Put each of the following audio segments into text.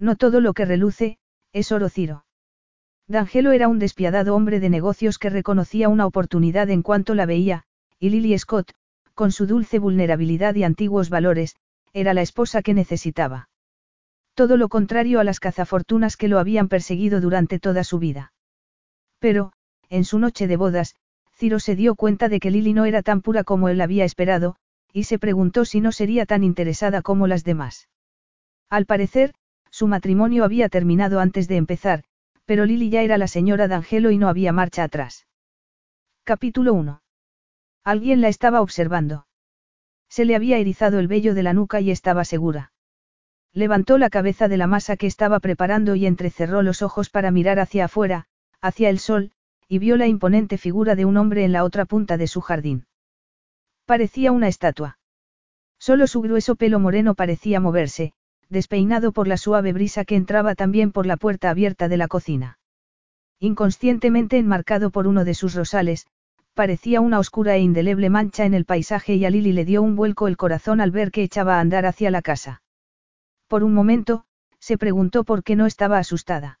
No todo lo que reluce, es oro Ciro. D'Angelo era un despiadado hombre de negocios que reconocía una oportunidad en cuanto la veía, y Lily Scott, con su dulce vulnerabilidad y antiguos valores, era la esposa que necesitaba. Todo lo contrario a las cazafortunas que lo habían perseguido durante toda su vida. Pero, en su noche de bodas, Ciro se dio cuenta de que Lily no era tan pura como él había esperado, y se preguntó si no sería tan interesada como las demás. Al parecer, su matrimonio había terminado antes de empezar, pero Lily ya era la señora D'Angelo y no había marcha atrás. Capítulo 1. Alguien la estaba observando. Se le había erizado el vello de la nuca y estaba segura. Levantó la cabeza de la masa que estaba preparando y entrecerró los ojos para mirar hacia afuera, hacia el sol, y vio la imponente figura de un hombre en la otra punta de su jardín. Parecía una estatua. Solo su grueso pelo moreno parecía moverse, despeinado por la suave brisa que entraba también por la puerta abierta de la cocina. Inconscientemente enmarcado por uno de sus rosales, parecía una oscura e indeleble mancha en el paisaje y a Lily le dio un vuelco el corazón al ver que echaba a andar hacia la casa. Por un momento, se preguntó por qué no estaba asustada.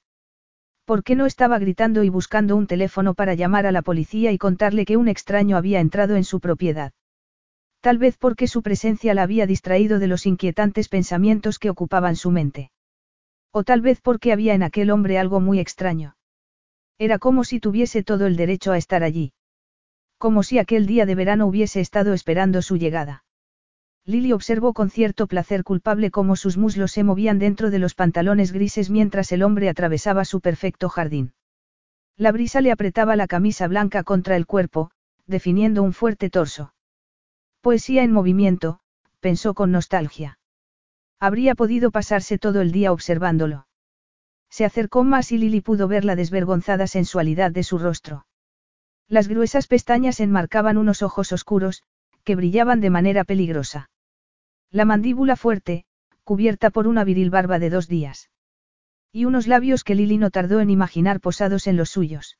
¿Por qué no estaba gritando y buscando un teléfono para llamar a la policía y contarle que un extraño había entrado en su propiedad? Tal vez porque su presencia la había distraído de los inquietantes pensamientos que ocupaban su mente. O tal vez porque había en aquel hombre algo muy extraño. Era como si tuviese todo el derecho a estar allí. Como si aquel día de verano hubiese estado esperando su llegada. Lily observó con cierto placer culpable cómo sus muslos se movían dentro de los pantalones grises mientras el hombre atravesaba su perfecto jardín. La brisa le apretaba la camisa blanca contra el cuerpo, definiendo un fuerte torso. Poesía en movimiento, pensó con nostalgia. Habría podido pasarse todo el día observándolo. Se acercó más y Lily pudo ver la desvergonzada sensualidad de su rostro. Las gruesas pestañas enmarcaban unos ojos oscuros, que brillaban de manera peligrosa. La mandíbula fuerte, cubierta por una viril barba de dos días. Y unos labios que Lily no tardó en imaginar posados en los suyos.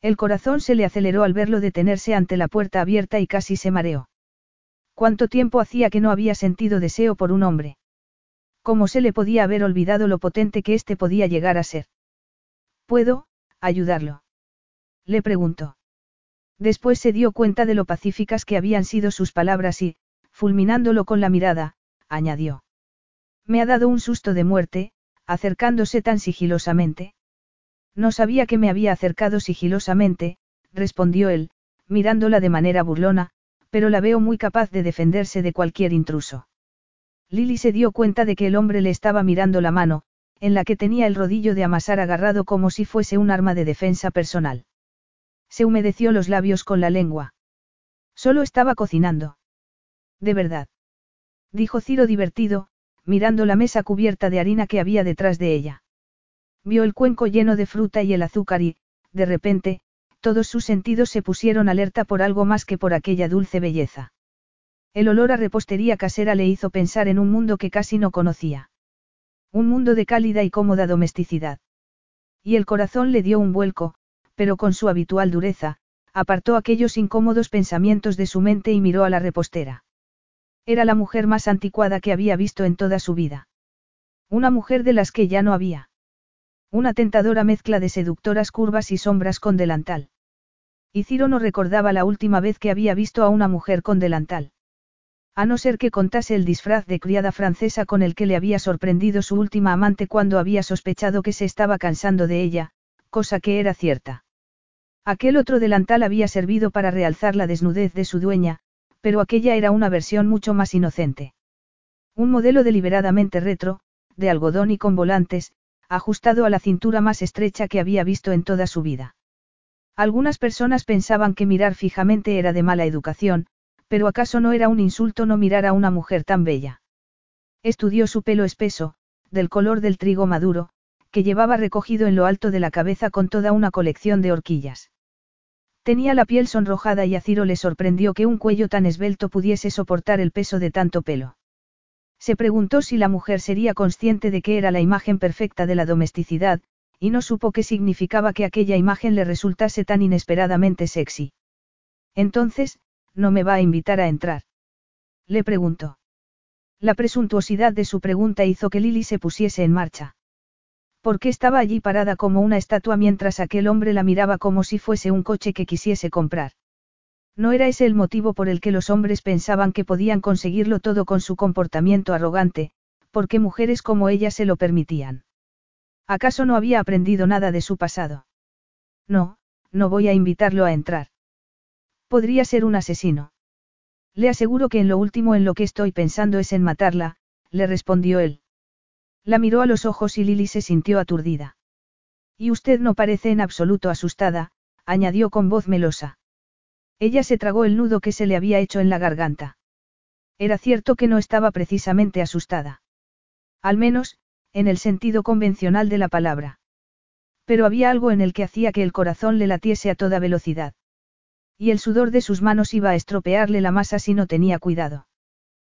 El corazón se le aceleró al verlo detenerse ante la puerta abierta y casi se mareó. ¿Cuánto tiempo hacía que no había sentido deseo por un hombre? ¿Cómo se le podía haber olvidado lo potente que éste podía llegar a ser? ¿Puedo, ayudarlo? Le preguntó. Después se dio cuenta de lo pacíficas que habían sido sus palabras y, fulminándolo con la mirada, añadió. Me ha dado un susto de muerte, acercándose tan sigilosamente. No sabía que me había acercado sigilosamente, respondió él, mirándola de manera burlona, pero la veo muy capaz de defenderse de cualquier intruso. Lily se dio cuenta de que el hombre le estaba mirando la mano, en la que tenía el rodillo de amasar agarrado como si fuese un arma de defensa personal. Se humedeció los labios con la lengua. Solo estaba cocinando. De verdad. Dijo Ciro divertido, mirando la mesa cubierta de harina que había detrás de ella. Vio el cuenco lleno de fruta y el azúcar y, de repente, todos sus sentidos se pusieron alerta por algo más que por aquella dulce belleza. El olor a repostería casera le hizo pensar en un mundo que casi no conocía. Un mundo de cálida y cómoda domesticidad. Y el corazón le dio un vuelco, pero con su habitual dureza, apartó aquellos incómodos pensamientos de su mente y miró a la repostera. Era la mujer más anticuada que había visto en toda su vida. Una mujer de las que ya no había. Una tentadora mezcla de seductoras curvas y sombras con delantal. Y Ciro no recordaba la última vez que había visto a una mujer con delantal. A no ser que contase el disfraz de criada francesa con el que le había sorprendido su última amante cuando había sospechado que se estaba cansando de ella, cosa que era cierta. Aquel otro delantal había servido para realzar la desnudez de su dueña, pero aquella era una versión mucho más inocente. Un modelo deliberadamente retro, de algodón y con volantes, ajustado a la cintura más estrecha que había visto en toda su vida. Algunas personas pensaban que mirar fijamente era de mala educación, pero ¿acaso no era un insulto no mirar a una mujer tan bella? Estudió su pelo espeso, del color del trigo maduro, que llevaba recogido en lo alto de la cabeza con toda una colección de horquillas. Tenía la piel sonrojada y a Ciro le sorprendió que un cuello tan esbelto pudiese soportar el peso de tanto pelo. Se preguntó si la mujer sería consciente de que era la imagen perfecta de la domesticidad, y no supo qué significaba que aquella imagen le resultase tan inesperadamente sexy. Entonces, ¿no me va a invitar a entrar? Le preguntó. La presuntuosidad de su pregunta hizo que Lily se pusiese en marcha. ¿Por qué estaba allí parada como una estatua mientras aquel hombre la miraba como si fuese un coche que quisiese comprar? No era ese el motivo por el que los hombres pensaban que podían conseguirlo todo con su comportamiento arrogante, porque mujeres como ella se lo permitían. ¿Acaso no había aprendido nada de su pasado? No, no voy a invitarlo a entrar. Podría ser un asesino. Le aseguro que en lo último en lo que estoy pensando es en matarla, le respondió él. La miró a los ojos y Lily se sintió aturdida. Y usted no parece en absoluto asustada, añadió con voz melosa. Ella se tragó el nudo que se le había hecho en la garganta. Era cierto que no estaba precisamente asustada. Al menos, en el sentido convencional de la palabra. Pero había algo en el que hacía que el corazón le latiese a toda velocidad. Y el sudor de sus manos iba a estropearle la masa si no tenía cuidado.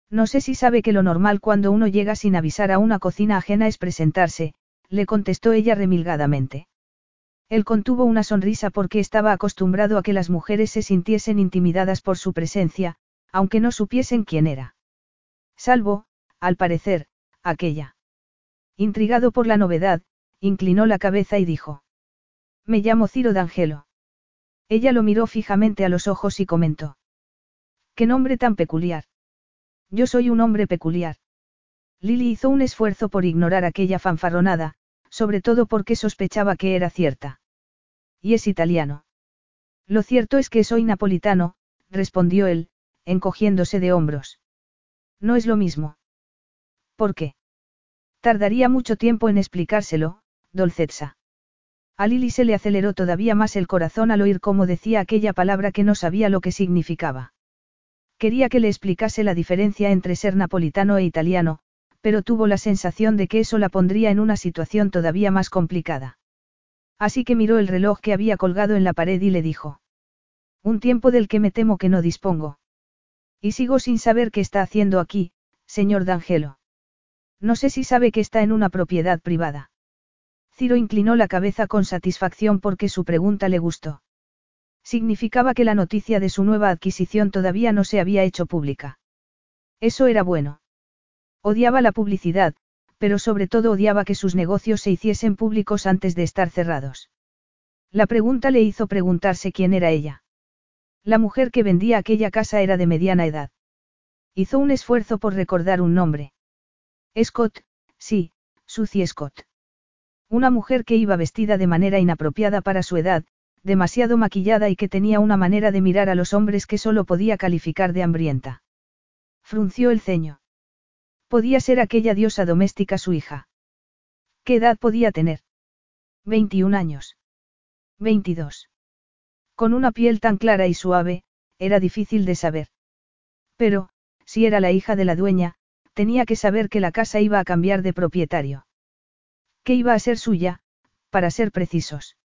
No sé si sabe que lo normal cuando uno llega sin avisar a una cocina ajena es presentarse, le contestó ella remilgadamente. Él contuvo una sonrisa porque estaba acostumbrado a que las mujeres se sintiesen intimidadas por su presencia, aunque no supiesen quién era. Salvo, al parecer, aquella. Intrigado por la novedad, inclinó la cabeza y dijo. Me llamo Ciro D'Angelo. Ella lo miró fijamente a los ojos y comentó. ¿Qué nombre tan peculiar? Yo soy un hombre peculiar. Lily hizo un esfuerzo por ignorar aquella fanfarronada, sobre todo porque sospechaba que era cierta. Y es italiano. Lo cierto es que soy napolitano, respondió él, encogiéndose de hombros. No es lo mismo. ¿Por qué? Tardaría mucho tiempo en explicárselo, Dolcetsa. A Lily se le aceleró todavía más el corazón al oír cómo decía aquella palabra que no sabía lo que significaba. Quería que le explicase la diferencia entre ser napolitano e italiano, pero tuvo la sensación de que eso la pondría en una situación todavía más complicada. Así que miró el reloj que había colgado en la pared y le dijo. Un tiempo del que me temo que no dispongo. Y sigo sin saber qué está haciendo aquí, señor D'Angelo. No sé si sabe que está en una propiedad privada. Ciro inclinó la cabeza con satisfacción porque su pregunta le gustó. Significaba que la noticia de su nueva adquisición todavía no se había hecho pública. Eso era bueno. Odiaba la publicidad, pero sobre todo odiaba que sus negocios se hiciesen públicos antes de estar cerrados. La pregunta le hizo preguntarse quién era ella. La mujer que vendía aquella casa era de mediana edad. Hizo un esfuerzo por recordar un nombre. Scott, sí, Suzy Scott. Una mujer que iba vestida de manera inapropiada para su edad, demasiado maquillada y que tenía una manera de mirar a los hombres que solo podía calificar de hambrienta. Frunció el ceño. Podía ser aquella diosa doméstica su hija. ¿Qué edad podía tener? 21 años. 22. Con una piel tan clara y suave, era difícil de saber. Pero, si era la hija de la dueña, tenía que saber que la casa iba a cambiar de propietario. Que iba a ser suya, para ser precisos.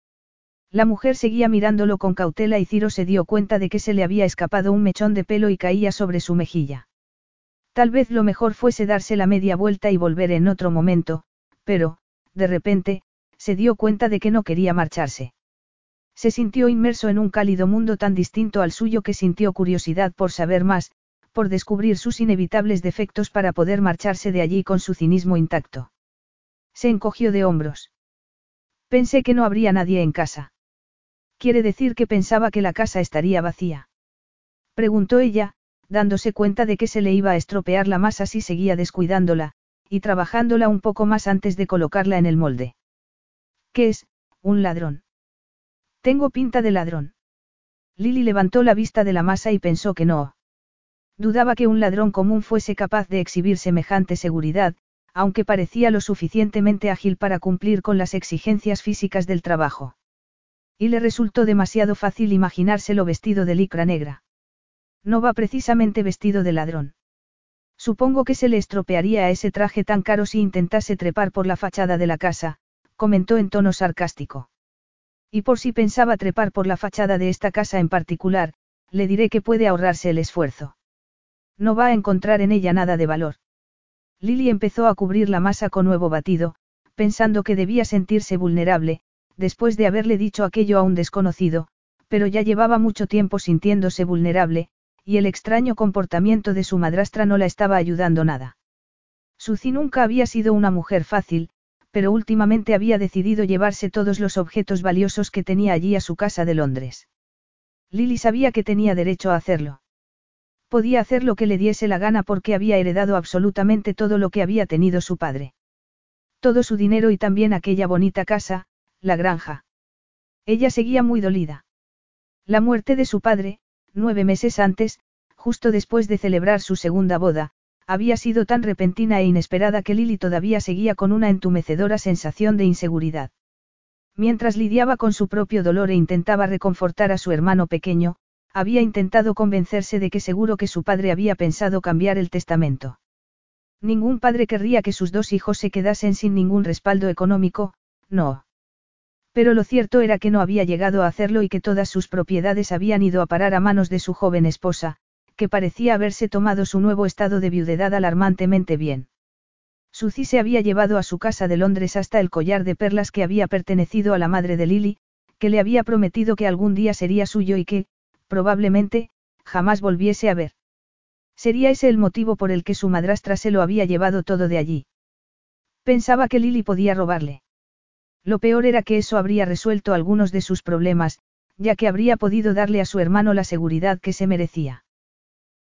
La mujer seguía mirándolo con cautela y Ciro se dio cuenta de que se le había escapado un mechón de pelo y caía sobre su mejilla. Tal vez lo mejor fuese darse la media vuelta y volver en otro momento, pero, de repente, se dio cuenta de que no quería marcharse. Se sintió inmerso en un cálido mundo tan distinto al suyo que sintió curiosidad por saber más, por descubrir sus inevitables defectos para poder marcharse de allí con su cinismo intacto. Se encogió de hombros. Pensé que no habría nadie en casa. Quiere decir que pensaba que la casa estaría vacía. Preguntó ella, dándose cuenta de que se le iba a estropear la masa si seguía descuidándola, y trabajándola un poco más antes de colocarla en el molde. ¿Qué es, un ladrón? Tengo pinta de ladrón. Lily levantó la vista de la masa y pensó que no. Dudaba que un ladrón común fuese capaz de exhibir semejante seguridad, aunque parecía lo suficientemente ágil para cumplir con las exigencias físicas del trabajo. Y le resultó demasiado fácil imaginárselo vestido de licra negra. No va precisamente vestido de ladrón. Supongo que se le estropearía a ese traje tan caro si intentase trepar por la fachada de la casa, comentó en tono sarcástico. Y por si pensaba trepar por la fachada de esta casa en particular, le diré que puede ahorrarse el esfuerzo. No va a encontrar en ella nada de valor. Lily empezó a cubrir la masa con nuevo batido, pensando que debía sentirse vulnerable, después de haberle dicho aquello a un desconocido, pero ya llevaba mucho tiempo sintiéndose vulnerable, y el extraño comportamiento de su madrastra no la estaba ayudando nada. Suzy nunca había sido una mujer fácil, pero últimamente había decidido llevarse todos los objetos valiosos que tenía allí a su casa de Londres. Lily sabía que tenía derecho a hacerlo. Podía hacer lo que le diese la gana porque había heredado absolutamente todo lo que había tenido su padre. Todo su dinero y también aquella bonita casa, la granja. Ella seguía muy dolida. La muerte de su padre, nueve meses antes, justo después de celebrar su segunda boda, había sido tan repentina e inesperada que Lily todavía seguía con una entumecedora sensación de inseguridad. Mientras lidiaba con su propio dolor e intentaba reconfortar a su hermano pequeño, había intentado convencerse de que seguro que su padre había pensado cambiar el testamento. Ningún padre querría que sus dos hijos se quedasen sin ningún respaldo económico, no. Pero lo cierto era que no había llegado a hacerlo y que todas sus propiedades habían ido a parar a manos de su joven esposa, que parecía haberse tomado su nuevo estado de viudedad alarmantemente bien. Suzy se había llevado a su casa de Londres hasta el collar de perlas que había pertenecido a la madre de Lily, que le había prometido que algún día sería suyo y que, probablemente, jamás volviese a ver. Sería ese el motivo por el que su madrastra se lo había llevado todo de allí. Pensaba que Lily podía robarle. Lo peor era que eso habría resuelto algunos de sus problemas, ya que habría podido darle a su hermano la seguridad que se merecía.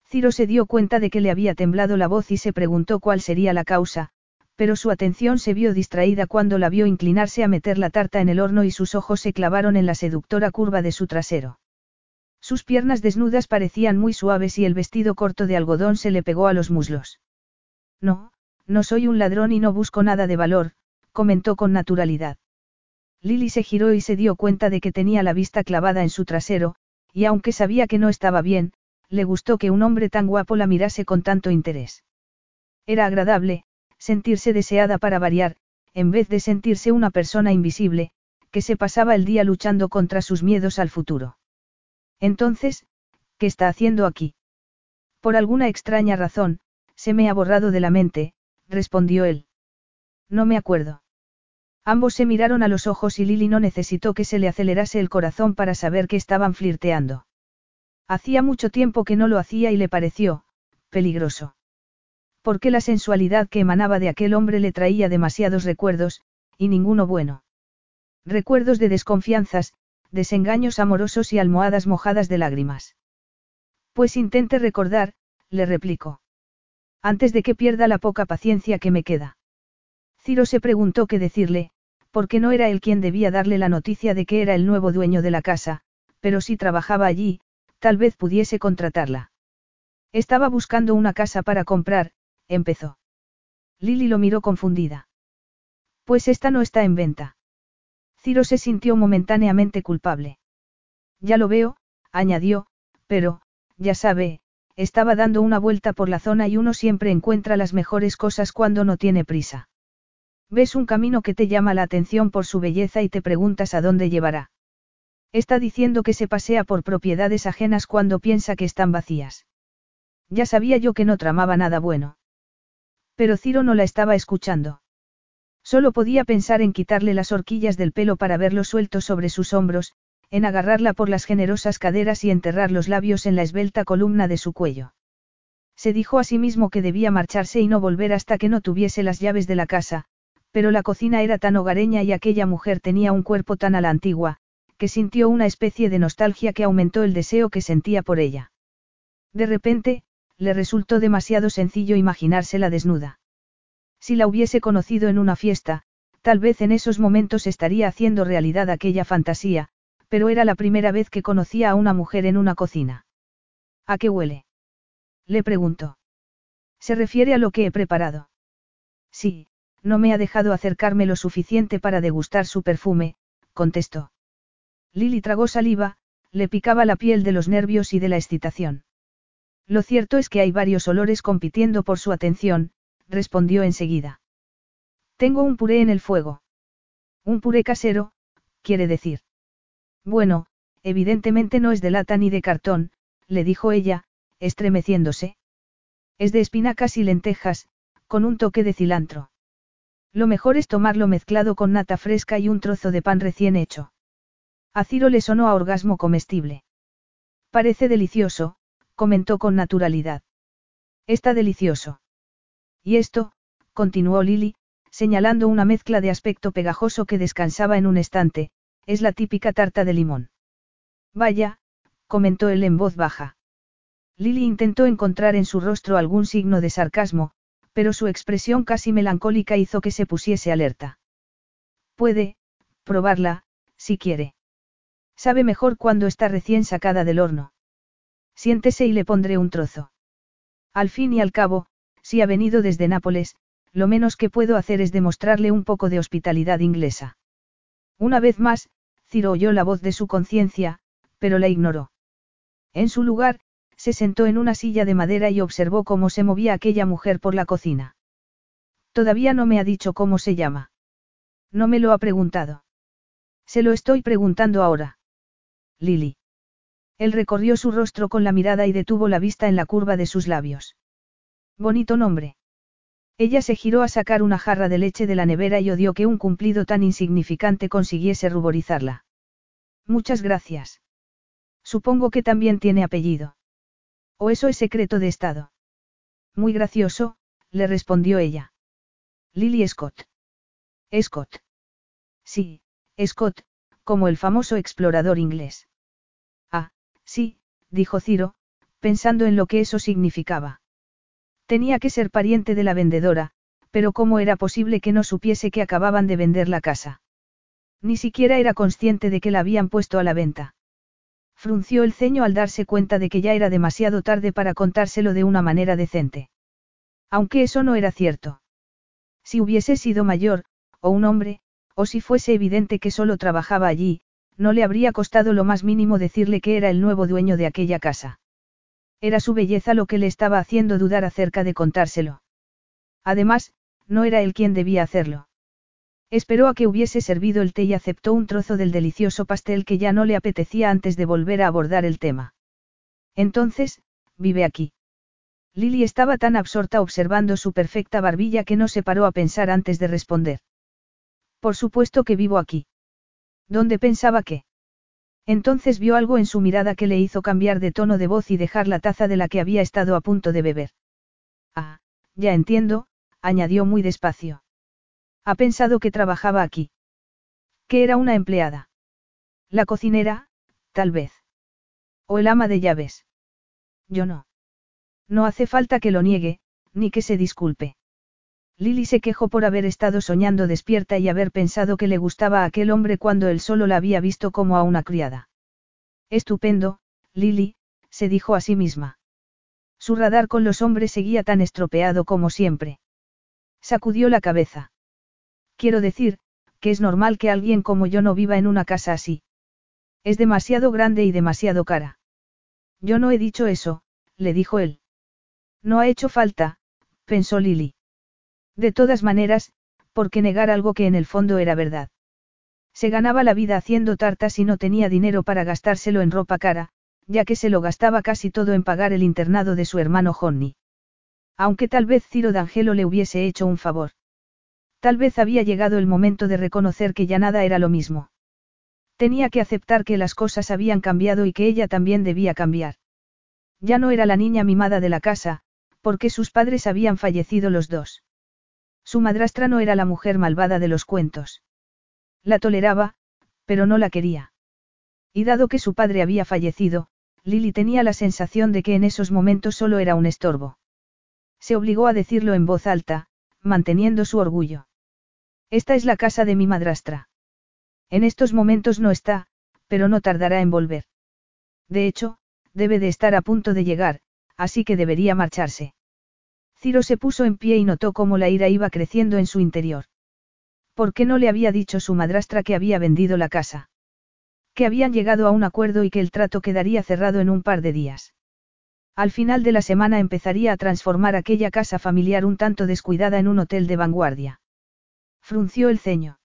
Ciro se dio cuenta de que le había temblado la voz y se preguntó cuál sería la causa, pero su atención se vio distraída cuando la vio inclinarse a meter la tarta en el horno y sus ojos se clavaron en la seductora curva de su trasero. Sus piernas desnudas parecían muy suaves y el vestido corto de algodón se le pegó a los muslos. No, no soy un ladrón y no busco nada de valor, comentó con naturalidad. Lily se giró y se dio cuenta de que tenía la vista clavada en su trasero, y aunque sabía que no estaba bien, le gustó que un hombre tan guapo la mirase con tanto interés. Era agradable, sentirse deseada para variar, en vez de sentirse una persona invisible, que se pasaba el día luchando contra sus miedos al futuro. Entonces, ¿qué está haciendo aquí? Por alguna extraña razón, se me ha borrado de la mente, respondió él. No me acuerdo. Ambos se miraron a los ojos y Lily no necesitó que se le acelerase el corazón para saber que estaban flirteando. Hacía mucho tiempo que no lo hacía y le pareció, peligroso. Porque la sensualidad que emanaba de aquel hombre le traía demasiados recuerdos, y ninguno bueno. Recuerdos de desconfianzas, desengaños amorosos y almohadas mojadas de lágrimas. Pues intente recordar, le replicó. Antes de que pierda la poca paciencia que me queda. Ciro se preguntó qué decirle, porque no era él quien debía darle la noticia de que era el nuevo dueño de la casa, pero si trabajaba allí, tal vez pudiese contratarla. Estaba buscando una casa para comprar, empezó. Lily lo miró confundida. Pues esta no está en venta. Ciro se sintió momentáneamente culpable. Ya lo veo, añadió, pero, ya sabe, estaba dando una vuelta por la zona y uno siempre encuentra las mejores cosas cuando no tiene prisa. Ves un camino que te llama la atención por su belleza y te preguntas a dónde llevará. Está diciendo que se pasea por propiedades ajenas cuando piensa que están vacías. Ya sabía yo que no tramaba nada bueno. Pero Ciro no la estaba escuchando. Solo podía pensar en quitarle las horquillas del pelo para verlo suelto sobre sus hombros, en agarrarla por las generosas caderas y enterrar los labios en la esbelta columna de su cuello. Se dijo a sí mismo que debía marcharse y no volver hasta que no tuviese las llaves de la casa, pero la cocina era tan hogareña y aquella mujer tenía un cuerpo tan a la antigua, que sintió una especie de nostalgia que aumentó el deseo que sentía por ella. De repente, le resultó demasiado sencillo imaginársela desnuda. Si la hubiese conocido en una fiesta, tal vez en esos momentos estaría haciendo realidad aquella fantasía, pero era la primera vez que conocía a una mujer en una cocina. ¿A qué huele? Le preguntó. Se refiere a lo que he preparado. Sí, no me ha dejado acercarme lo suficiente para degustar su perfume, contestó. Lily tragó saliva, le picaba la piel de los nervios y de la excitación. Lo cierto es que hay varios olores compitiendo por su atención, respondió enseguida. Tengo un puré en el fuego. Un puré casero, quiere decir. Bueno, evidentemente no es de lata ni de cartón, le dijo ella, estremeciéndose. Es de espinacas y lentejas, con un toque de cilantro. Lo mejor es tomarlo mezclado con nata fresca y un trozo de pan recién hecho. A Ciro le sonó a orgasmo comestible. Parece delicioso, comentó con naturalidad. Está delicioso. Y esto, continuó Lily, señalando una mezcla de aspecto pegajoso que descansaba en un estante, es la típica tarta de limón. Vaya, comentó él en voz baja. Lily intentó encontrar en su rostro algún signo de sarcasmo, pero su expresión casi melancólica hizo que se pusiese alerta. Puede, probarla, si quiere. Sabe mejor cuando está recién sacada del horno. Siéntese y le pondré un trozo. Al fin y al cabo, si ha venido desde Nápoles, lo menos que puedo hacer es demostrarle un poco de hospitalidad inglesa. Una vez más, Ciro oyó la voz de su conciencia, pero la ignoró. En su lugar, se sentó en una silla de madera y observó cómo se movía aquella mujer por la cocina. Todavía no me ha dicho cómo se llama. No me lo ha preguntado. Se lo estoy preguntando ahora. Lily. Él recorrió su rostro con la mirada y detuvo la vista en la curva de sus labios. Bonito nombre. Ella se giró a sacar una jarra de leche de la nevera y odió que un cumplido tan insignificante consiguiese ruborizarla. Muchas gracias. Supongo que también tiene apellido. ¿O eso es secreto de Estado? Muy gracioso, le respondió ella. Lily Scott. Scott. Sí, Scott, como el famoso explorador inglés. Ah, sí, dijo Ciro, pensando en lo que eso significaba. Tenía que ser pariente de la vendedora, pero ¿cómo era posible que no supiese que acababan de vender la casa? Ni siquiera era consciente de que la habían puesto a la venta. Frunció el ceño al darse cuenta de que ya era demasiado tarde para contárselo de una manera decente. Aunque eso no era cierto. Si hubiese sido mayor, o un hombre, o si fuese evidente que solo trabajaba allí, no le habría costado lo más mínimo decirle que era el nuevo dueño de aquella casa. Era su belleza lo que le estaba haciendo dudar acerca de contárselo. Además, no era él quien debía hacerlo. Esperó a que hubiese servido el té y aceptó un trozo del delicioso pastel que ya no le apetecía antes de volver a abordar el tema. Entonces, vive aquí. Lily estaba tan absorta observando su perfecta barbilla que no se paró a pensar antes de responder. Por supuesto que vivo aquí. ¿Dónde pensaba que? Entonces vio algo en su mirada que le hizo cambiar de tono de voz y dejar la taza de la que había estado a punto de beber. Ah, ya entiendo, añadió muy despacio. Ha pensado que trabajaba aquí. Que era una empleada. La cocinera, tal vez. O el ama de llaves. Yo no. No hace falta que lo niegue, ni que se disculpe. Lily se quejó por haber estado soñando despierta y haber pensado que le gustaba a aquel hombre cuando él solo la había visto como a una criada. Estupendo, Lily, se dijo a sí misma. Su radar con los hombres seguía tan estropeado como siempre. Sacudió la cabeza. Quiero decir, que es normal que alguien como yo no viva en una casa así. Es demasiado grande y demasiado cara. Yo no he dicho eso, le dijo él. No ha hecho falta, pensó Lily. De todas maneras, ¿por qué negar algo que en el fondo era verdad? Se ganaba la vida haciendo tartas y no tenía dinero para gastárselo en ropa cara, ya que se lo gastaba casi todo en pagar el internado de su hermano Johnny. Aunque tal vez Ciro D'Angelo le hubiese hecho un favor. Tal vez había llegado el momento de reconocer que ya nada era lo mismo. Tenía que aceptar que las cosas habían cambiado y que ella también debía cambiar. Ya no era la niña mimada de la casa, porque sus padres habían fallecido los dos. Su madrastra no era la mujer malvada de los cuentos. La toleraba, pero no la quería. Y dado que su padre había fallecido, Lily tenía la sensación de que en esos momentos solo era un estorbo. Se obligó a decirlo en voz alta, manteniendo su orgullo. Esta es la casa de mi madrastra. En estos momentos no está, pero no tardará en volver. De hecho, debe de estar a punto de llegar, así que debería marcharse. Ciro se puso en pie y notó cómo la ira iba creciendo en su interior. ¿Por qué no le había dicho su madrastra que había vendido la casa? Que habían llegado a un acuerdo y que el trato quedaría cerrado en un par de días. Al final de la semana empezaría a transformar aquella casa familiar un tanto descuidada en un hotel de vanguardia. Frunció el ceño.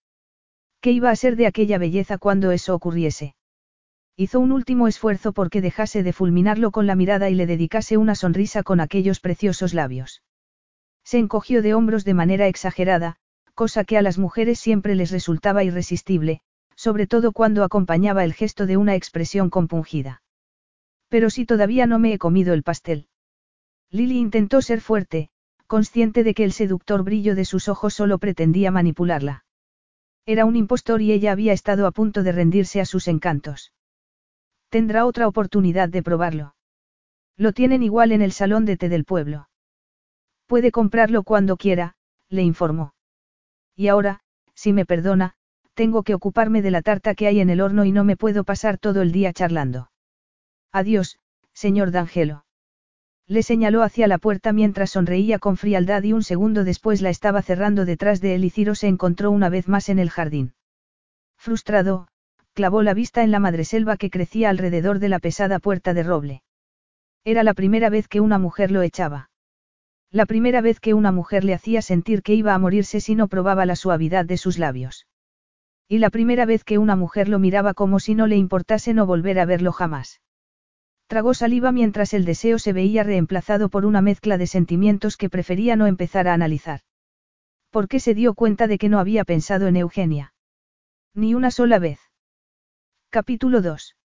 ¿Qué iba a ser de aquella belleza cuando eso ocurriese? Hizo un último esfuerzo porque dejase de fulminarlo con la mirada y le dedicase una sonrisa con aquellos preciosos labios. Se encogió de hombros de manera exagerada, cosa que a las mujeres siempre les resultaba irresistible, sobre todo cuando acompañaba el gesto de una expresión compungida. Pero si todavía no me he comido el pastel. Lily intentó ser fuerte, consciente de que el seductor brillo de sus ojos solo pretendía manipularla. Era un impostor y ella había estado a punto de rendirse a sus encantos. Tendrá otra oportunidad de probarlo. Lo tienen igual en el salón de té del pueblo. Puede comprarlo cuando quiera, le informó. Y ahora, si me perdona, tengo que ocuparme de la tarta que hay en el horno y no me puedo pasar todo el día charlando. Adiós, señor D'Angelo. Le señaló hacia la puerta mientras sonreía con frialdad y un segundo después la estaba cerrando detrás de él y Ciro se encontró una vez más en el jardín. Frustrado, clavó la vista en la madreselva que crecía alrededor de la pesada puerta de roble. Era la primera vez que una mujer lo echaba. La primera vez que una mujer le hacía sentir que iba a morirse si no probaba la suavidad de sus labios. Y la primera vez que una mujer lo miraba como si no le importase no volver a verlo jamás. Tragó saliva mientras el deseo se veía reemplazado por una mezcla de sentimientos que prefería no empezar a analizar. ¿Por qué se dio cuenta de que no había pensado en Eugenia? Ni una sola vez. Capítulo 2.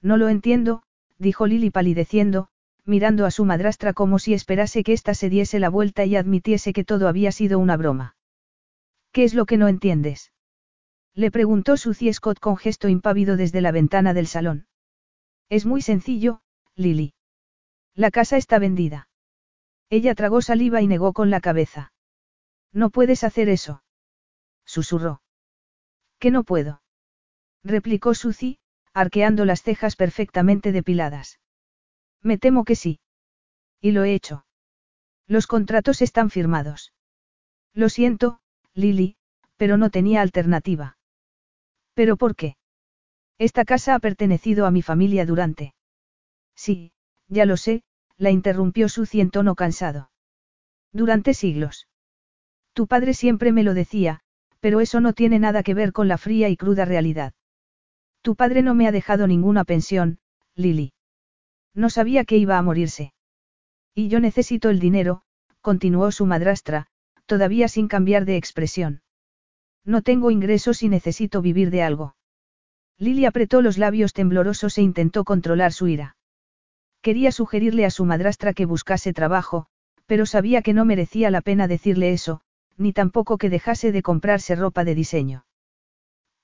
No lo entiendo, dijo Lily palideciendo, mirando a su madrastra como si esperase que ésta se diese la vuelta y admitiese que todo había sido una broma. ¿Qué es lo que no entiendes? Le preguntó Suzy Scott con gesto impávido desde la ventana del salón. Es muy sencillo, Lily. La casa está vendida. Ella tragó saliva y negó con la cabeza. No puedes hacer eso. Susurró. ¿Qué no puedo? replicó Suzy, arqueando las cejas perfectamente depiladas. Me temo que sí. Y lo he hecho. Los contratos están firmados. Lo siento, Lily, pero no tenía alternativa. ¿Pero por qué? Esta casa ha pertenecido a mi familia durante. Sí, ya lo sé, la interrumpió Suzy en tono cansado. Durante siglos. Tu padre siempre me lo decía, pero eso no tiene nada que ver con la fría y cruda realidad. Tu padre no me ha dejado ninguna pensión, Lily. No sabía que iba a morirse. Y yo necesito el dinero, continuó su madrastra, todavía sin cambiar de expresión. No tengo ingresos y necesito vivir de algo. Lily apretó los labios temblorosos e intentó controlar su ira. Quería sugerirle a su madrastra que buscase trabajo, pero sabía que no merecía la pena decirle eso, ni tampoco que dejase de comprarse ropa de diseño.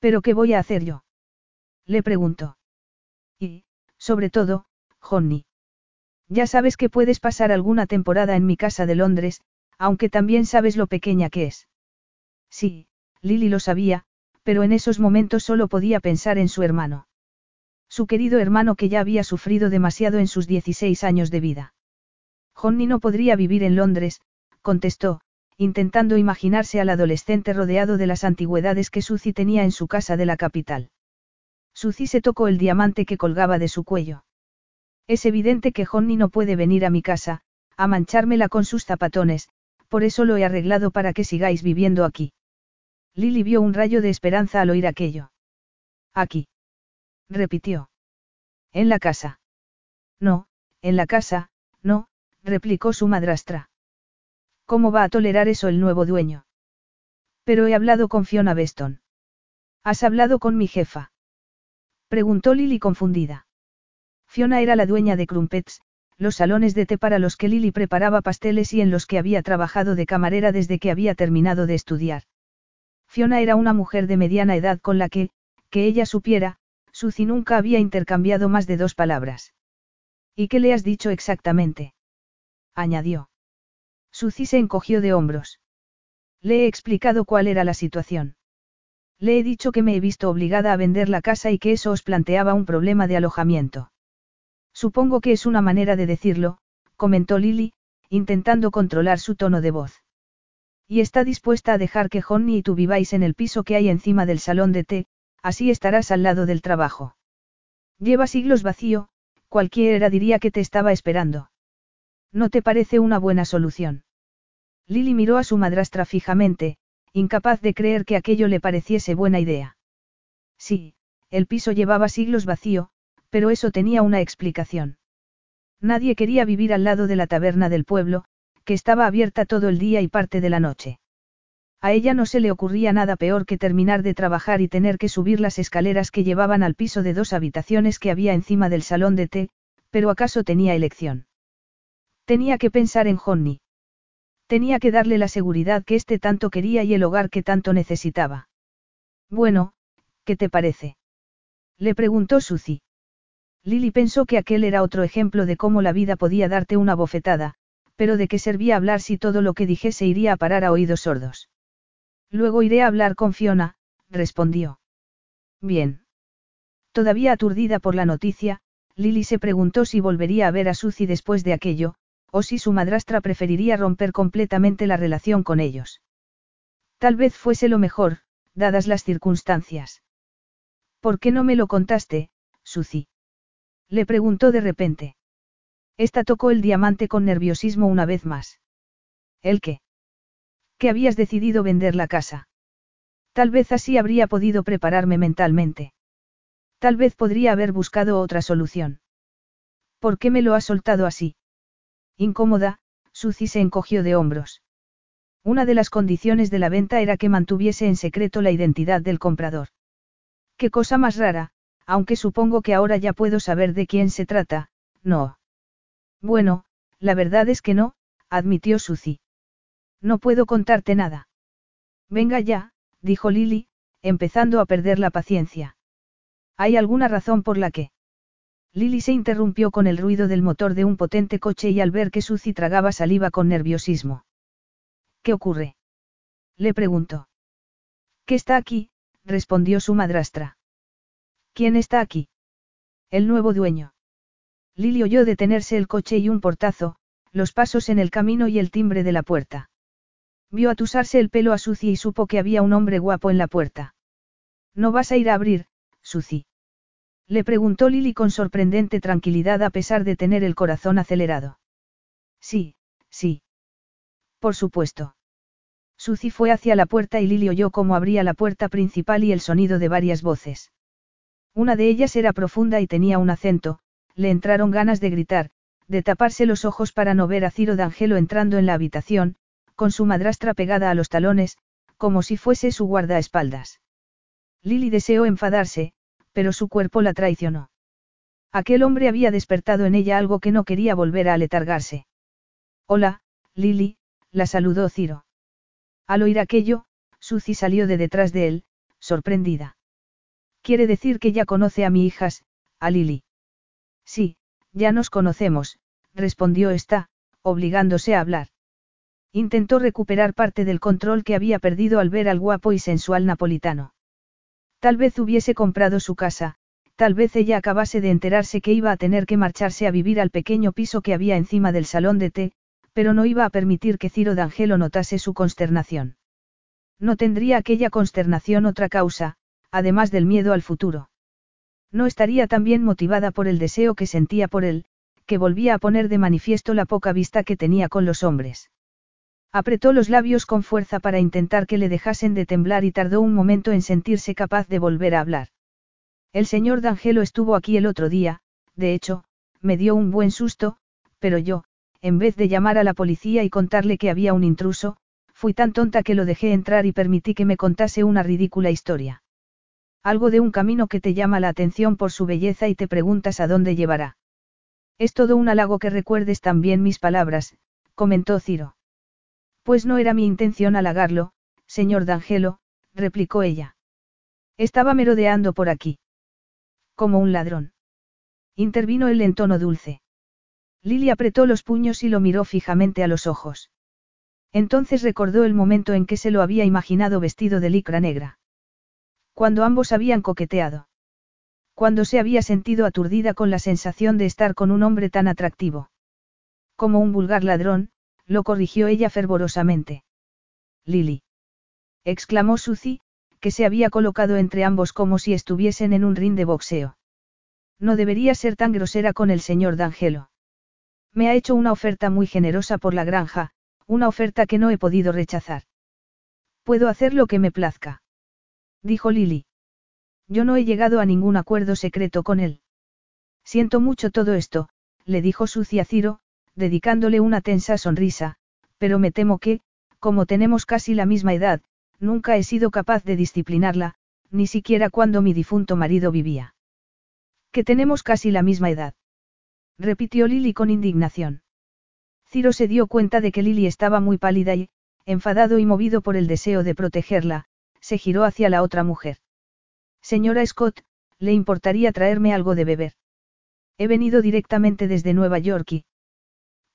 ¿Pero qué voy a hacer yo? Le preguntó. Y, sobre todo, Johnny. Ya sabes que puedes pasar alguna temporada en mi casa de Londres, aunque también sabes lo pequeña que es. Sí, Lily lo sabía, pero en esos momentos solo podía pensar en su hermano. Su querido hermano que ya había sufrido demasiado en sus 16 años de vida. Johnny no podría vivir en Londres, contestó, intentando imaginarse al adolescente rodeado de las antigüedades que Suzy tenía en su casa de la capital. Suzy se tocó el diamante que colgaba de su cuello. Es evidente que Johnny no puede venir a mi casa, a manchármela con sus zapatones, por eso lo he arreglado para que sigáis viviendo aquí. Lily vio un rayo de esperanza al oír aquello. Aquí. Repitió. En la casa. No, en la casa, no, replicó su madrastra. ¿Cómo va a tolerar eso el nuevo dueño? Pero he hablado con Fiona Beston. ¿Has hablado con mi jefa? Preguntó Lily confundida. Fiona era la dueña de Crumpets, los salones de té para los que Lily preparaba pasteles y en los que había trabajado de camarera desde que había terminado de estudiar. Fiona era una mujer de mediana edad con la que, que ella supiera, Suzy nunca había intercambiado más de dos palabras. ¿Y qué le has dicho exactamente? añadió. Suzy se encogió de hombros. Le he explicado cuál era la situación. Le he dicho que me he visto obligada a vender la casa y que eso os planteaba un problema de alojamiento. Supongo que es una manera de decirlo, comentó Lily, intentando controlar su tono de voz. Y está dispuesta a dejar que Johnny y tú viváis en el piso que hay encima del salón de té, así estarás al lado del trabajo. Lleva siglos vacío, Cualquiera diría que te estaba esperando. ¿No te parece una buena solución? Lily miró a su madrastra fijamente, incapaz de creer que aquello le pareciese buena idea. Sí, el piso llevaba siglos vacío, pero eso tenía una explicación. Nadie quería vivir al lado de la taberna del pueblo, que estaba abierta todo el día y parte de la noche. A ella no se le ocurría nada peor que terminar de trabajar y tener que subir las escaleras que llevaban al piso de dos habitaciones que había encima del salón de té, pero acaso tenía elección. Tenía que pensar en Johnny. Tenía que darle la seguridad que éste tanto quería y el hogar que tanto necesitaba. Bueno, ¿qué te parece? Le preguntó Suzy. Lily pensó que aquel era otro ejemplo de cómo la vida podía darte una bofetada, pero de qué servía hablar si todo lo que dijese iría a parar a oídos sordos. Luego iré a hablar con Fiona, respondió. Bien. Todavía aturdida por la noticia, Lily se preguntó si volvería a ver a Suzy después de aquello, o si su madrastra preferiría romper completamente la relación con ellos. Tal vez fuese lo mejor, dadas las circunstancias. ¿Por qué no me lo contaste, Suzy? Le preguntó de repente. Esta tocó el diamante con nerviosismo una vez más. ¿El qué? Que habías decidido vender la casa. Tal vez así habría podido prepararme mentalmente. Tal vez podría haber buscado otra solución. ¿Por qué me lo has soltado así? Incómoda, Suzy se encogió de hombros. Una de las condiciones de la venta era que mantuviese en secreto la identidad del comprador. Qué cosa más rara, aunque supongo que ahora ya puedo saber de quién se trata, no. Bueno, la verdad es que no, admitió Suzy. No puedo contarte nada. Venga ya, dijo Lily, empezando a perder la paciencia. ¿Hay alguna razón por la que? Lily se interrumpió con el ruido del motor de un potente coche y al ver que Suzy tragaba saliva con nerviosismo. ¿Qué ocurre? Le preguntó. ¿Qué está aquí? respondió su madrastra. ¿Quién está aquí? El nuevo dueño. Lily oyó detenerse el coche y un portazo, los pasos en el camino y el timbre de la puerta. Vio atusarse el pelo a Suzy y supo que había un hombre guapo en la puerta. ¿No vas a ir a abrir, Suzy? Le preguntó Lily con sorprendente tranquilidad a pesar de tener el corazón acelerado. Sí, sí. Por supuesto. Suzy fue hacia la puerta y Lily oyó cómo abría la puerta principal y el sonido de varias voces. Una de ellas era profunda y tenía un acento, le entraron ganas de gritar, de taparse los ojos para no ver a Ciro D'Angelo entrando en la habitación, con su madrastra pegada a los talones, como si fuese su guardaespaldas. Lily deseó enfadarse, pero su cuerpo la traicionó. Aquel hombre había despertado en ella algo que no quería volver a aletargarse. Hola, Lily, la saludó Ciro. Al oír aquello, Suzy salió de detrás de él, sorprendida. Quiere decir que ya conoce a mi hijas, a Lily. Sí, ya nos conocemos, respondió esta, obligándose a hablar. Intentó recuperar parte del control que había perdido al ver al guapo y sensual napolitano. Tal vez hubiese comprado su casa, tal vez ella acabase de enterarse que iba a tener que marcharse a vivir al pequeño piso que había encima del salón de té, pero no iba a permitir que Ciro D'Angelo notase su consternación. No tendría aquella consternación otra causa, además del miedo al futuro. No estaría tan bien motivada por el deseo que sentía por él, que volvía a poner de manifiesto la poca vista que tenía con los hombres. Apretó los labios con fuerza para intentar que le dejasen de temblar y tardó un momento en sentirse capaz de volver a hablar. El señor D'Angelo estuvo aquí el otro día, de hecho, me dio un buen susto, pero yo, en vez de llamar a la policía y contarle que había un intruso, fui tan tonta que lo dejé entrar y permití que me contase una ridícula historia. Algo de un camino que te llama la atención por su belleza y te preguntas a dónde llevará. Es todo un halago que recuerdes también mis palabras, comentó Ciro. Pues no era mi intención halagarlo, señor D'Angelo, replicó ella. Estaba merodeando por aquí. Como un ladrón. Intervino él en tono dulce. Lily apretó los puños y lo miró fijamente a los ojos. Entonces recordó el momento en que se lo había imaginado vestido de licra negra. Cuando ambos habían coqueteado. Cuando se había sentido aturdida con la sensación de estar con un hombre tan atractivo. Como un vulgar ladrón, lo corrigió ella fervorosamente. Lily. exclamó Suzy, que se había colocado entre ambos como si estuviesen en un ring de boxeo. No debería ser tan grosera con el señor D'Angelo. Me ha hecho una oferta muy generosa por la granja, una oferta que no he podido rechazar. Puedo hacer lo que me plazca. Dijo Lily. Yo no he llegado a ningún acuerdo secreto con él. Siento mucho todo esto, le dijo Sucia Ciro, dedicándole una tensa sonrisa, pero me temo que, como tenemos casi la misma edad, nunca he sido capaz de disciplinarla, ni siquiera cuando mi difunto marido vivía. Que tenemos casi la misma edad. Repitió Lily con indignación. Ciro se dio cuenta de que Lily estaba muy pálida y, enfadado y movido por el deseo de protegerla, se giró hacia la otra mujer. Señora Scott, ¿le importaría traerme algo de beber? He venido directamente desde Nueva York y...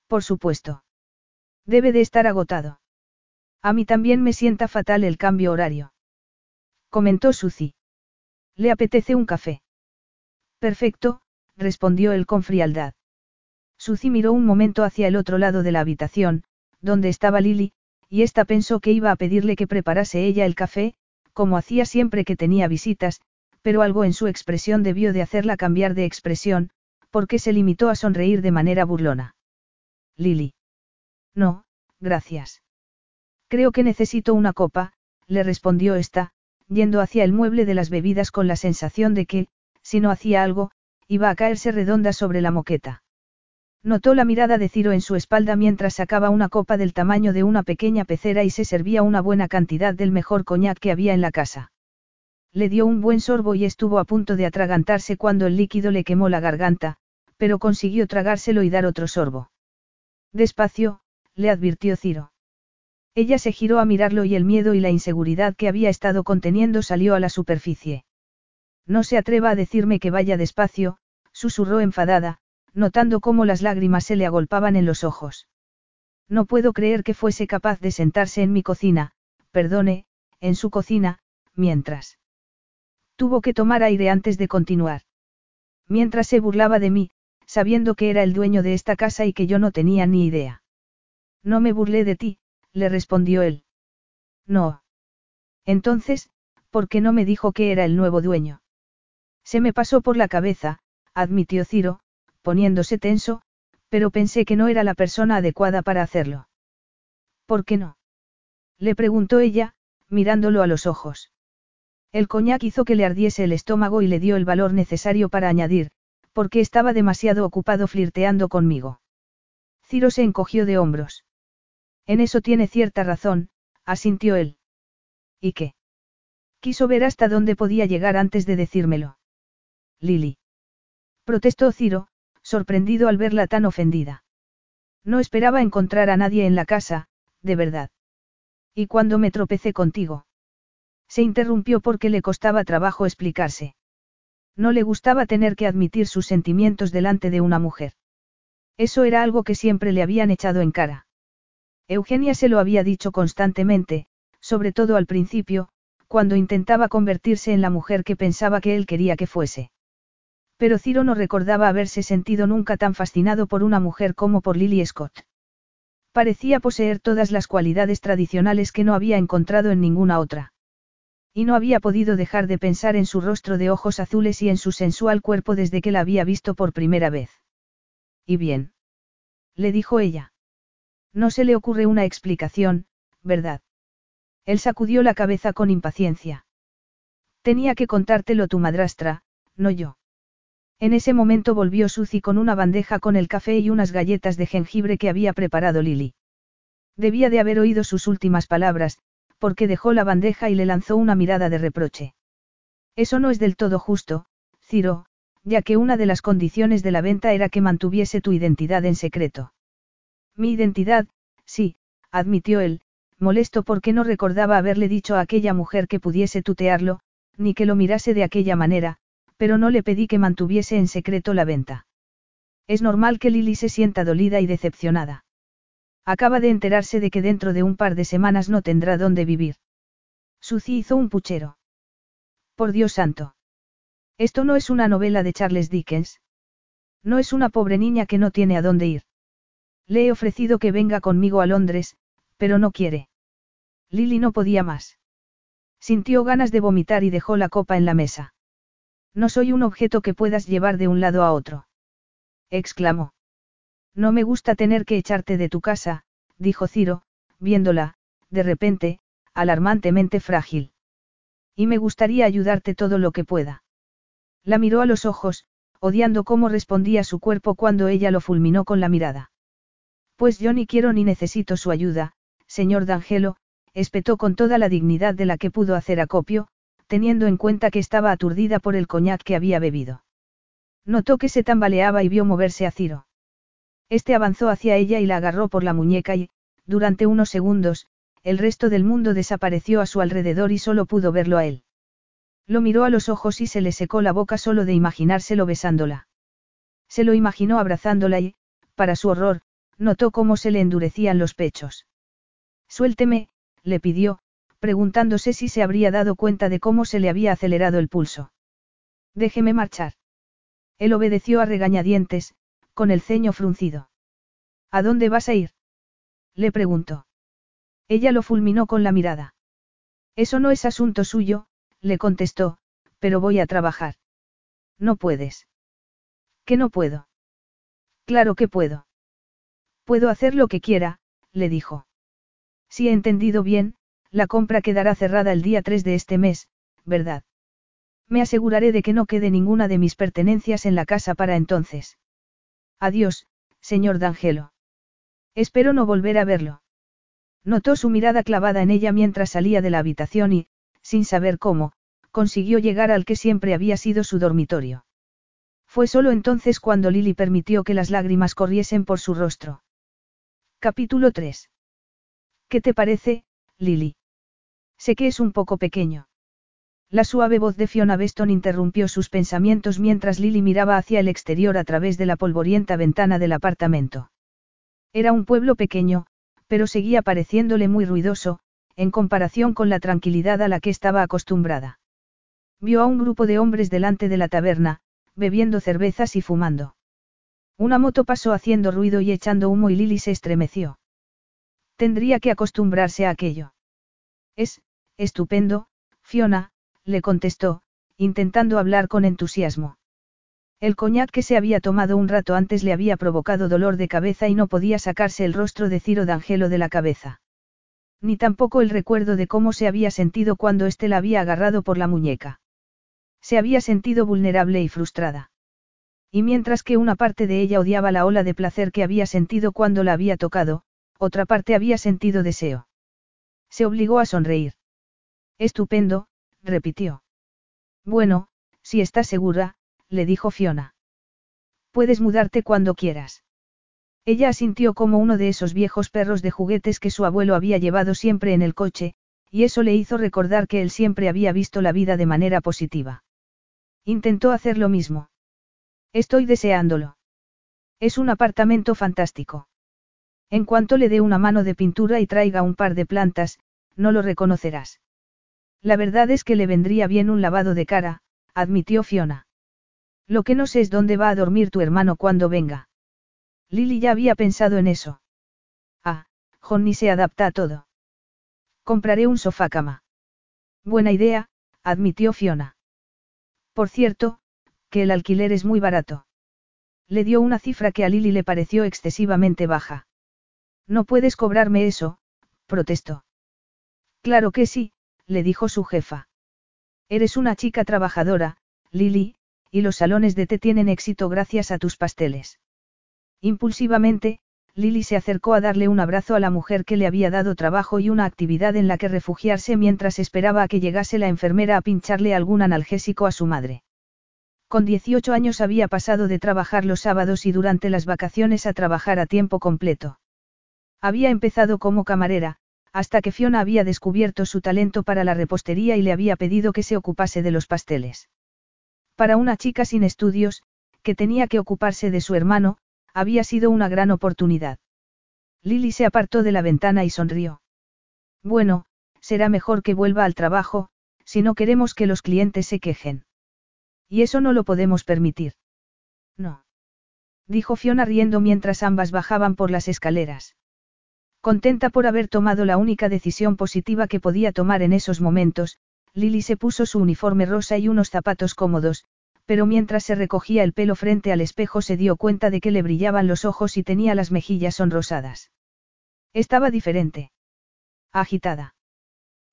Por supuesto. Debe de estar agotado. A mí también me sienta fatal el cambio horario. Comentó Suzy. ¿Le apetece un café? Perfecto, respondió él con frialdad. Suzy miró un momento hacia el otro lado de la habitación, donde estaba Lily, y ésta pensó que iba a pedirle que preparase ella el café, como hacía siempre que tenía visitas, pero algo en su expresión debió de hacerla cambiar de expresión, porque se limitó a sonreír de manera burlona. Lily. No, gracias. Creo que necesito una copa, le respondió esta, yendo hacia el mueble de las bebidas con la sensación de que, si no hacía algo, iba a caerse redonda sobre la moqueta. Notó la mirada de Ciro en su espalda mientras sacaba una copa del tamaño de una pequeña pecera y se servía una buena cantidad del mejor coñac que había en la casa. Le dio un buen sorbo y estuvo a punto de atragantarse cuando el líquido le quemó la garganta, pero consiguió tragárselo y dar otro sorbo. Despacio, le advirtió Ciro. Ella se giró a mirarlo y el miedo y la inseguridad que había estado conteniendo salió a la superficie. No se atreva a decirme que vaya despacio, susurró enfadada, notando cómo las lágrimas se le agolpaban en los ojos. No puedo creer que fuese capaz de sentarse en mi cocina, perdone, en su cocina, mientras. Tuvo que tomar aire antes de continuar. Mientras se burlaba de mí, sabiendo que era el dueño de esta casa y que yo no tenía ni idea. No me burlé de ti, le respondió él. No. Entonces, ¿por qué no me dijo que era el nuevo dueño? Se me pasó por la cabeza, admitió Ciro, poniéndose tenso, pero pensé que no era la persona adecuada para hacerlo. ¿Por qué no? Le preguntó ella, mirándolo a los ojos. El coñac hizo que le ardiese el estómago y le dio el valor necesario para añadir, porque estaba demasiado ocupado flirteando conmigo. Ciro se encogió de hombros. En eso tiene cierta razón, asintió él. ¿Y qué? Quiso ver hasta dónde podía llegar antes de decírmelo. Lili. Protestó Ciro, sorprendido al verla tan ofendida. No esperaba encontrar a nadie en la casa, de verdad. ¿Y cuando me tropecé contigo? Se interrumpió porque le costaba trabajo explicarse. No le gustaba tener que admitir sus sentimientos delante de una mujer. Eso era algo que siempre le habían echado en cara. Eugenia se lo había dicho constantemente, sobre todo al principio, cuando intentaba convertirse en la mujer que pensaba que él quería que fuese. Pero Ciro no recordaba haberse sentido nunca tan fascinado por una mujer como por Lily Scott. Parecía poseer todas las cualidades tradicionales que no había encontrado en ninguna otra. Y no había podido dejar de pensar en su rostro de ojos azules y en su sensual cuerpo desde que la había visto por primera vez. ¿Y bien? Le dijo ella. No se le ocurre una explicación, ¿verdad? Él sacudió la cabeza con impaciencia. Tenía que contártelo tu madrastra, no yo. En ese momento volvió Suzy con una bandeja con el café y unas galletas de jengibre que había preparado Lily. Debía de haber oído sus últimas palabras, porque dejó la bandeja y le lanzó una mirada de reproche. Eso no es del todo justo, Ciro, ya que una de las condiciones de la venta era que mantuviese tu identidad en secreto. Mi identidad, sí, admitió él, molesto porque no recordaba haberle dicho a aquella mujer que pudiese tutearlo, ni que lo mirase de aquella manera, pero no le pedí que mantuviese en secreto la venta. Es normal que Lily se sienta dolida y decepcionada. Acaba de enterarse de que dentro de un par de semanas no tendrá dónde vivir. Suzy hizo un puchero. Por Dios santo. Esto no es una novela de Charles Dickens. No es una pobre niña que no tiene a dónde ir. Le he ofrecido que venga conmigo a Londres, pero no quiere. Lily no podía más. Sintió ganas de vomitar y dejó la copa en la mesa. No soy un objeto que puedas llevar de un lado a otro. Exclamó. No me gusta tener que echarte de tu casa, dijo Ciro, viéndola, de repente, alarmantemente frágil. Y me gustaría ayudarte todo lo que pueda. La miró a los ojos, odiando cómo respondía su cuerpo cuando ella lo fulminó con la mirada. Pues yo ni quiero ni necesito su ayuda, señor D'Angelo, espetó con toda la dignidad de la que pudo hacer acopio, teniendo en cuenta que estaba aturdida por el coñac que había bebido. Notó que se tambaleaba y vio moverse a Ciro. Este avanzó hacia ella y la agarró por la muñeca y, durante unos segundos, el resto del mundo desapareció a su alrededor y solo pudo verlo a él. Lo miró a los ojos y se le secó la boca solo de imaginárselo besándola. Se lo imaginó abrazándola y, para su horror, notó cómo se le endurecían los pechos. Suélteme, le pidió, preguntándose si se habría dado cuenta de cómo se le había acelerado el pulso. Déjeme marchar. Él obedeció a regañadientes, con el ceño fruncido. ¿A dónde vas a ir? Le preguntó. Ella lo fulminó con la mirada. Eso no es asunto suyo, le contestó, pero voy a trabajar. No puedes. ¿Qué no puedo? Claro que puedo. Puedo hacer lo que quiera, le dijo. Si he entendido bien, la compra quedará cerrada el día 3 de este mes, ¿verdad? Me aseguraré de que no quede ninguna de mis pertenencias en la casa para entonces. Adiós, señor D'Angelo. Espero no volver a verlo. Notó su mirada clavada en ella mientras salía de la habitación y, sin saber cómo, consiguió llegar al que siempre había sido su dormitorio. Fue solo entonces cuando Lily permitió que las lágrimas corriesen por su rostro. Capítulo 3. ¿Qué te parece, Lily? Sé que es un poco pequeño. La suave voz de Fiona Beston interrumpió sus pensamientos mientras Lily miraba hacia el exterior a través de la polvorienta ventana del apartamento. Era un pueblo pequeño, pero seguía pareciéndole muy ruidoso, en comparación con la tranquilidad a la que estaba acostumbrada. Vio a un grupo de hombres delante de la taberna, bebiendo cervezas y fumando. Una moto pasó haciendo ruido y echando humo y Lily se estremeció. Tendría que acostumbrarse a aquello. Es, estupendo, Fiona, le contestó, intentando hablar con entusiasmo. El coñac que se había tomado un rato antes le había provocado dolor de cabeza y no podía sacarse el rostro de Ciro D'Angelo de la cabeza. Ni tampoco el recuerdo de cómo se había sentido cuando éste la había agarrado por la muñeca. Se había sentido vulnerable y frustrada. Y mientras que una parte de ella odiaba la ola de placer que había sentido cuando la había tocado, otra parte había sentido deseo. Se obligó a sonreír. Estupendo, repitió. Bueno, si estás segura, le dijo Fiona. Puedes mudarte cuando quieras. Ella asintió como uno de esos viejos perros de juguetes que su abuelo había llevado siempre en el coche, y eso le hizo recordar que él siempre había visto la vida de manera positiva. Intentó hacer lo mismo. Estoy deseándolo. Es un apartamento fantástico. En cuanto le dé una mano de pintura y traiga un par de plantas, no lo reconocerás. La verdad es que le vendría bien un lavado de cara, admitió Fiona. Lo que no sé es dónde va a dormir tu hermano cuando venga. Lily ya había pensado en eso. Ah, Johnny se adapta a todo. Compraré un sofá cama. Buena idea, admitió Fiona. Por cierto, que el alquiler es muy barato. Le dio una cifra que a Lily le pareció excesivamente baja. No puedes cobrarme eso, protestó. Claro que sí, le dijo su jefa. Eres una chica trabajadora, Lily, y los salones de té tienen éxito gracias a tus pasteles. Impulsivamente, Lily se acercó a darle un abrazo a la mujer que le había dado trabajo y una actividad en la que refugiarse mientras esperaba a que llegase la enfermera a pincharle algún analgésico a su madre. Con 18 años había pasado de trabajar los sábados y durante las vacaciones a trabajar a tiempo completo. Había empezado como camarera, hasta que Fiona había descubierto su talento para la repostería y le había pedido que se ocupase de los pasteles. Para una chica sin estudios, que tenía que ocuparse de su hermano, había sido una gran oportunidad. Lily se apartó de la ventana y sonrió. Bueno, será mejor que vuelva al trabajo, si no queremos que los clientes se quejen. Y eso no lo podemos permitir. No. Dijo Fiona riendo mientras ambas bajaban por las escaleras. Contenta por haber tomado la única decisión positiva que podía tomar en esos momentos, Lily se puso su uniforme rosa y unos zapatos cómodos, pero mientras se recogía el pelo frente al espejo se dio cuenta de que le brillaban los ojos y tenía las mejillas sonrosadas. Estaba diferente. Agitada.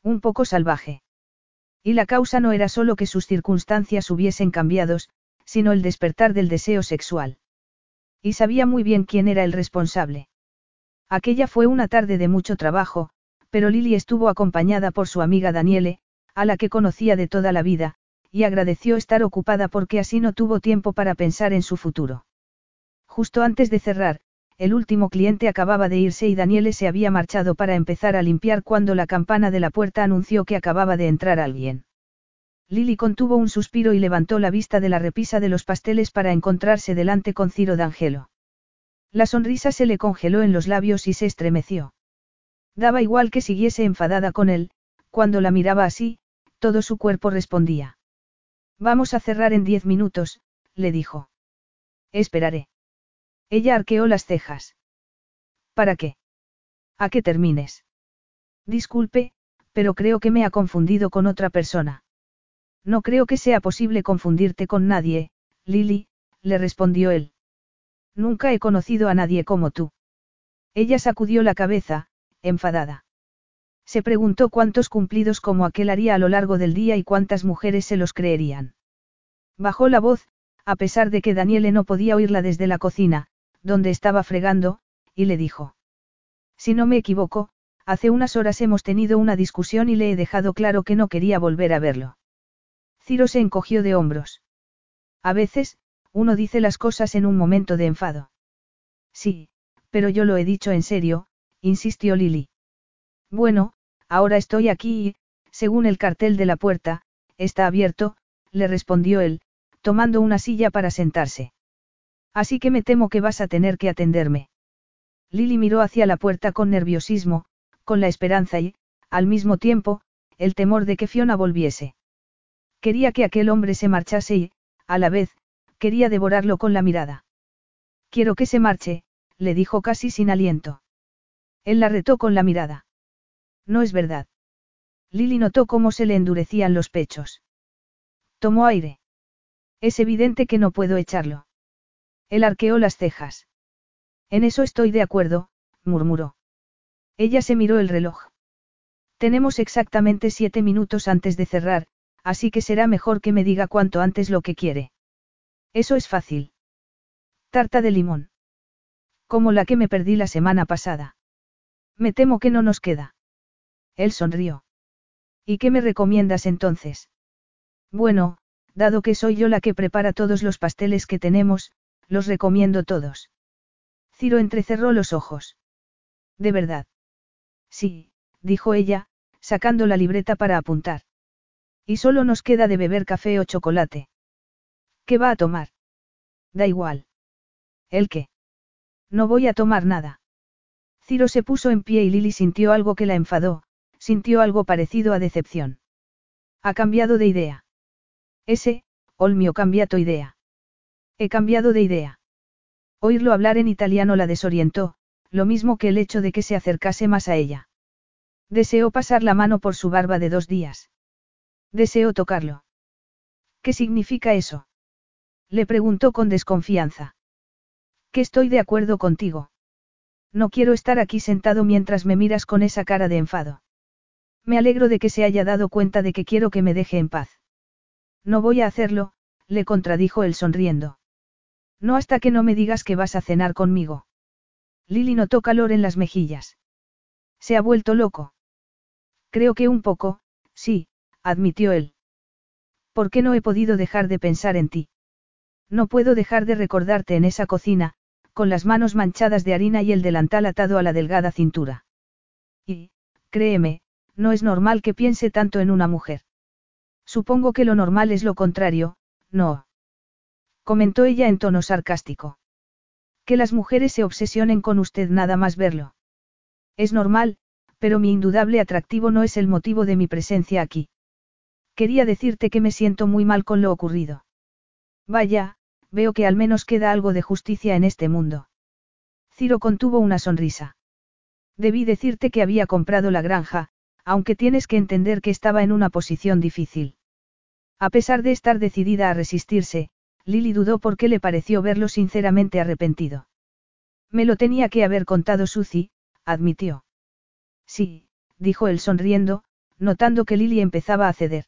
Un poco salvaje. Y la causa no era solo que sus circunstancias hubiesen cambiado, sino el despertar del deseo sexual. Y sabía muy bien quién era el responsable. Aquella fue una tarde de mucho trabajo, pero Lily estuvo acompañada por su amiga Daniele, a la que conocía de toda la vida, y agradeció estar ocupada porque así no tuvo tiempo para pensar en su futuro. Justo antes de cerrar, el último cliente acababa de irse y Daniele se había marchado para empezar a limpiar cuando la campana de la puerta anunció que acababa de entrar alguien. Lily contuvo un suspiro y levantó la vista de la repisa de los pasteles para encontrarse delante con Ciro D'Angelo. La sonrisa se le congeló en los labios y se estremeció. Daba igual que siguiese enfadada con él, cuando la miraba así, todo su cuerpo respondía. Vamos a cerrar en diez minutos, le dijo. Esperaré. Ella arqueó las cejas. ¿Para qué? A que termines. Disculpe, pero creo que me ha confundido con otra persona. No creo que sea posible confundirte con nadie, Lily, le respondió él. Nunca he conocido a nadie como tú. Ella sacudió la cabeza, enfadada. Se preguntó cuántos cumplidos como aquel haría a lo largo del día y cuántas mujeres se los creerían. Bajó la voz, a pesar de que Daniele no podía oírla desde la cocina, donde estaba fregando, y le dijo. Si no me equivoco, hace unas horas hemos tenido una discusión y le he dejado claro que no quería volver a verlo. Ciro se encogió de hombros. A veces, uno dice las cosas en un momento de enfado. Sí, pero yo lo he dicho en serio, insistió Lily. Bueno, ahora estoy aquí y, según el cartel de la puerta, está abierto, le respondió él, tomando una silla para sentarse. Así que me temo que vas a tener que atenderme. Lily miró hacia la puerta con nerviosismo, con la esperanza y, al mismo tiempo, el temor de que Fiona volviese. Quería que aquel hombre se marchase y, a la vez, quería devorarlo con la mirada. Quiero que se marche, le dijo casi sin aliento. Él la retó con la mirada. No es verdad. Lily notó cómo se le endurecían los pechos. Tomó aire. Es evidente que no puedo echarlo. Él arqueó las cejas. En eso estoy de acuerdo, murmuró. Ella se miró el reloj. Tenemos exactamente siete minutos antes de cerrar, así que será mejor que me diga cuanto antes lo que quiere. Eso es fácil. Tarta de limón. Como la que me perdí la semana pasada. Me temo que no nos queda. Él sonrió. ¿Y qué me recomiendas entonces? Bueno, dado que soy yo la que prepara todos los pasteles que tenemos, los recomiendo todos. Ciro entrecerró los ojos. ¿De verdad? Sí, dijo ella, sacando la libreta para apuntar. Y solo nos queda de beber café o chocolate. ¿Qué va a tomar? Da igual. ¿El qué? No voy a tomar nada. Ciro se puso en pie y Lily sintió algo que la enfadó, sintió algo parecido a decepción. Ha cambiado de idea. Ese, Olmio cambiato idea. He cambiado de idea. Oírlo hablar en italiano la desorientó, lo mismo que el hecho de que se acercase más a ella. Deseó pasar la mano por su barba de dos días. Deseó tocarlo. ¿Qué significa eso? Le preguntó con desconfianza. Que estoy de acuerdo contigo. No quiero estar aquí sentado mientras me miras con esa cara de enfado. Me alegro de que se haya dado cuenta de que quiero que me deje en paz. No voy a hacerlo, le contradijo él sonriendo. No hasta que no me digas que vas a cenar conmigo. Lily notó calor en las mejillas. Se ha vuelto loco. Creo que un poco, sí, admitió él. ¿Por qué no he podido dejar de pensar en ti? No puedo dejar de recordarte en esa cocina, con las manos manchadas de harina y el delantal atado a la delgada cintura. Y, créeme, no es normal que piense tanto en una mujer. Supongo que lo normal es lo contrario, no. Comentó ella en tono sarcástico. Que las mujeres se obsesionen con usted nada más verlo. Es normal, pero mi indudable atractivo no es el motivo de mi presencia aquí. Quería decirte que me siento muy mal con lo ocurrido. Vaya, veo que al menos queda algo de justicia en este mundo. Ciro contuvo una sonrisa. Debí decirte que había comprado la granja, aunque tienes que entender que estaba en una posición difícil. A pesar de estar decidida a resistirse, Lily dudó porque le pareció verlo sinceramente arrepentido. Me lo tenía que haber contado Suzy, admitió. Sí, dijo él sonriendo, notando que Lily empezaba a ceder.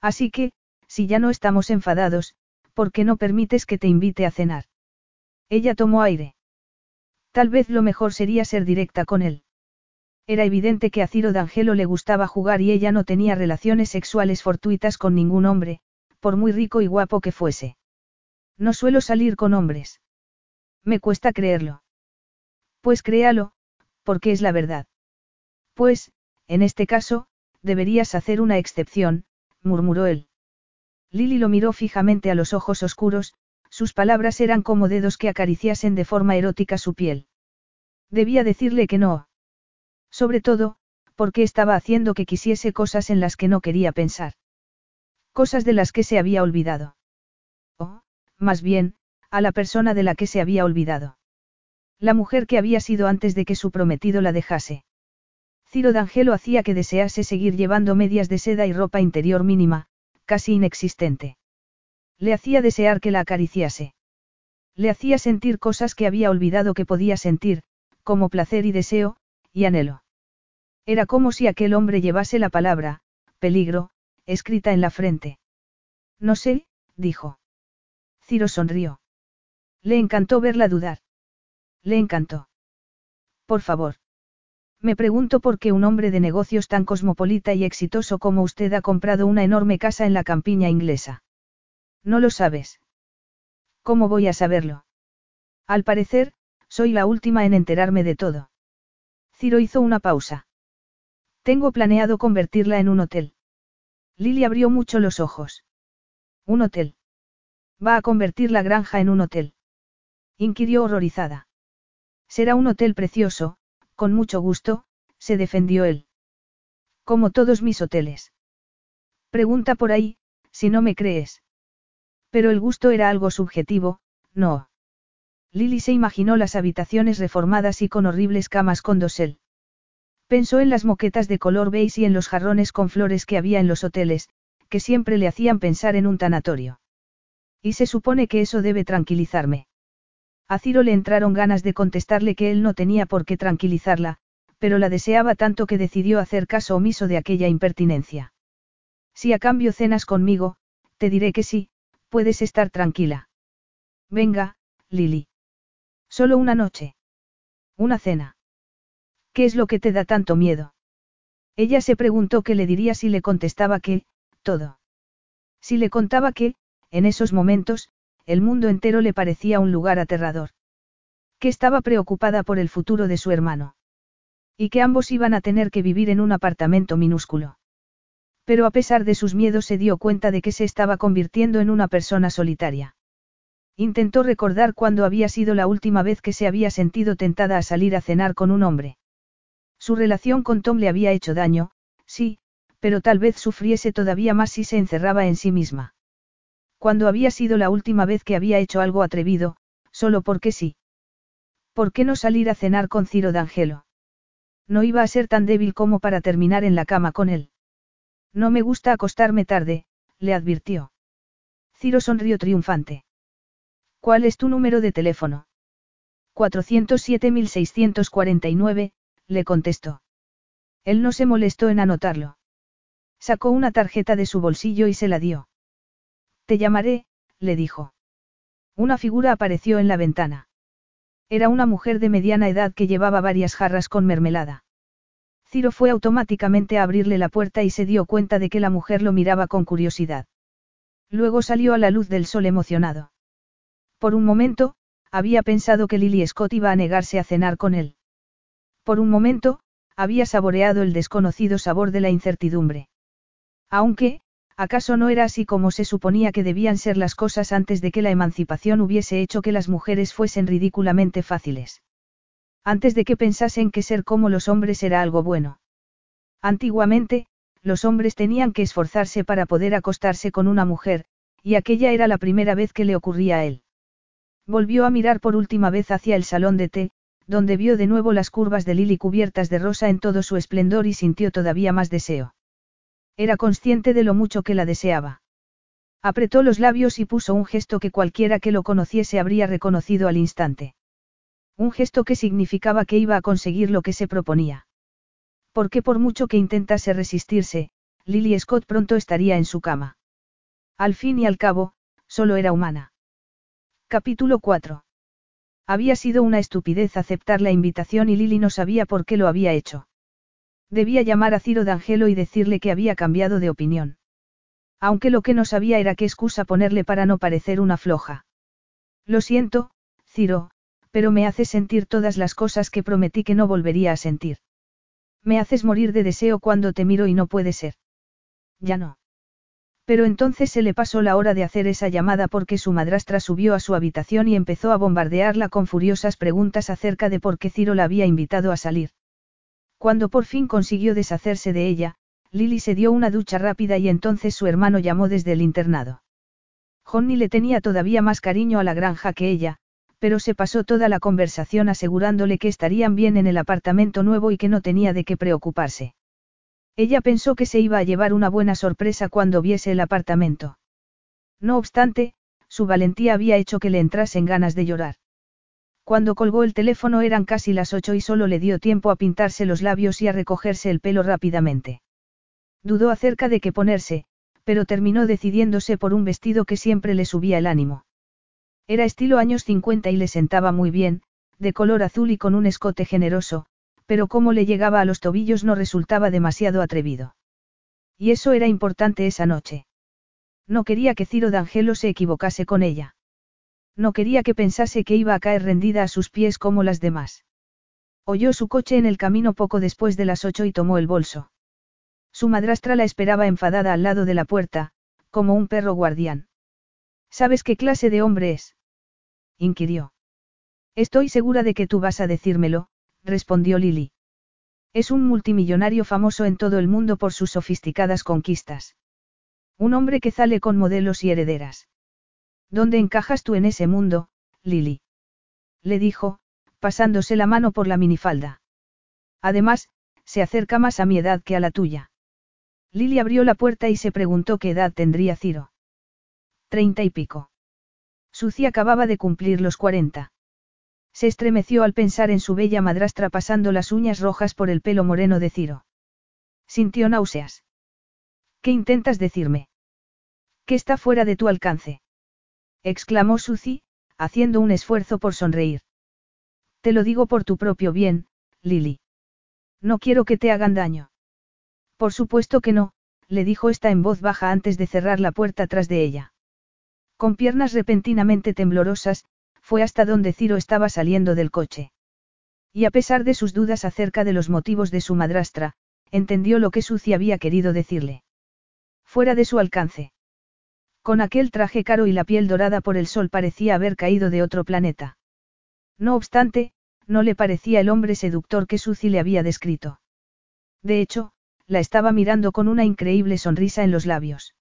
Así que, si ya no estamos enfadados, ¿por qué no permites que te invite a cenar? Ella tomó aire. Tal vez lo mejor sería ser directa con él. Era evidente que a Ciro D'Angelo le gustaba jugar y ella no tenía relaciones sexuales fortuitas con ningún hombre, por muy rico y guapo que fuese. No suelo salir con hombres. Me cuesta creerlo. Pues créalo, porque es la verdad. Pues, en este caso, deberías hacer una excepción, murmuró él. Lily lo miró fijamente a los ojos oscuros, sus palabras eran como dedos que acariciasen de forma erótica su piel. Debía decirle que no. Sobre todo, porque estaba haciendo que quisiese cosas en las que no quería pensar. Cosas de las que se había olvidado. O, más bien, a la persona de la que se había olvidado. La mujer que había sido antes de que su prometido la dejase. Ciro D'Angelo hacía que desease seguir llevando medias de seda y ropa interior mínima, casi inexistente. Le hacía desear que la acariciase. Le hacía sentir cosas que había olvidado que podía sentir, como placer y deseo, y anhelo. Era como si aquel hombre llevase la palabra, peligro, escrita en la frente. No sé, dijo. Ciro sonrió. Le encantó verla dudar. Le encantó. Por favor. Me pregunto por qué un hombre de negocios tan cosmopolita y exitoso como usted ha comprado una enorme casa en la campiña inglesa. No lo sabes. ¿Cómo voy a saberlo? Al parecer, soy la última en enterarme de todo. Ciro hizo una pausa. Tengo planeado convertirla en un hotel. Lily abrió mucho los ojos. ¿Un hotel? Va a convertir la granja en un hotel. Inquirió horrorizada. Será un hotel precioso, con mucho gusto, se defendió él. Como todos mis hoteles. Pregunta por ahí, si no me crees. Pero el gusto era algo subjetivo, no. Lily se imaginó las habitaciones reformadas y con horribles camas con dosel. Pensó en las moquetas de color beige y en los jarrones con flores que había en los hoteles, que siempre le hacían pensar en un tanatorio. Y se supone que eso debe tranquilizarme. A Ciro le entraron ganas de contestarle que él no tenía por qué tranquilizarla, pero la deseaba tanto que decidió hacer caso omiso de aquella impertinencia. Si a cambio cenas conmigo, te diré que sí, puedes estar tranquila. Venga, Lily. Solo una noche. Una cena. ¿Qué es lo que te da tanto miedo? Ella se preguntó qué le diría si le contestaba que, todo. Si le contaba que, en esos momentos, el mundo entero le parecía un lugar aterrador. Que estaba preocupada por el futuro de su hermano. Y que ambos iban a tener que vivir en un apartamento minúsculo. Pero a pesar de sus miedos se dio cuenta de que se estaba convirtiendo en una persona solitaria. Intentó recordar cuándo había sido la última vez que se había sentido tentada a salir a cenar con un hombre. Su relación con Tom le había hecho daño, sí, pero tal vez sufriese todavía más si se encerraba en sí misma. Cuando había sido la última vez que había hecho algo atrevido, solo porque sí. ¿Por qué no salir a cenar con Ciro D'Angelo? No iba a ser tan débil como para terminar en la cama con él. No me gusta acostarme tarde, le advirtió. Ciro sonrió triunfante. ¿Cuál es tu número de teléfono? 407.649, le contestó. Él no se molestó en anotarlo. Sacó una tarjeta de su bolsillo y se la dio. Te llamaré, le dijo. Una figura apareció en la ventana. Era una mujer de mediana edad que llevaba varias jarras con mermelada. Ciro fue automáticamente a abrirle la puerta y se dio cuenta de que la mujer lo miraba con curiosidad. Luego salió a la luz del sol emocionado. Por un momento, había pensado que Lily Scott iba a negarse a cenar con él. Por un momento, había saboreado el desconocido sabor de la incertidumbre. Aunque, ¿Acaso no era así como se suponía que debían ser las cosas antes de que la emancipación hubiese hecho que las mujeres fuesen ridículamente fáciles? Antes de que pensasen que ser como los hombres era algo bueno. Antiguamente, los hombres tenían que esforzarse para poder acostarse con una mujer, y aquella era la primera vez que le ocurría a él. Volvió a mirar por última vez hacia el salón de té, donde vio de nuevo las curvas de Lily cubiertas de rosa en todo su esplendor y sintió todavía más deseo. Era consciente de lo mucho que la deseaba. Apretó los labios y puso un gesto que cualquiera que lo conociese habría reconocido al instante. Un gesto que significaba que iba a conseguir lo que se proponía. Porque por mucho que intentase resistirse, Lily Scott pronto estaría en su cama. Al fin y al cabo, solo era humana. Capítulo 4. Había sido una estupidez aceptar la invitación y Lily no sabía por qué lo había hecho. Debía llamar a Ciro D'Angelo y decirle que había cambiado de opinión. Aunque lo que no sabía era qué excusa ponerle para no parecer una floja. Lo siento, Ciro, pero me haces sentir todas las cosas que prometí que no volvería a sentir. Me haces morir de deseo cuando te miro y no puede ser. Ya no. Pero entonces se le pasó la hora de hacer esa llamada porque su madrastra subió a su habitación y empezó a bombardearla con furiosas preguntas acerca de por qué Ciro la había invitado a salir. Cuando por fin consiguió deshacerse de ella, Lily se dio una ducha rápida y entonces su hermano llamó desde el internado. Johnny le tenía todavía más cariño a la granja que ella, pero se pasó toda la conversación asegurándole que estarían bien en el apartamento nuevo y que no tenía de qué preocuparse. Ella pensó que se iba a llevar una buena sorpresa cuando viese el apartamento. No obstante, su valentía había hecho que le entrasen ganas de llorar. Cuando colgó el teléfono eran casi las ocho y solo le dio tiempo a pintarse los labios y a recogerse el pelo rápidamente. Dudó acerca de qué ponerse, pero terminó decidiéndose por un vestido que siempre le subía el ánimo. Era estilo años 50 y le sentaba muy bien, de color azul y con un escote generoso, pero como le llegaba a los tobillos no resultaba demasiado atrevido. Y eso era importante esa noche. No quería que Ciro D'Angelo se equivocase con ella. No quería que pensase que iba a caer rendida a sus pies como las demás. Oyó su coche en el camino poco después de las ocho y tomó el bolso. Su madrastra la esperaba enfadada al lado de la puerta, como un perro guardián. ¿Sabes qué clase de hombre es? inquirió. Estoy segura de que tú vas a decírmelo, respondió Lily. Es un multimillonario famoso en todo el mundo por sus sofisticadas conquistas. Un hombre que sale con modelos y herederas. ¿Dónde encajas tú en ese mundo, Lily? Le dijo, pasándose la mano por la minifalda. Además, se acerca más a mi edad que a la tuya. Lily abrió la puerta y se preguntó qué edad tendría Ciro. Treinta y pico. Suci acababa de cumplir los cuarenta. Se estremeció al pensar en su bella madrastra pasando las uñas rojas por el pelo moreno de Ciro. Sintió náuseas. ¿Qué intentas decirme? ¿Qué está fuera de tu alcance? Exclamó Suzy, haciendo un esfuerzo por sonreír. Te lo digo por tu propio bien, Lily. No quiero que te hagan daño. Por supuesto que no, le dijo esta en voz baja antes de cerrar la puerta tras de ella. Con piernas repentinamente temblorosas, fue hasta donde Ciro estaba saliendo del coche. Y a pesar de sus dudas acerca de los motivos de su madrastra, entendió lo que Suci había querido decirle. Fuera de su alcance. Con aquel traje caro y la piel dorada por el sol parecía haber caído de otro planeta. No obstante, no le parecía el hombre seductor que Suci le había descrito. De hecho, la estaba mirando con una increíble sonrisa en los labios.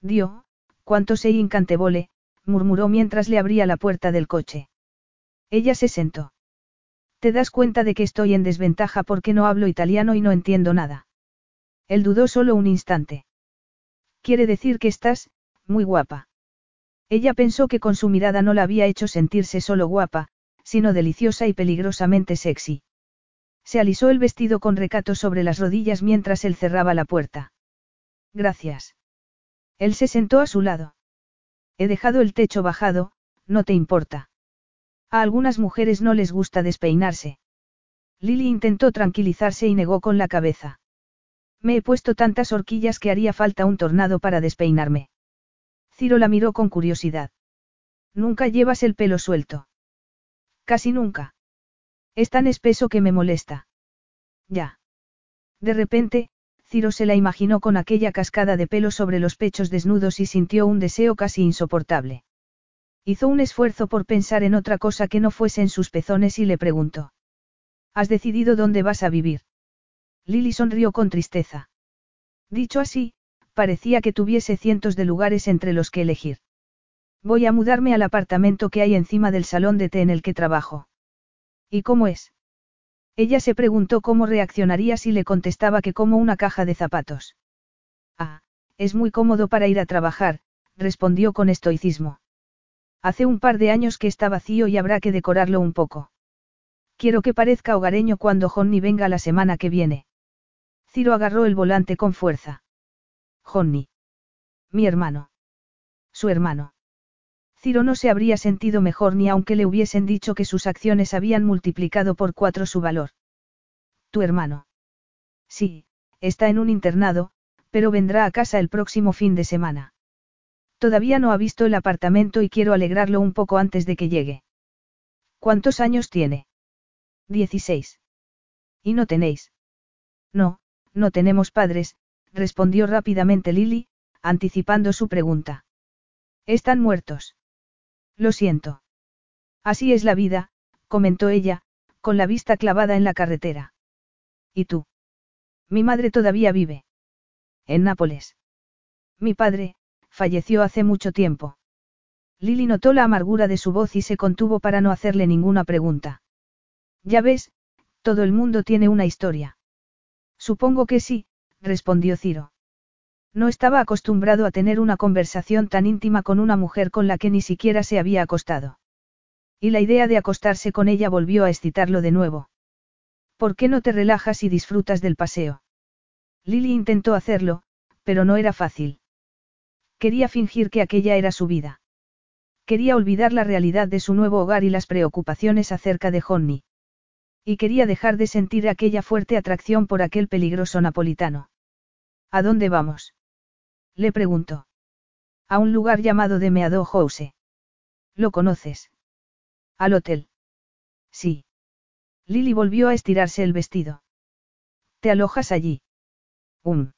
Dio, cuánto se incantebole, murmuró mientras le abría la puerta del coche. Ella se sentó. ¿Te das cuenta de que estoy en desventaja porque no hablo italiano y no entiendo nada? Él dudó solo un instante. Quiere decir que estás, muy guapa. Ella pensó que con su mirada no la había hecho sentirse solo guapa, sino deliciosa y peligrosamente sexy. Se alisó el vestido con recato sobre las rodillas mientras él cerraba la puerta. Gracias. Él se sentó a su lado. He dejado el techo bajado, no te importa. A algunas mujeres no les gusta despeinarse. Lily intentó tranquilizarse y negó con la cabeza. Me he puesto tantas horquillas que haría falta un tornado para despeinarme. Ciro la miró con curiosidad. Nunca llevas el pelo suelto. Casi nunca. Es tan espeso que me molesta. Ya. De repente, Ciro se la imaginó con aquella cascada de pelo sobre los pechos desnudos y sintió un deseo casi insoportable. Hizo un esfuerzo por pensar en otra cosa que no fuese en sus pezones y le preguntó. ¿Has decidido dónde vas a vivir? Lily sonrió con tristeza. Dicho así, parecía que tuviese cientos de lugares entre los que elegir. Voy a mudarme al apartamento que hay encima del salón de té en el que trabajo. ¿Y cómo es? Ella se preguntó cómo reaccionaría si le contestaba que como una caja de zapatos. Ah, es muy cómodo para ir a trabajar, respondió con estoicismo. Hace un par de años que está vacío y habrá que decorarlo un poco. Quiero que parezca hogareño cuando Johnny venga la semana que viene. Ciro agarró el volante con fuerza. Johnny. Mi hermano. Su hermano. Ciro no se habría sentido mejor ni aunque le hubiesen dicho que sus acciones habían multiplicado por cuatro su valor. Tu hermano. Sí, está en un internado, pero vendrá a casa el próximo fin de semana. Todavía no ha visto el apartamento y quiero alegrarlo un poco antes de que llegue. ¿Cuántos años tiene? Dieciséis. ¿Y no tenéis? No, no tenemos padres, respondió rápidamente Lily, anticipando su pregunta. Están muertos. Lo siento. Así es la vida, comentó ella, con la vista clavada en la carretera. ¿Y tú? Mi madre todavía vive. En Nápoles. Mi padre, falleció hace mucho tiempo. Lily notó la amargura de su voz y se contuvo para no hacerle ninguna pregunta. Ya ves, todo el mundo tiene una historia. Supongo que sí, respondió Ciro. No estaba acostumbrado a tener una conversación tan íntima con una mujer con la que ni siquiera se había acostado. Y la idea de acostarse con ella volvió a excitarlo de nuevo. ¿Por qué no te relajas y disfrutas del paseo? Lily intentó hacerlo, pero no era fácil. Quería fingir que aquella era su vida. Quería olvidar la realidad de su nuevo hogar y las preocupaciones acerca de Johnny. Y quería dejar de sentir aquella fuerte atracción por aquel peligroso napolitano. ¿A dónde vamos? Le preguntó. A un lugar llamado de Meadow House. ¿Lo conoces? Al hotel. Sí. Lily volvió a estirarse el vestido. ¿Te alojas allí? Um.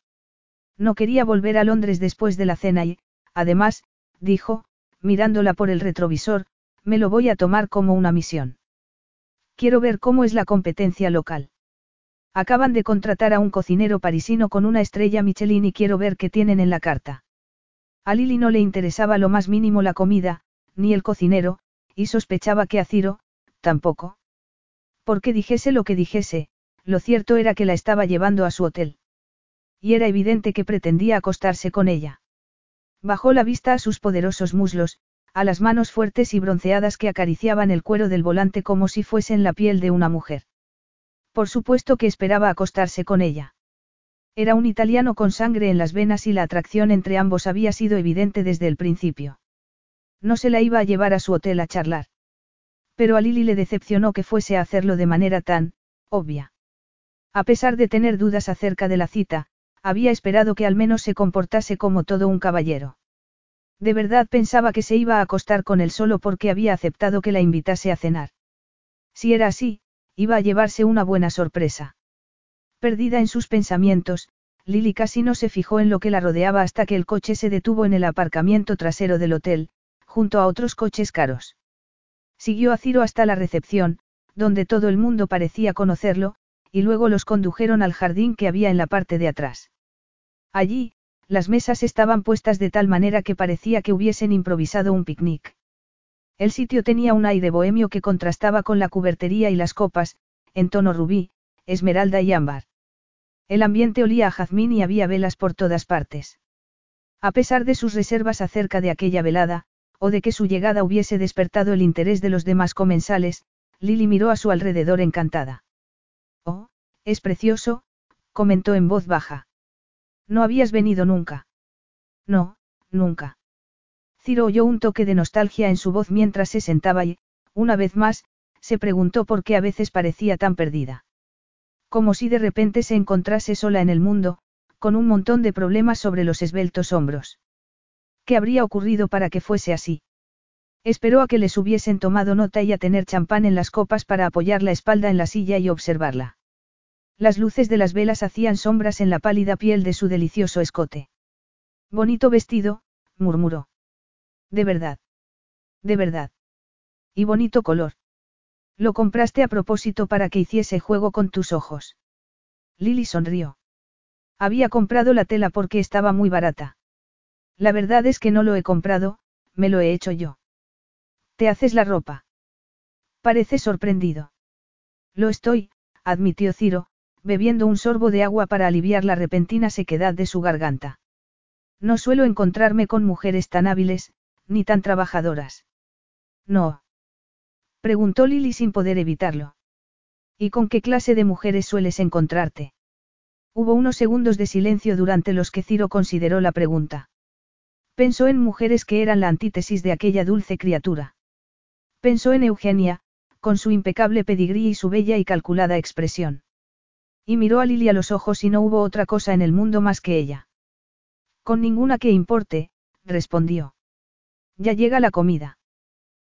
No quería volver a Londres después de la cena y, además, dijo, mirándola por el retrovisor, me lo voy a tomar como una misión. Quiero ver cómo es la competencia local. Acaban de contratar a un cocinero parisino con una estrella Michelin y quiero ver qué tienen en la carta. A Lily no le interesaba lo más mínimo la comida, ni el cocinero, y sospechaba que a Ciro, tampoco. Porque dijese lo que dijese, lo cierto era que la estaba llevando a su hotel. Y era evidente que pretendía acostarse con ella. Bajó la vista a sus poderosos muslos, a las manos fuertes y bronceadas que acariciaban el cuero del volante como si fuesen la piel de una mujer. Por supuesto que esperaba acostarse con ella. Era un italiano con sangre en las venas y la atracción entre ambos había sido evidente desde el principio. No se la iba a llevar a su hotel a charlar. Pero a Lily le decepcionó que fuese a hacerlo de manera tan, obvia. A pesar de tener dudas acerca de la cita, había esperado que al menos se comportase como todo un caballero. De verdad pensaba que se iba a acostar con él solo porque había aceptado que la invitase a cenar. Si era así, iba a llevarse una buena sorpresa. Perdida en sus pensamientos, Lily casi no se fijó en lo que la rodeaba hasta que el coche se detuvo en el aparcamiento trasero del hotel, junto a otros coches caros. Siguió a Ciro hasta la recepción, donde todo el mundo parecía conocerlo, y luego los condujeron al jardín que había en la parte de atrás. Allí, las mesas estaban puestas de tal manera que parecía que hubiesen improvisado un picnic. El sitio tenía un aire bohemio que contrastaba con la cubertería y las copas, en tono rubí, esmeralda y ámbar. El ambiente olía a jazmín y había velas por todas partes. A pesar de sus reservas acerca de aquella velada, o de que su llegada hubiese despertado el interés de los demás comensales, Lily miró a su alrededor encantada. Oh, es precioso, comentó en voz baja. No habías venido nunca. No, nunca. Ciro oyó un toque de nostalgia en su voz mientras se sentaba y, una vez más, se preguntó por qué a veces parecía tan perdida. Como si de repente se encontrase sola en el mundo, con un montón de problemas sobre los esbeltos hombros. ¿Qué habría ocurrido para que fuese así? Esperó a que les hubiesen tomado nota y a tener champán en las copas para apoyar la espalda en la silla y observarla. Las luces de las velas hacían sombras en la pálida piel de su delicioso escote. Bonito vestido, murmuró. De verdad. De verdad. Y bonito color. Lo compraste a propósito para que hiciese juego con tus ojos. Lily sonrió. Había comprado la tela porque estaba muy barata. La verdad es que no lo he comprado, me lo he hecho yo. ¿Te haces la ropa? Parece sorprendido. Lo estoy, admitió Ciro, bebiendo un sorbo de agua para aliviar la repentina sequedad de su garganta. No suelo encontrarme con mujeres tan hábiles, ni tan trabajadoras. No. Preguntó Lily sin poder evitarlo. ¿Y con qué clase de mujeres sueles encontrarte? Hubo unos segundos de silencio durante los que Ciro consideró la pregunta. Pensó en mujeres que eran la antítesis de aquella dulce criatura. Pensó en Eugenia, con su impecable pedigrí y su bella y calculada expresión. Y miró a Lily a los ojos y no hubo otra cosa en el mundo más que ella. Con ninguna que importe, respondió. Ya llega la comida.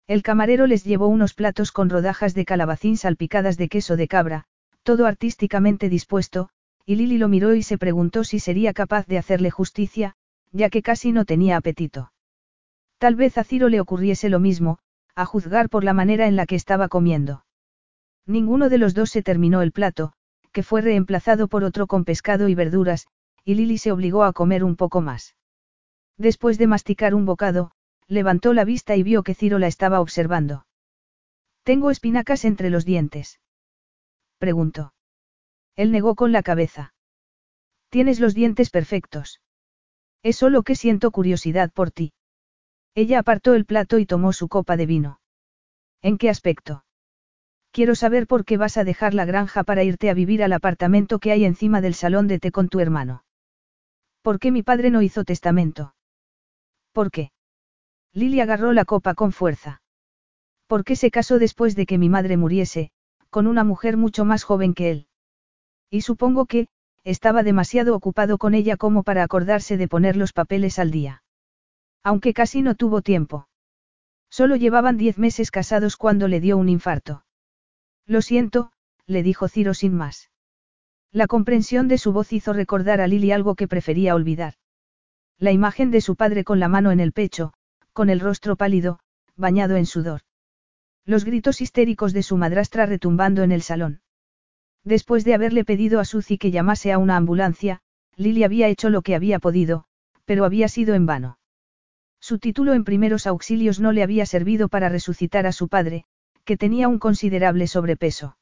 El camarero les llevó unos platos con rodajas de calabacín salpicadas de queso de cabra, todo artísticamente dispuesto, y Lily lo miró y se preguntó si sería capaz de hacerle justicia, ya que casi no tenía apetito. Tal vez a Ciro le ocurriese lo mismo, a juzgar por la manera en la que estaba comiendo. Ninguno de los dos se terminó el plato, que fue reemplazado por otro con pescado y verduras, y Lily se obligó a comer un poco más. Después de masticar un bocado, levantó la vista y vio que Ciro la estaba observando. Tengo espinacas entre los dientes. Preguntó. Él negó con la cabeza. Tienes los dientes perfectos. Es solo que siento curiosidad por ti. Ella apartó el plato y tomó su copa de vino. ¿En qué aspecto? Quiero saber por qué vas a dejar la granja para irte a vivir al apartamento que hay encima del salón de té con tu hermano. ¿Por qué mi padre no hizo testamento? ¿Por qué? Lily agarró la copa con fuerza. ¿Por qué se casó después de que mi madre muriese, con una mujer mucho más joven que él? Y supongo que, estaba demasiado ocupado con ella como para acordarse de poner los papeles al día. Aunque casi no tuvo tiempo. Solo llevaban diez meses casados cuando le dio un infarto. Lo siento, le dijo Ciro sin más. La comprensión de su voz hizo recordar a Lily algo que prefería olvidar. La imagen de su padre con la mano en el pecho, con el rostro pálido, bañado en sudor. Los gritos histéricos de su madrastra retumbando en el salón. Después de haberle pedido a Suzy que llamase a una ambulancia, Lily había hecho lo que había podido, pero había sido en vano. Su título en primeros auxilios no le había servido para resucitar a su padre, que tenía un considerable sobrepeso.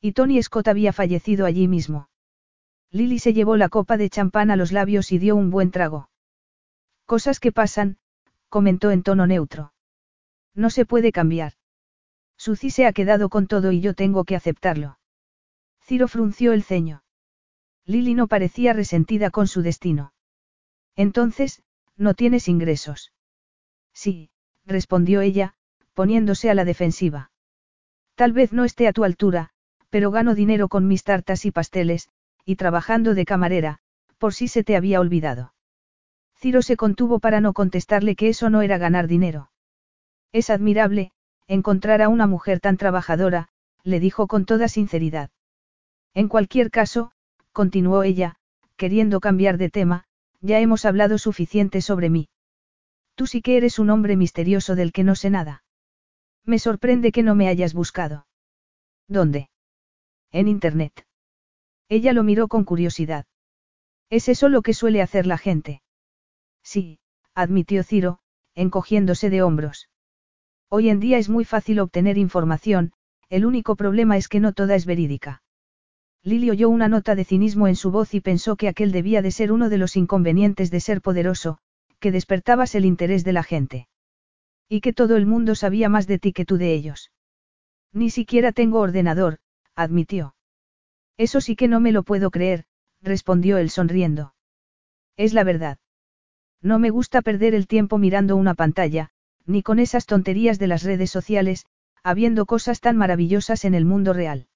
Y Tony Scott había fallecido allí mismo. Lily se llevó la copa de champán a los labios y dio un buen trago. Cosas que pasan, comentó en tono neutro. No se puede cambiar. Suzy se ha quedado con todo y yo tengo que aceptarlo. Ciro frunció el ceño. Lily no parecía resentida con su destino. Entonces, ¿no tienes ingresos? Sí, respondió ella, poniéndose a la defensiva. Tal vez no esté a tu altura, pero gano dinero con mis tartas y pasteles, y trabajando de camarera, por si se te había olvidado. Ciro se contuvo para no contestarle que eso no era ganar dinero. Es admirable, encontrar a una mujer tan trabajadora, le dijo con toda sinceridad. En cualquier caso, continuó ella, queriendo cambiar de tema, ya hemos hablado suficiente sobre mí. Tú sí que eres un hombre misterioso del que no sé nada. Me sorprende que no me hayas buscado. ¿Dónde? En Internet. Ella lo miró con curiosidad. ¿Es eso lo que suele hacer la gente? Sí, admitió Ciro, encogiéndose de hombros. Hoy en día es muy fácil obtener información, el único problema es que no toda es verídica. Lily oyó una nota de cinismo en su voz y pensó que aquel debía de ser uno de los inconvenientes de ser poderoso, que despertabas el interés de la gente. Y que todo el mundo sabía más de ti que tú de ellos. Ni siquiera tengo ordenador, admitió. Eso sí que no me lo puedo creer, respondió él sonriendo. Es la verdad. No me gusta perder el tiempo mirando una pantalla, ni con esas tonterías de las redes sociales, habiendo cosas tan maravillosas en el mundo real.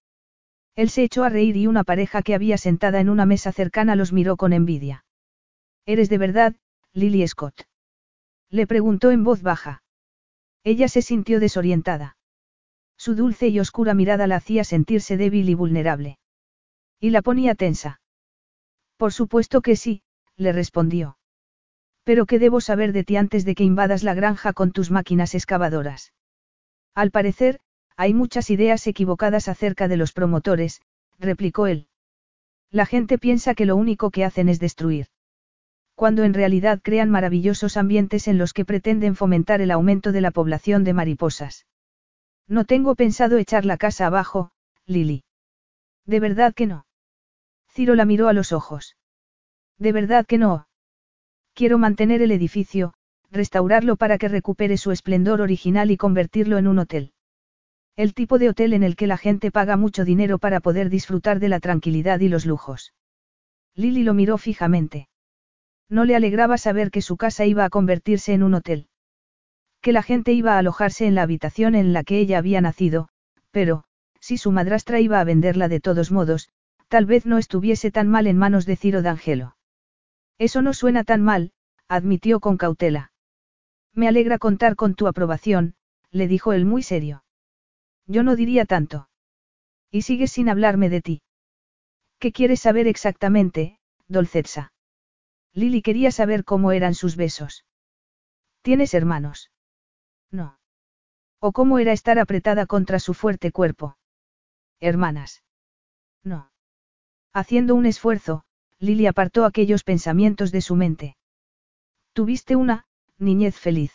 Él se echó a reír y una pareja que había sentada en una mesa cercana los miró con envidia. ¿Eres de verdad, Lily Scott? Le preguntó en voz baja. Ella se sintió desorientada. Su dulce y oscura mirada la hacía sentirse débil y vulnerable. Y la ponía tensa. Por supuesto que sí, le respondió. Pero ¿qué debo saber de ti antes de que invadas la granja con tus máquinas excavadoras? Al parecer, hay muchas ideas equivocadas acerca de los promotores, replicó él. La gente piensa que lo único que hacen es destruir. Cuando en realidad crean maravillosos ambientes en los que pretenden fomentar el aumento de la población de mariposas. No tengo pensado echar la casa abajo, Lily. ¿De verdad que no? Ciro la miró a los ojos. ¿De verdad que no? Quiero mantener el edificio, restaurarlo para que recupere su esplendor original y convertirlo en un hotel. El tipo de hotel en el que la gente paga mucho dinero para poder disfrutar de la tranquilidad y los lujos. Lily lo miró fijamente. No le alegraba saber que su casa iba a convertirse en un hotel. Que la gente iba a alojarse en la habitación en la que ella había nacido, pero, si su madrastra iba a venderla de todos modos, tal vez no estuviese tan mal en manos de Ciro D'Angelo. Eso no suena tan mal, admitió con cautela. Me alegra contar con tu aprobación, le dijo él muy serio. Yo no diría tanto. Y sigues sin hablarme de ti. ¿Qué quieres saber exactamente, Dolcetsa? Lily quería saber cómo eran sus besos. ¿Tienes hermanos? No. ¿O cómo era estar apretada contra su fuerte cuerpo? Hermanas. No. Haciendo un esfuerzo, Lily apartó aquellos pensamientos de su mente. Tuviste una, niñez feliz.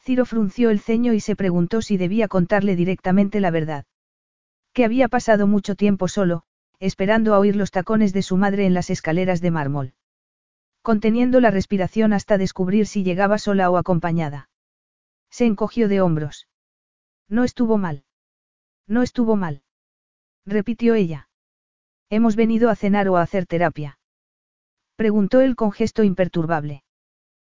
Ciro frunció el ceño y se preguntó si debía contarle directamente la verdad. Que había pasado mucho tiempo solo, esperando a oír los tacones de su madre en las escaleras de mármol. Conteniendo la respiración hasta descubrir si llegaba sola o acompañada. Se encogió de hombros. No estuvo mal. No estuvo mal. Repitió ella. ¿Hemos venido a cenar o a hacer terapia? Preguntó él con gesto imperturbable.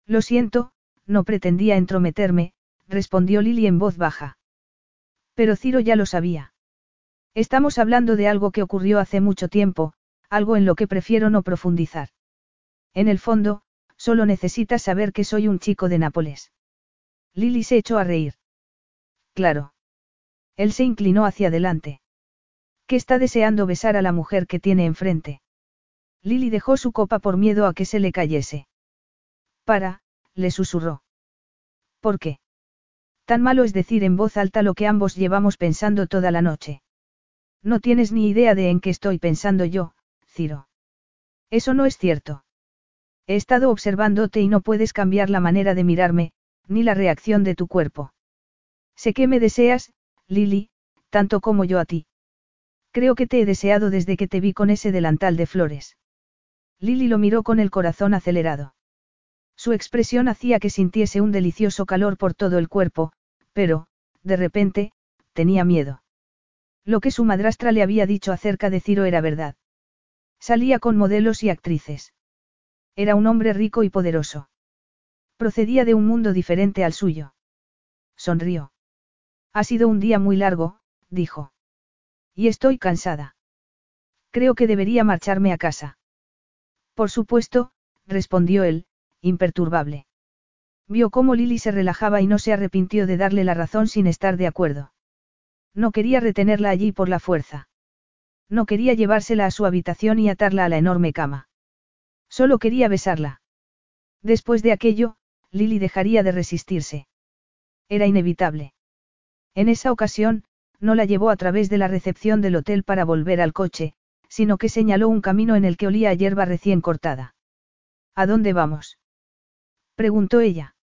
Lo siento, no pretendía entrometerme, respondió Lily en voz baja. Pero Ciro ya lo sabía. Estamos hablando de algo que ocurrió hace mucho tiempo, algo en lo que prefiero no profundizar. En el fondo, solo necesitas saber que soy un chico de Nápoles. Lily se echó a reír. Claro. Él se inclinó hacia adelante. ¿Qué está deseando besar a la mujer que tiene enfrente? Lily dejó su copa por miedo a que se le cayese. Para, le susurró. ¿Por qué? Tan malo es decir en voz alta lo que ambos llevamos pensando toda la noche. No tienes ni idea de en qué estoy pensando yo, Ciro. Eso no es cierto. He estado observándote y no puedes cambiar la manera de mirarme, ni la reacción de tu cuerpo. Sé que me deseas, Lily, tanto como yo a ti. Creo que te he deseado desde que te vi con ese delantal de flores. Lily lo miró con el corazón acelerado. Su expresión hacía que sintiese un delicioso calor por todo el cuerpo, pero, de repente, tenía miedo. Lo que su madrastra le había dicho acerca de Ciro era verdad. Salía con modelos y actrices. Era un hombre rico y poderoso. Procedía de un mundo diferente al suyo. Sonrió. Ha sido un día muy largo, dijo. Y estoy cansada. Creo que debería marcharme a casa. Por supuesto, respondió él, imperturbable. Vio cómo Lily se relajaba y no se arrepintió de darle la razón sin estar de acuerdo. No quería retenerla allí por la fuerza. No quería llevársela a su habitación y atarla a la enorme cama. Solo quería besarla. Después de aquello, Lily dejaría de resistirse. Era inevitable. En esa ocasión, no la llevó a través de la recepción del hotel para volver al coche, sino que señaló un camino en el que olía a hierba recién cortada. ¿A dónde vamos? preguntó ella.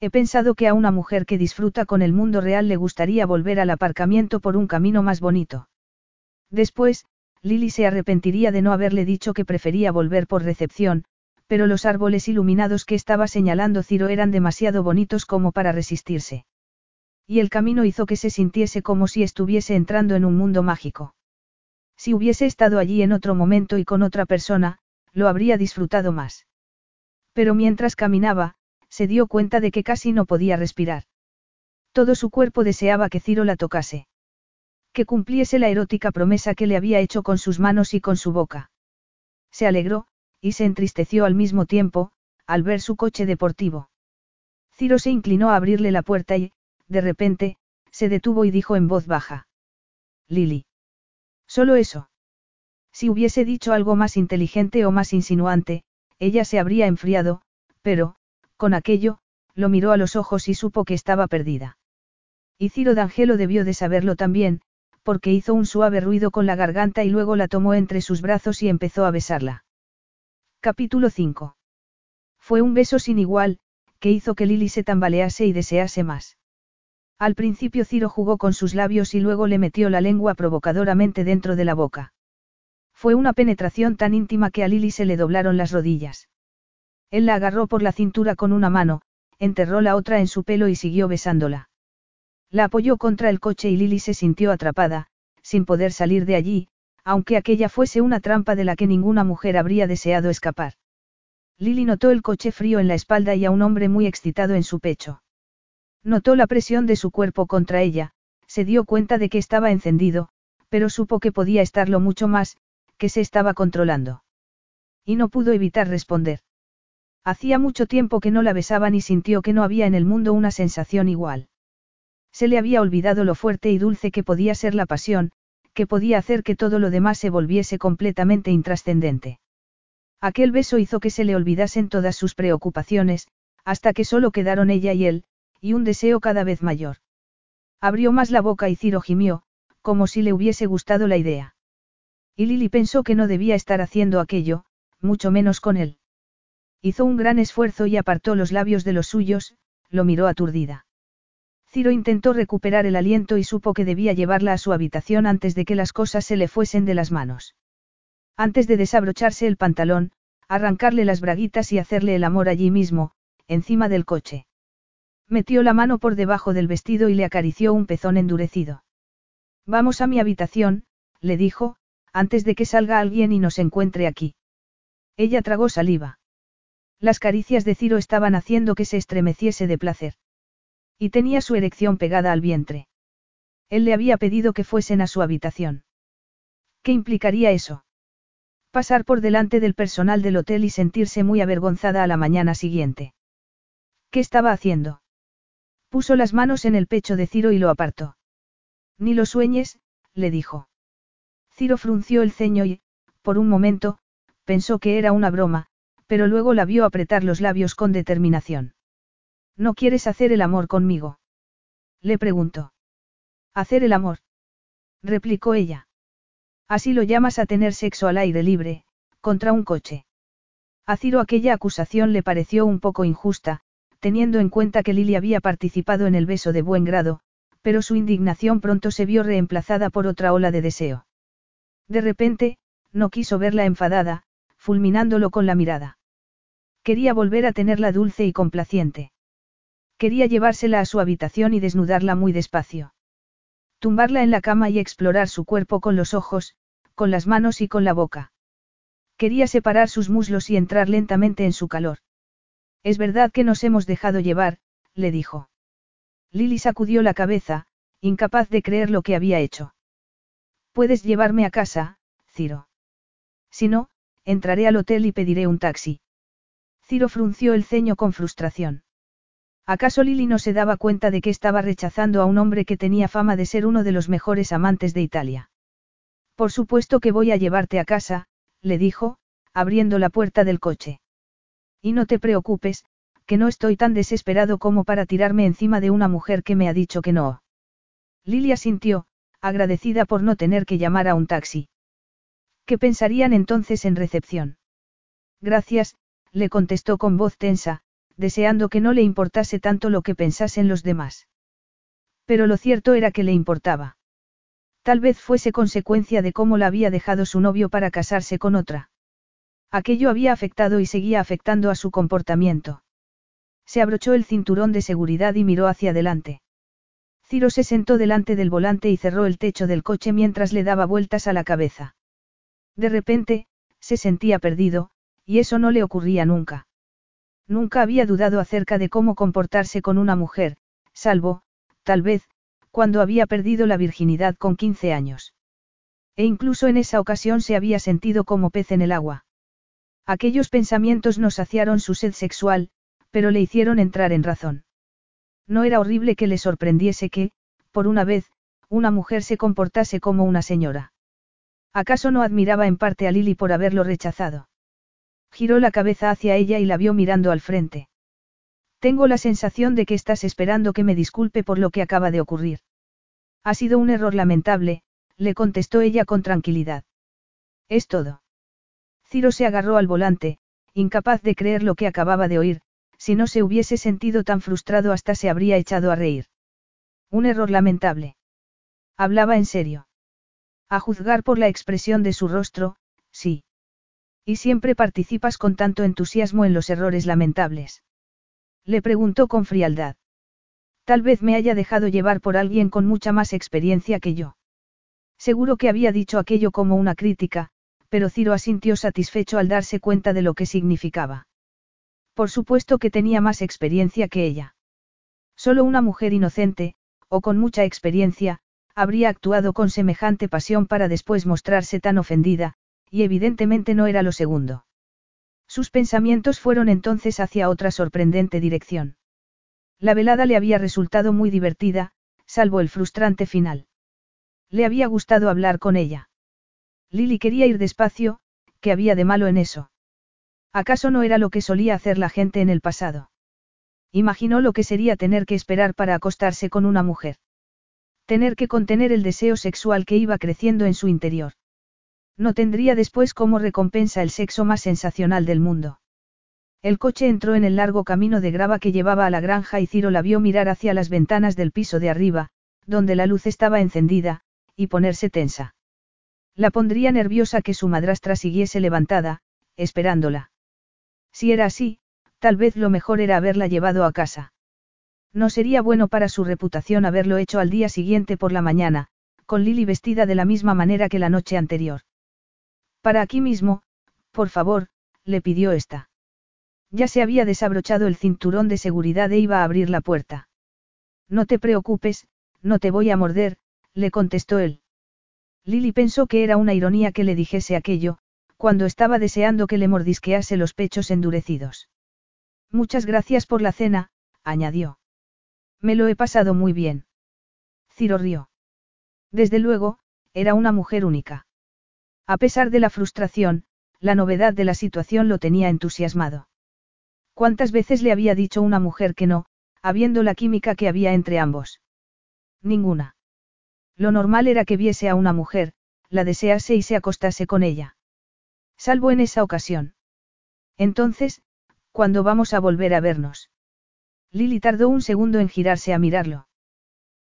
He pensado que a una mujer que disfruta con el mundo real le gustaría volver al aparcamiento por un camino más bonito. Después, Lily se arrepentiría de no haberle dicho que prefería volver por recepción, pero los árboles iluminados que estaba señalando Ciro eran demasiado bonitos como para resistirse. Y el camino hizo que se sintiese como si estuviese entrando en un mundo mágico. Si hubiese estado allí en otro momento y con otra persona, lo habría disfrutado más. Pero mientras caminaba, se dio cuenta de que casi no podía respirar. Todo su cuerpo deseaba que Ciro la tocase. Que cumpliese la erótica promesa que le había hecho con sus manos y con su boca. Se alegró, y se entristeció al mismo tiempo, al ver su coche deportivo. Ciro se inclinó a abrirle la puerta y, de repente, se detuvo y dijo en voz baja. Lily. Solo eso. Si hubiese dicho algo más inteligente o más insinuante, ella se habría enfriado, pero, con aquello, lo miró a los ojos y supo que estaba perdida. Y Ciro D'Angelo debió de saberlo también, porque hizo un suave ruido con la garganta y luego la tomó entre sus brazos y empezó a besarla. Capítulo 5. Fue un beso sin igual, que hizo que Lily se tambalease y desease más. Al principio Ciro jugó con sus labios y luego le metió la lengua provocadoramente dentro de la boca. Fue una penetración tan íntima que a Lily se le doblaron las rodillas. Él la agarró por la cintura con una mano, enterró la otra en su pelo y siguió besándola. La apoyó contra el coche y Lily se sintió atrapada, sin poder salir de allí, aunque aquella fuese una trampa de la que ninguna mujer habría deseado escapar. Lily notó el coche frío en la espalda y a un hombre muy excitado en su pecho. Notó la presión de su cuerpo contra ella, se dio cuenta de que estaba encendido, pero supo que podía estarlo mucho más, que se estaba controlando. Y no pudo evitar responder. Hacía mucho tiempo que no la besaban y sintió que no había en el mundo una sensación igual. Se le había olvidado lo fuerte y dulce que podía ser la pasión, que podía hacer que todo lo demás se volviese completamente intrascendente. Aquel beso hizo que se le olvidasen todas sus preocupaciones, hasta que solo quedaron ella y él, y un deseo cada vez mayor. Abrió más la boca y Ciro gimió, como si le hubiese gustado la idea. Y Lily pensó que no debía estar haciendo aquello, mucho menos con él. Hizo un gran esfuerzo y apartó los labios de los suyos, lo miró aturdida. Ciro intentó recuperar el aliento y supo que debía llevarla a su habitación antes de que las cosas se le fuesen de las manos. Antes de desabrocharse el pantalón, arrancarle las braguitas y hacerle el amor allí mismo, encima del coche. Metió la mano por debajo del vestido y le acarició un pezón endurecido. Vamos a mi habitación, le dijo, antes de que salga alguien y nos encuentre aquí. Ella tragó saliva. Las caricias de Ciro estaban haciendo que se estremeciese de placer. Y tenía su erección pegada al vientre. Él le había pedido que fuesen a su habitación. ¿Qué implicaría eso? Pasar por delante del personal del hotel y sentirse muy avergonzada a la mañana siguiente. ¿Qué estaba haciendo? Puso las manos en el pecho de Ciro y lo apartó. Ni lo sueñes, le dijo. Ciro frunció el ceño y, por un momento, pensó que era una broma, pero luego la vio apretar los labios con determinación. ¿No quieres hacer el amor conmigo? Le preguntó. ¿Hacer el amor? replicó ella. Así lo llamas a tener sexo al aire libre, contra un coche. A Ciro aquella acusación le pareció un poco injusta, teniendo en cuenta que Lily había participado en el beso de buen grado, pero su indignación pronto se vio reemplazada por otra ola de deseo. De repente, no quiso verla enfadada, fulminándolo con la mirada. Quería volver a tenerla dulce y complaciente. Quería llevársela a su habitación y desnudarla muy despacio. Tumbarla en la cama y explorar su cuerpo con los ojos, con las manos y con la boca. Quería separar sus muslos y entrar lentamente en su calor. Es verdad que nos hemos dejado llevar, le dijo. Lily sacudió la cabeza, incapaz de creer lo que había hecho. Puedes llevarme a casa, Ciro. Si no, entraré al hotel y pediré un taxi. Ciro frunció el ceño con frustración. ¿Acaso Lily no se daba cuenta de que estaba rechazando a un hombre que tenía fama de ser uno de los mejores amantes de Italia? Por supuesto que voy a llevarte a casa, le dijo, abriendo la puerta del coche. Y no te preocupes, que no estoy tan desesperado como para tirarme encima de una mujer que me ha dicho que no. Lilia sintió, agradecida por no tener que llamar a un taxi. ¿Qué pensarían entonces en recepción? Gracias, le contestó con voz tensa, deseando que no le importase tanto lo que pensasen los demás. Pero lo cierto era que le importaba. Tal vez fuese consecuencia de cómo la había dejado su novio para casarse con otra. Aquello había afectado y seguía afectando a su comportamiento. Se abrochó el cinturón de seguridad y miró hacia adelante. Ciro se sentó delante del volante y cerró el techo del coche mientras le daba vueltas a la cabeza. De repente, se sentía perdido, y eso no le ocurría nunca. Nunca había dudado acerca de cómo comportarse con una mujer, salvo, tal vez, cuando había perdido la virginidad con 15 años. E incluso en esa ocasión se había sentido como pez en el agua. Aquellos pensamientos no saciaron su sed sexual, pero le hicieron entrar en razón. No era horrible que le sorprendiese que, por una vez, una mujer se comportase como una señora. ¿Acaso no admiraba en parte a Lily por haberlo rechazado? Giró la cabeza hacia ella y la vio mirando al frente. Tengo la sensación de que estás esperando que me disculpe por lo que acaba de ocurrir. Ha sido un error lamentable, le contestó ella con tranquilidad. Es todo. Ciro se agarró al volante, incapaz de creer lo que acababa de oír, si no se hubiese sentido tan frustrado hasta se habría echado a reír. Un error lamentable. Hablaba en serio. A juzgar por la expresión de su rostro, sí. Y siempre participas con tanto entusiasmo en los errores lamentables. Le preguntó con frialdad. Tal vez me haya dejado llevar por alguien con mucha más experiencia que yo. Seguro que había dicho aquello como una crítica, pero Ciro asintió satisfecho al darse cuenta de lo que significaba. Por supuesto que tenía más experiencia que ella. Solo una mujer inocente, o con mucha experiencia, habría actuado con semejante pasión para después mostrarse tan ofendida, y evidentemente no era lo segundo. Sus pensamientos fueron entonces hacia otra sorprendente dirección. La velada le había resultado muy divertida, salvo el frustrante final. Le había gustado hablar con ella. Lily quería ir despacio, ¿qué había de malo en eso? ¿Acaso no era lo que solía hacer la gente en el pasado? Imaginó lo que sería tener que esperar para acostarse con una mujer. Tener que contener el deseo sexual que iba creciendo en su interior. No tendría después como recompensa el sexo más sensacional del mundo. El coche entró en el largo camino de grava que llevaba a la granja y Ciro la vio mirar hacia las ventanas del piso de arriba, donde la luz estaba encendida, y ponerse tensa. La pondría nerviosa que su madrastra siguiese levantada, esperándola. Si era así, tal vez lo mejor era haberla llevado a casa. No sería bueno para su reputación haberlo hecho al día siguiente por la mañana, con Lily vestida de la misma manera que la noche anterior. Para aquí mismo, por favor, le pidió esta. Ya se había desabrochado el cinturón de seguridad e iba a abrir la puerta. No te preocupes, no te voy a morder, le contestó él. Lily pensó que era una ironía que le dijese aquello, cuando estaba deseando que le mordisquease los pechos endurecidos. Muchas gracias por la cena, añadió. Me lo he pasado muy bien. Ciro rió. Desde luego, era una mujer única. A pesar de la frustración, la novedad de la situación lo tenía entusiasmado. ¿Cuántas veces le había dicho una mujer que no, habiendo la química que había entre ambos? Ninguna. Lo normal era que viese a una mujer, la desease y se acostase con ella. Salvo en esa ocasión. Entonces, ¿cuándo vamos a volver a vernos? Lily tardó un segundo en girarse a mirarlo.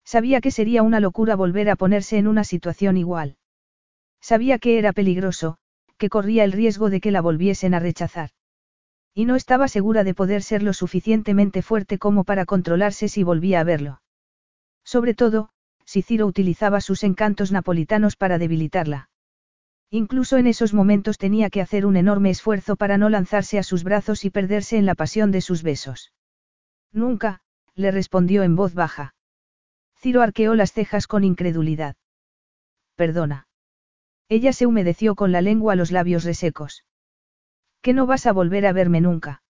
Sabía que sería una locura volver a ponerse en una situación igual. Sabía que era peligroso, que corría el riesgo de que la volviesen a rechazar. Y no estaba segura de poder ser lo suficientemente fuerte como para controlarse si volvía a verlo. Sobre todo, si Ciro utilizaba sus encantos napolitanos para debilitarla. Incluso en esos momentos tenía que hacer un enorme esfuerzo para no lanzarse a sus brazos y perderse en la pasión de sus besos. Nunca, le respondió en voz baja. Ciro arqueó las cejas con incredulidad. Perdona. Ella se humedeció con la lengua los labios resecos. ¿Que no vas a volver a verme nunca?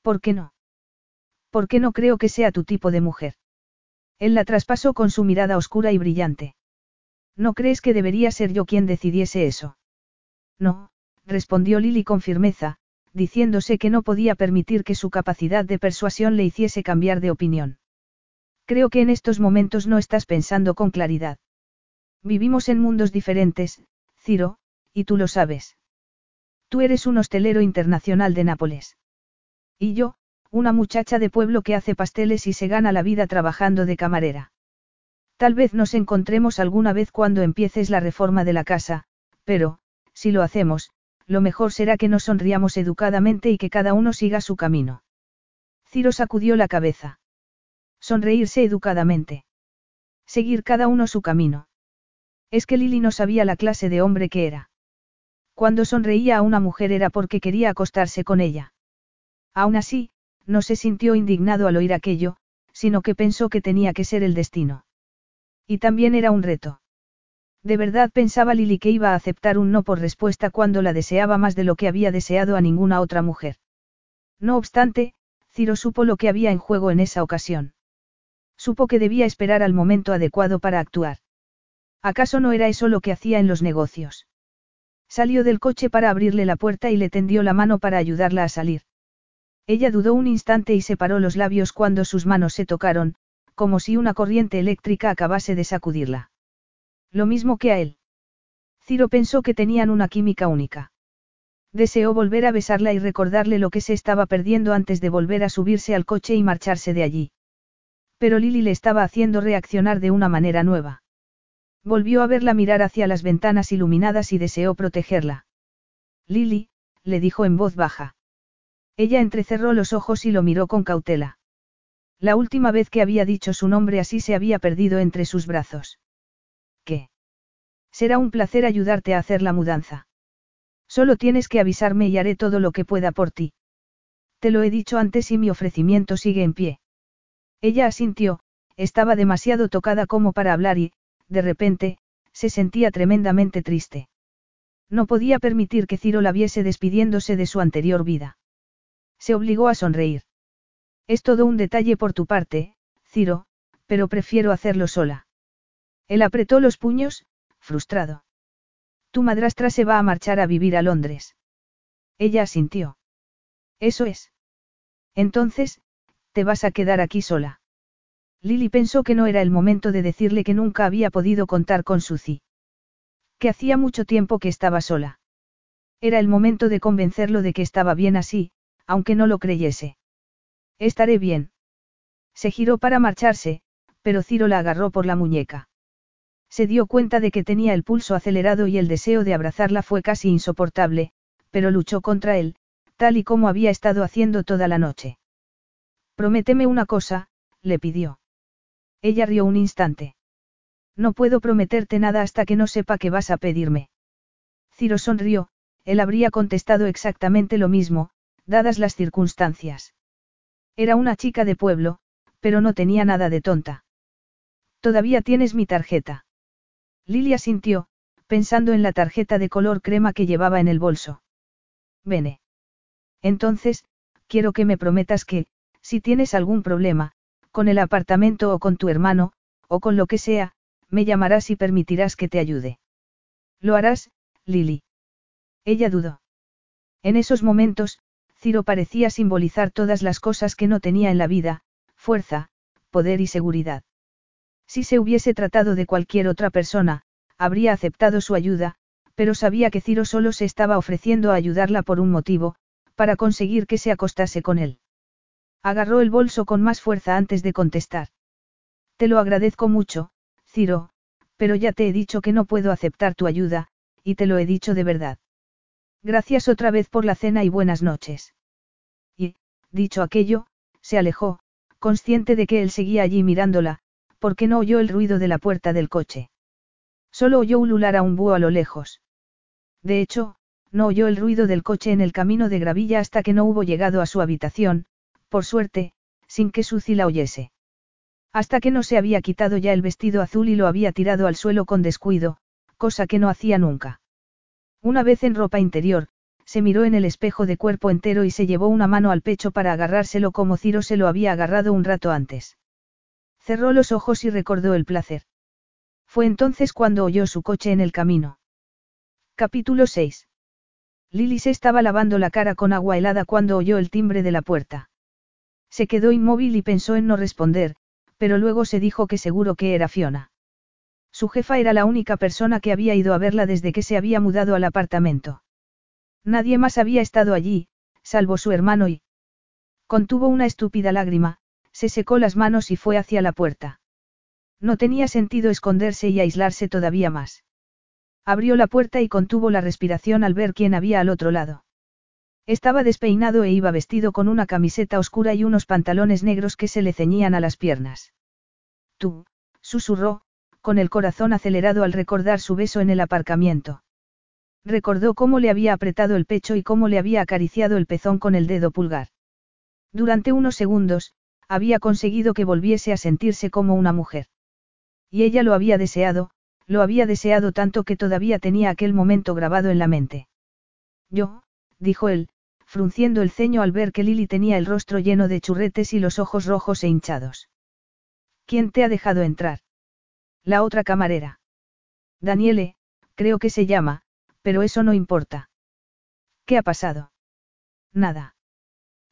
¿Por qué no? ¿Por qué no creo que sea tu tipo de mujer? Él la traspasó con su mirada oscura y brillante. ¿No crees que debería ser yo quien decidiese eso? No, respondió Lily con firmeza, diciéndose que no podía permitir que su capacidad de persuasión le hiciese cambiar de opinión. Creo que en estos momentos no estás pensando con claridad. Vivimos en mundos diferentes, Ciro, y tú lo sabes. Tú eres un hostelero internacional de Nápoles. Y yo, una muchacha de pueblo que hace pasteles y se gana la vida trabajando de camarera. Tal vez nos encontremos alguna vez cuando empieces la reforma de la casa, pero, si lo hacemos, lo mejor será que nos sonriamos educadamente y que cada uno siga su camino. Ciro sacudió la cabeza. Sonreírse educadamente. Seguir cada uno su camino. Es que Lily no sabía la clase de hombre que era. Cuando sonreía a una mujer era porque quería acostarse con ella. Aún así, no se sintió indignado al oír aquello, sino que pensó que tenía que ser el destino. Y también era un reto. De verdad pensaba Lily que iba a aceptar un no por respuesta cuando la deseaba más de lo que había deseado a ninguna otra mujer. No obstante, Ciro supo lo que había en juego en esa ocasión. Supo que debía esperar al momento adecuado para actuar. ¿Acaso no era eso lo que hacía en los negocios? Salió del coche para abrirle la puerta y le tendió la mano para ayudarla a salir. Ella dudó un instante y separó los labios cuando sus manos se tocaron, como si una corriente eléctrica acabase de sacudirla. Lo mismo que a él. Ciro pensó que tenían una química única. Deseó volver a besarla y recordarle lo que se estaba perdiendo antes de volver a subirse al coche y marcharse de allí. Pero Lily le estaba haciendo reaccionar de una manera nueva. Volvió a verla mirar hacia las ventanas iluminadas y deseó protegerla. Lily, le dijo en voz baja. Ella entrecerró los ojos y lo miró con cautela. La última vez que había dicho su nombre así se había perdido entre sus brazos. ¿Qué? Será un placer ayudarte a hacer la mudanza. Solo tienes que avisarme y haré todo lo que pueda por ti. Te lo he dicho antes y mi ofrecimiento sigue en pie. Ella asintió, estaba demasiado tocada como para hablar y, de repente, se sentía tremendamente triste. No podía permitir que Ciro la viese despidiéndose de su anterior vida. Se obligó a sonreír. Es todo un detalle por tu parte, Ciro, pero prefiero hacerlo sola. Él apretó los puños, frustrado. Tu madrastra se va a marchar a vivir a Londres. Ella asintió. Eso es. Entonces, te vas a quedar aquí sola. Lily pensó que no era el momento de decirle que nunca había podido contar con Suzy. Que hacía mucho tiempo que estaba sola. Era el momento de convencerlo de que estaba bien así, aunque no lo creyese. Estaré bien. Se giró para marcharse, pero Ciro la agarró por la muñeca. Se dio cuenta de que tenía el pulso acelerado y el deseo de abrazarla fue casi insoportable, pero luchó contra él, tal y como había estado haciendo toda la noche. Prométeme una cosa, le pidió. Ella rió un instante. No puedo prometerte nada hasta que no sepa qué vas a pedirme. Ciro sonrió, él habría contestado exactamente lo mismo, dadas las circunstancias. Era una chica de pueblo, pero no tenía nada de tonta. Todavía tienes mi tarjeta. Lilia sintió, pensando en la tarjeta de color crema que llevaba en el bolso. Vene. Entonces, quiero que me prometas que, si tienes algún problema, con el apartamento o con tu hermano, o con lo que sea, me llamarás y permitirás que te ayude. Lo harás, Lily. Ella dudó. En esos momentos, Ciro parecía simbolizar todas las cosas que no tenía en la vida, fuerza, poder y seguridad. Si se hubiese tratado de cualquier otra persona, habría aceptado su ayuda, pero sabía que Ciro solo se estaba ofreciendo a ayudarla por un motivo, para conseguir que se acostase con él. Agarró el bolso con más fuerza antes de contestar. Te lo agradezco mucho, Ciro, pero ya te he dicho que no puedo aceptar tu ayuda, y te lo he dicho de verdad. Gracias otra vez por la cena y buenas noches. Y, dicho aquello, se alejó, consciente de que él seguía allí mirándola, porque no oyó el ruido de la puerta del coche. Solo oyó ulular a un búho a lo lejos. De hecho, no oyó el ruido del coche en el camino de gravilla hasta que no hubo llegado a su habitación, por suerte, sin que Suzy la oyese. Hasta que no se había quitado ya el vestido azul y lo había tirado al suelo con descuido, cosa que no hacía nunca. Una vez en ropa interior, se miró en el espejo de cuerpo entero y se llevó una mano al pecho para agarrárselo como Ciro se lo había agarrado un rato antes. Cerró los ojos y recordó el placer. Fue entonces cuando oyó su coche en el camino. Capítulo 6. Lily se estaba lavando la cara con agua helada cuando oyó el timbre de la puerta. Se quedó inmóvil y pensó en no responder, pero luego se dijo que seguro que era Fiona. Su jefa era la única persona que había ido a verla desde que se había mudado al apartamento. Nadie más había estado allí, salvo su hermano y... Contuvo una estúpida lágrima, se secó las manos y fue hacia la puerta. No tenía sentido esconderse y aislarse todavía más. Abrió la puerta y contuvo la respiración al ver quién había al otro lado. Estaba despeinado e iba vestido con una camiseta oscura y unos pantalones negros que se le ceñían a las piernas. Tú, susurró, con el corazón acelerado al recordar su beso en el aparcamiento. Recordó cómo le había apretado el pecho y cómo le había acariciado el pezón con el dedo pulgar. Durante unos segundos, había conseguido que volviese a sentirse como una mujer. Y ella lo había deseado, lo había deseado tanto que todavía tenía aquel momento grabado en la mente. Yo, dijo él, frunciendo el ceño al ver que Lily tenía el rostro lleno de churretes y los ojos rojos e hinchados. ¿Quién te ha dejado entrar? La otra camarera. Daniele, creo que se llama, pero eso no importa. ¿Qué ha pasado? Nada.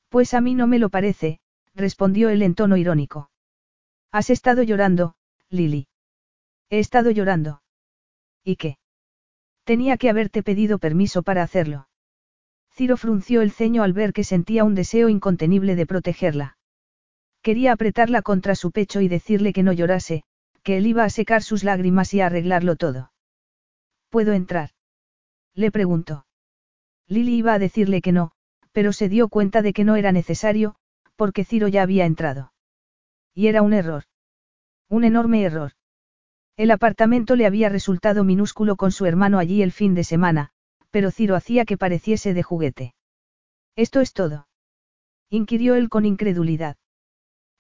Pues a mí no me lo parece, respondió él en tono irónico. Has estado llorando, Lily. He estado llorando. ¿Y qué? Tenía que haberte pedido permiso para hacerlo. Ciro frunció el ceño al ver que sentía un deseo incontenible de protegerla. Quería apretarla contra su pecho y decirle que no llorase, que él iba a secar sus lágrimas y a arreglarlo todo. ¿Puedo entrar? Le preguntó. Lily iba a decirle que no, pero se dio cuenta de que no era necesario, porque Ciro ya había entrado. Y era un error. Un enorme error. El apartamento le había resultado minúsculo con su hermano allí el fin de semana, pero Ciro hacía que pareciese de juguete. ¿Esto es todo? inquirió él con incredulidad.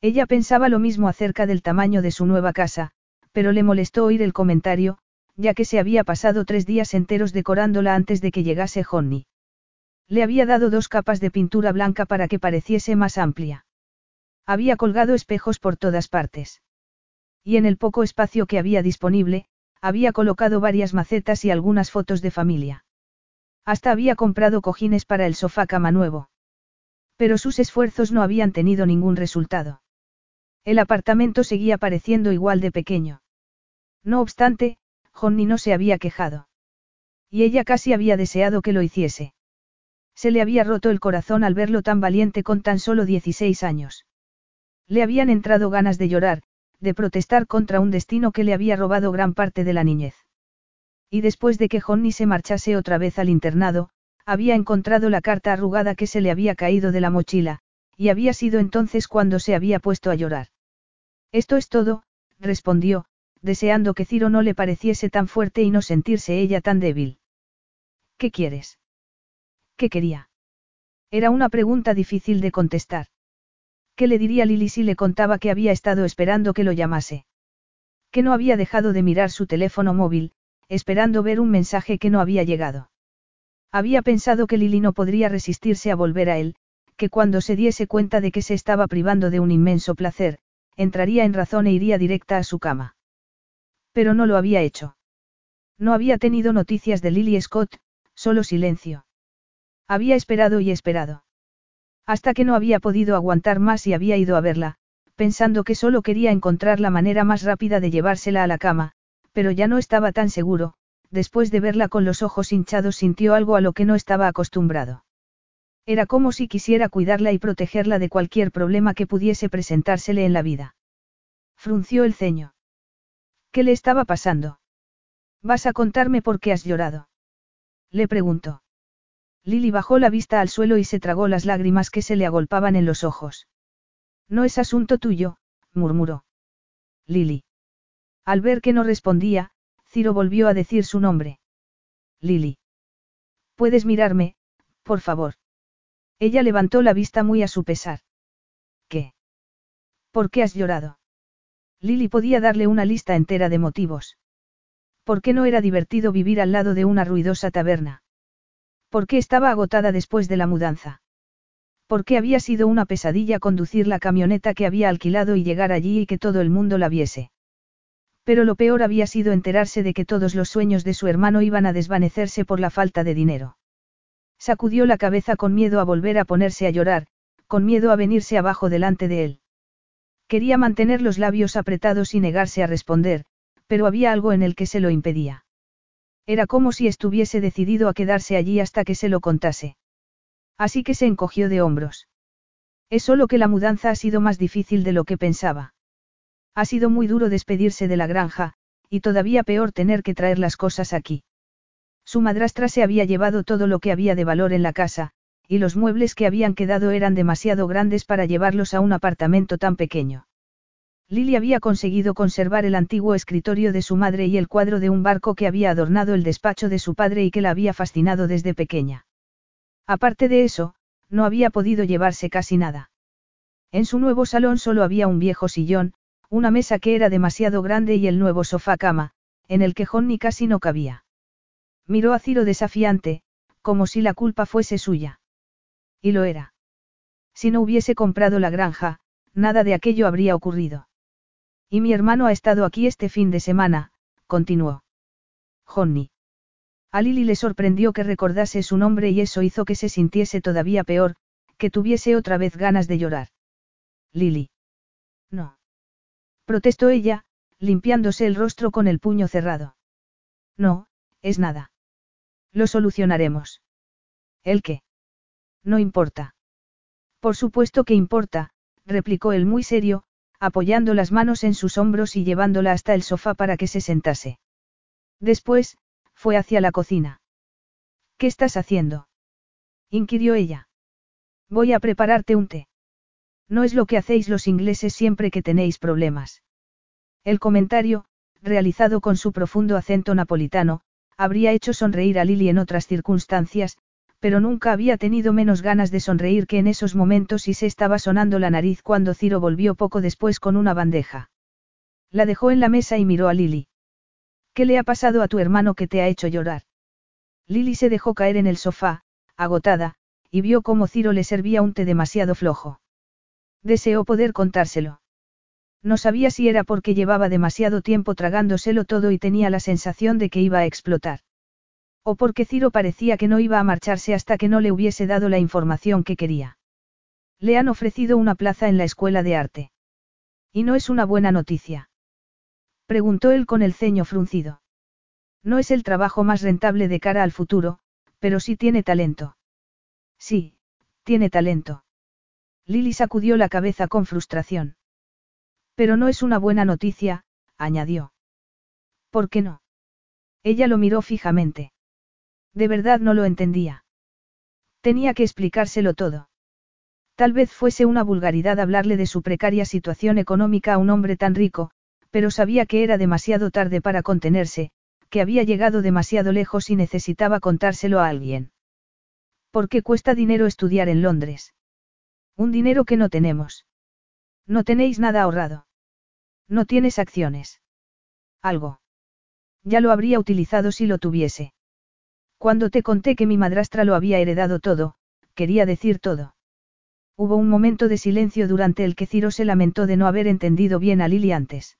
Ella pensaba lo mismo acerca del tamaño de su nueva casa, pero le molestó oír el comentario, ya que se había pasado tres días enteros decorándola antes de que llegase Johnny. Le había dado dos capas de pintura blanca para que pareciese más amplia. Había colgado espejos por todas partes. Y en el poco espacio que había disponible, había colocado varias macetas y algunas fotos de familia. Hasta había comprado cojines para el sofá cama nuevo. Pero sus esfuerzos no habían tenido ningún resultado. El apartamento seguía pareciendo igual de pequeño. No obstante, Johnny no se había quejado. Y ella casi había deseado que lo hiciese. Se le había roto el corazón al verlo tan valiente con tan solo 16 años. Le habían entrado ganas de llorar, de protestar contra un destino que le había robado gran parte de la niñez. Y después de que Johnny se marchase otra vez al internado, había encontrado la carta arrugada que se le había caído de la mochila, y había sido entonces cuando se había puesto a llorar. Esto es todo, respondió, deseando que Ciro no le pareciese tan fuerte y no sentirse ella tan débil. ¿Qué quieres? ¿Qué quería? Era una pregunta difícil de contestar. ¿Qué le diría Lily si le contaba que había estado esperando que lo llamase? Que no había dejado de mirar su teléfono móvil, esperando ver un mensaje que no había llegado. Había pensado que Lily no podría resistirse a volver a él, que cuando se diese cuenta de que se estaba privando de un inmenso placer, entraría en razón e iría directa a su cama. Pero no lo había hecho. No había tenido noticias de Lily Scott, solo silencio. Había esperado y esperado. Hasta que no había podido aguantar más y había ido a verla, pensando que solo quería encontrar la manera más rápida de llevársela a la cama, pero ya no estaba tan seguro, después de verla con los ojos hinchados sintió algo a lo que no estaba acostumbrado. Era como si quisiera cuidarla y protegerla de cualquier problema que pudiese presentársele en la vida. Frunció el ceño. ¿Qué le estaba pasando? ¿Vas a contarme por qué has llorado? Le preguntó. Lily bajó la vista al suelo y se tragó las lágrimas que se le agolpaban en los ojos. No es asunto tuyo, murmuró. Lily. Al ver que no respondía, Ciro volvió a decir su nombre. Lily. ¿Puedes mirarme, por favor? Ella levantó la vista muy a su pesar. ¿Qué? ¿Por qué has llorado? Lily podía darle una lista entera de motivos. ¿Por qué no era divertido vivir al lado de una ruidosa taberna? ¿Por qué estaba agotada después de la mudanza? ¿Por qué había sido una pesadilla conducir la camioneta que había alquilado y llegar allí y que todo el mundo la viese? Pero lo peor había sido enterarse de que todos los sueños de su hermano iban a desvanecerse por la falta de dinero. Sacudió la cabeza con miedo a volver a ponerse a llorar, con miedo a venirse abajo delante de él. Quería mantener los labios apretados y negarse a responder, pero había algo en el que se lo impedía. Era como si estuviese decidido a quedarse allí hasta que se lo contase. Así que se encogió de hombros. Es solo que la mudanza ha sido más difícil de lo que pensaba. Ha sido muy duro despedirse de la granja, y todavía peor tener que traer las cosas aquí. Su madrastra se había llevado todo lo que había de valor en la casa, y los muebles que habían quedado eran demasiado grandes para llevarlos a un apartamento tan pequeño. Lily había conseguido conservar el antiguo escritorio de su madre y el cuadro de un barco que había adornado el despacho de su padre y que la había fascinado desde pequeña. Aparte de eso, no había podido llevarse casi nada. En su nuevo salón solo había un viejo sillón, una mesa que era demasiado grande y el nuevo sofá cama, en el que Johnny casi no cabía. Miró a Ciro desafiante, como si la culpa fuese suya. Y lo era. Si no hubiese comprado la granja, nada de aquello habría ocurrido. Y mi hermano ha estado aquí este fin de semana, continuó. Johnny. A Lily le sorprendió que recordase su nombre y eso hizo que se sintiese todavía peor, que tuviese otra vez ganas de llorar. Lily. No. Protestó ella, limpiándose el rostro con el puño cerrado. No, es nada. Lo solucionaremos. ¿El qué? No importa. Por supuesto que importa, replicó él muy serio, apoyando las manos en sus hombros y llevándola hasta el sofá para que se sentase. Después, fue hacia la cocina. ¿Qué estás haciendo? inquirió ella. Voy a prepararte un té. No es lo que hacéis los ingleses siempre que tenéis problemas. El comentario, realizado con su profundo acento napolitano, habría hecho sonreír a Lily en otras circunstancias, pero nunca había tenido menos ganas de sonreír que en esos momentos y se estaba sonando la nariz cuando Ciro volvió poco después con una bandeja. La dejó en la mesa y miró a Lily. ¿Qué le ha pasado a tu hermano que te ha hecho llorar? Lily se dejó caer en el sofá, agotada, y vio cómo Ciro le servía un té demasiado flojo. Deseó poder contárselo. No sabía si era porque llevaba demasiado tiempo tragándoselo todo y tenía la sensación de que iba a explotar. O porque Ciro parecía que no iba a marcharse hasta que no le hubiese dado la información que quería. Le han ofrecido una plaza en la escuela de arte. ¿Y no es una buena noticia? Preguntó él con el ceño fruncido. No es el trabajo más rentable de cara al futuro, pero sí tiene talento. Sí, tiene talento. Lily sacudió la cabeza con frustración. Pero no es una buena noticia, añadió. ¿Por qué no? Ella lo miró fijamente. De verdad no lo entendía. Tenía que explicárselo todo. Tal vez fuese una vulgaridad hablarle de su precaria situación económica a un hombre tan rico, pero sabía que era demasiado tarde para contenerse, que había llegado demasiado lejos y necesitaba contárselo a alguien. ¿Por qué cuesta dinero estudiar en Londres? Un dinero que no tenemos. No tenéis nada ahorrado. No tienes acciones. Algo. Ya lo habría utilizado si lo tuviese. Cuando te conté que mi madrastra lo había heredado todo, quería decir todo. Hubo un momento de silencio durante el que Ciro se lamentó de no haber entendido bien a Lily antes.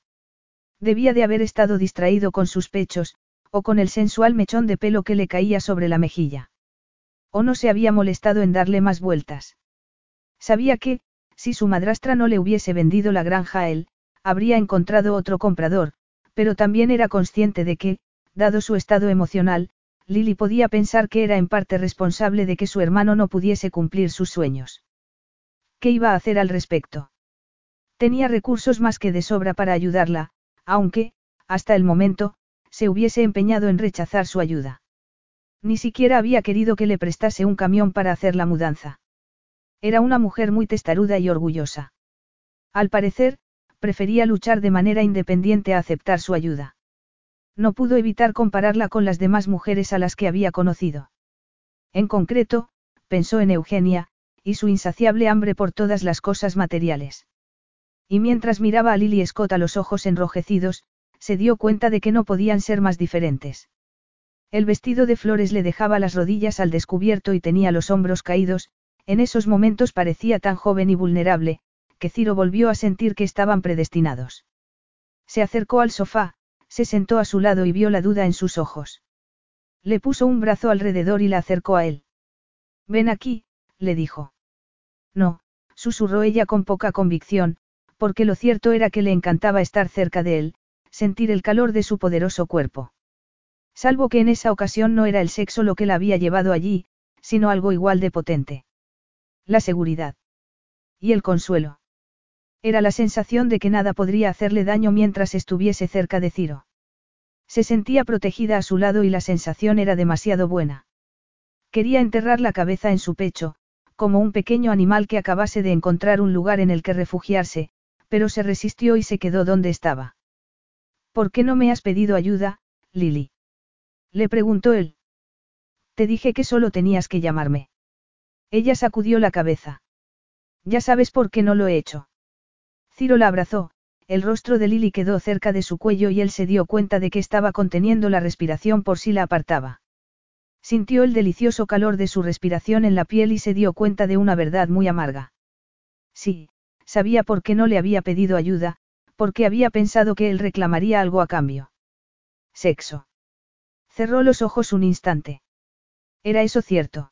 Debía de haber estado distraído con sus pechos, o con el sensual mechón de pelo que le caía sobre la mejilla. O no se había molestado en darle más vueltas. Sabía que, si su madrastra no le hubiese vendido la granja a él, habría encontrado otro comprador, pero también era consciente de que, dado su estado emocional, Lily podía pensar que era en parte responsable de que su hermano no pudiese cumplir sus sueños. ¿Qué iba a hacer al respecto? Tenía recursos más que de sobra para ayudarla, aunque, hasta el momento, se hubiese empeñado en rechazar su ayuda. Ni siquiera había querido que le prestase un camión para hacer la mudanza. Era una mujer muy testaruda y orgullosa. Al parecer, prefería luchar de manera independiente a aceptar su ayuda. No pudo evitar compararla con las demás mujeres a las que había conocido. En concreto, pensó en Eugenia, y su insaciable hambre por todas las cosas materiales. Y mientras miraba a Lily Scott a los ojos enrojecidos, se dio cuenta de que no podían ser más diferentes. El vestido de flores le dejaba las rodillas al descubierto y tenía los hombros caídos, en esos momentos parecía tan joven y vulnerable, que Ciro volvió a sentir que estaban predestinados. Se acercó al sofá, se sentó a su lado y vio la duda en sus ojos. Le puso un brazo alrededor y la acercó a él. Ven aquí, le dijo. No, susurró ella con poca convicción, porque lo cierto era que le encantaba estar cerca de él, sentir el calor de su poderoso cuerpo. Salvo que en esa ocasión no era el sexo lo que la había llevado allí, sino algo igual de potente. La seguridad. Y el consuelo. Era la sensación de que nada podría hacerle daño mientras estuviese cerca de Ciro. Se sentía protegida a su lado y la sensación era demasiado buena. Quería enterrar la cabeza en su pecho, como un pequeño animal que acabase de encontrar un lugar en el que refugiarse, pero se resistió y se quedó donde estaba. ¿Por qué no me has pedido ayuda, Lily? Le preguntó él. Te dije que solo tenías que llamarme. Ella sacudió la cabeza. Ya sabes por qué no lo he hecho. Ciro la abrazó, el rostro de Lily quedó cerca de su cuello y él se dio cuenta de que estaba conteniendo la respiración por si la apartaba. Sintió el delicioso calor de su respiración en la piel y se dio cuenta de una verdad muy amarga. Sí, sabía por qué no le había pedido ayuda, porque había pensado que él reclamaría algo a cambio. Sexo. Cerró los ojos un instante. ¿Era eso cierto?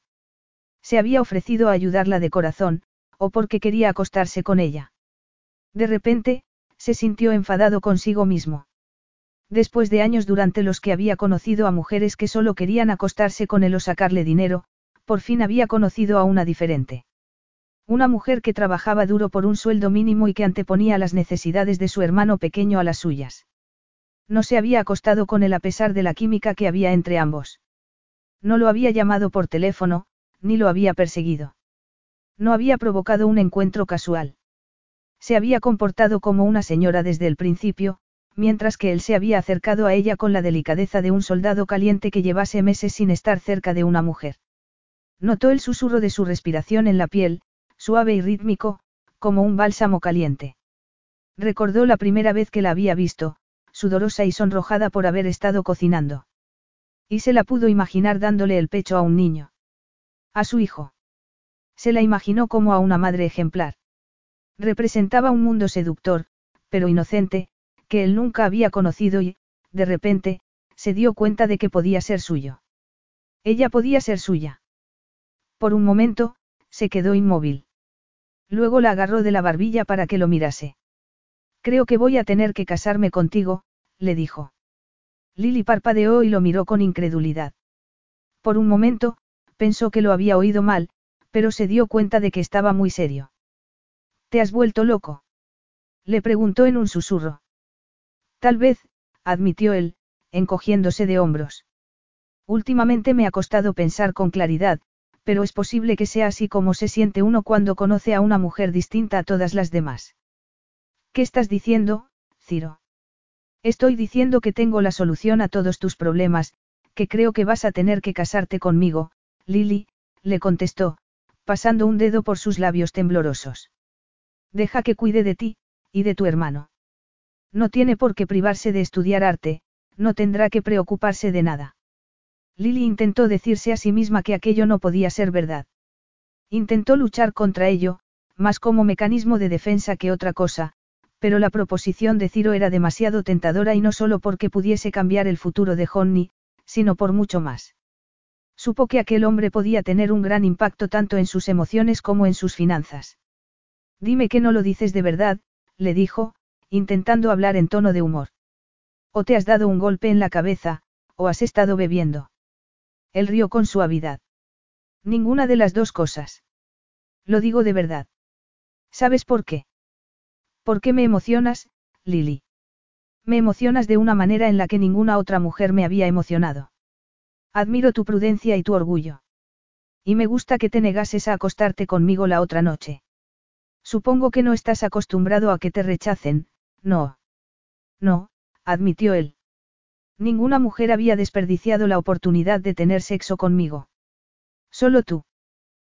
Se había ofrecido a ayudarla de corazón, o porque quería acostarse con ella. De repente, se sintió enfadado consigo mismo. Después de años durante los que había conocido a mujeres que solo querían acostarse con él o sacarle dinero, por fin había conocido a una diferente. Una mujer que trabajaba duro por un sueldo mínimo y que anteponía las necesidades de su hermano pequeño a las suyas. No se había acostado con él a pesar de la química que había entre ambos. No lo había llamado por teléfono, ni lo había perseguido. No había provocado un encuentro casual. Se había comportado como una señora desde el principio, mientras que él se había acercado a ella con la delicadeza de un soldado caliente que llevase meses sin estar cerca de una mujer. Notó el susurro de su respiración en la piel, suave y rítmico, como un bálsamo caliente. Recordó la primera vez que la había visto, sudorosa y sonrojada por haber estado cocinando. Y se la pudo imaginar dándole el pecho a un niño. A su hijo. Se la imaginó como a una madre ejemplar. Representaba un mundo seductor, pero inocente, que él nunca había conocido y, de repente, se dio cuenta de que podía ser suyo. Ella podía ser suya. Por un momento, se quedó inmóvil. Luego la agarró de la barbilla para que lo mirase. Creo que voy a tener que casarme contigo, le dijo. Lily parpadeó y lo miró con incredulidad. Por un momento, pensó que lo había oído mal, pero se dio cuenta de que estaba muy serio. ¿Te has vuelto loco? Le preguntó en un susurro. Tal vez, admitió él, encogiéndose de hombros. Últimamente me ha costado pensar con claridad, pero es posible que sea así como se siente uno cuando conoce a una mujer distinta a todas las demás. ¿Qué estás diciendo, Ciro? Estoy diciendo que tengo la solución a todos tus problemas, que creo que vas a tener que casarte conmigo, Lily, le contestó, pasando un dedo por sus labios temblorosos. Deja que cuide de ti, y de tu hermano. No tiene por qué privarse de estudiar arte, no tendrá que preocuparse de nada. Lily intentó decirse a sí misma que aquello no podía ser verdad. Intentó luchar contra ello, más como mecanismo de defensa que otra cosa, pero la proposición de Ciro era demasiado tentadora y no solo porque pudiese cambiar el futuro de Honey, sino por mucho más. Supo que aquel hombre podía tener un gran impacto tanto en sus emociones como en sus finanzas. Dime que no lo dices de verdad, le dijo, intentando hablar en tono de humor. O te has dado un golpe en la cabeza, o has estado bebiendo. Él rió con suavidad. Ninguna de las dos cosas. Lo digo de verdad. ¿Sabes por qué? ¿Por qué me emocionas, Lily? Me emocionas de una manera en la que ninguna otra mujer me había emocionado. Admiro tu prudencia y tu orgullo. Y me gusta que te negases a acostarte conmigo la otra noche. Supongo que no estás acostumbrado a que te rechacen, no. No, admitió él. Ninguna mujer había desperdiciado la oportunidad de tener sexo conmigo. Solo tú.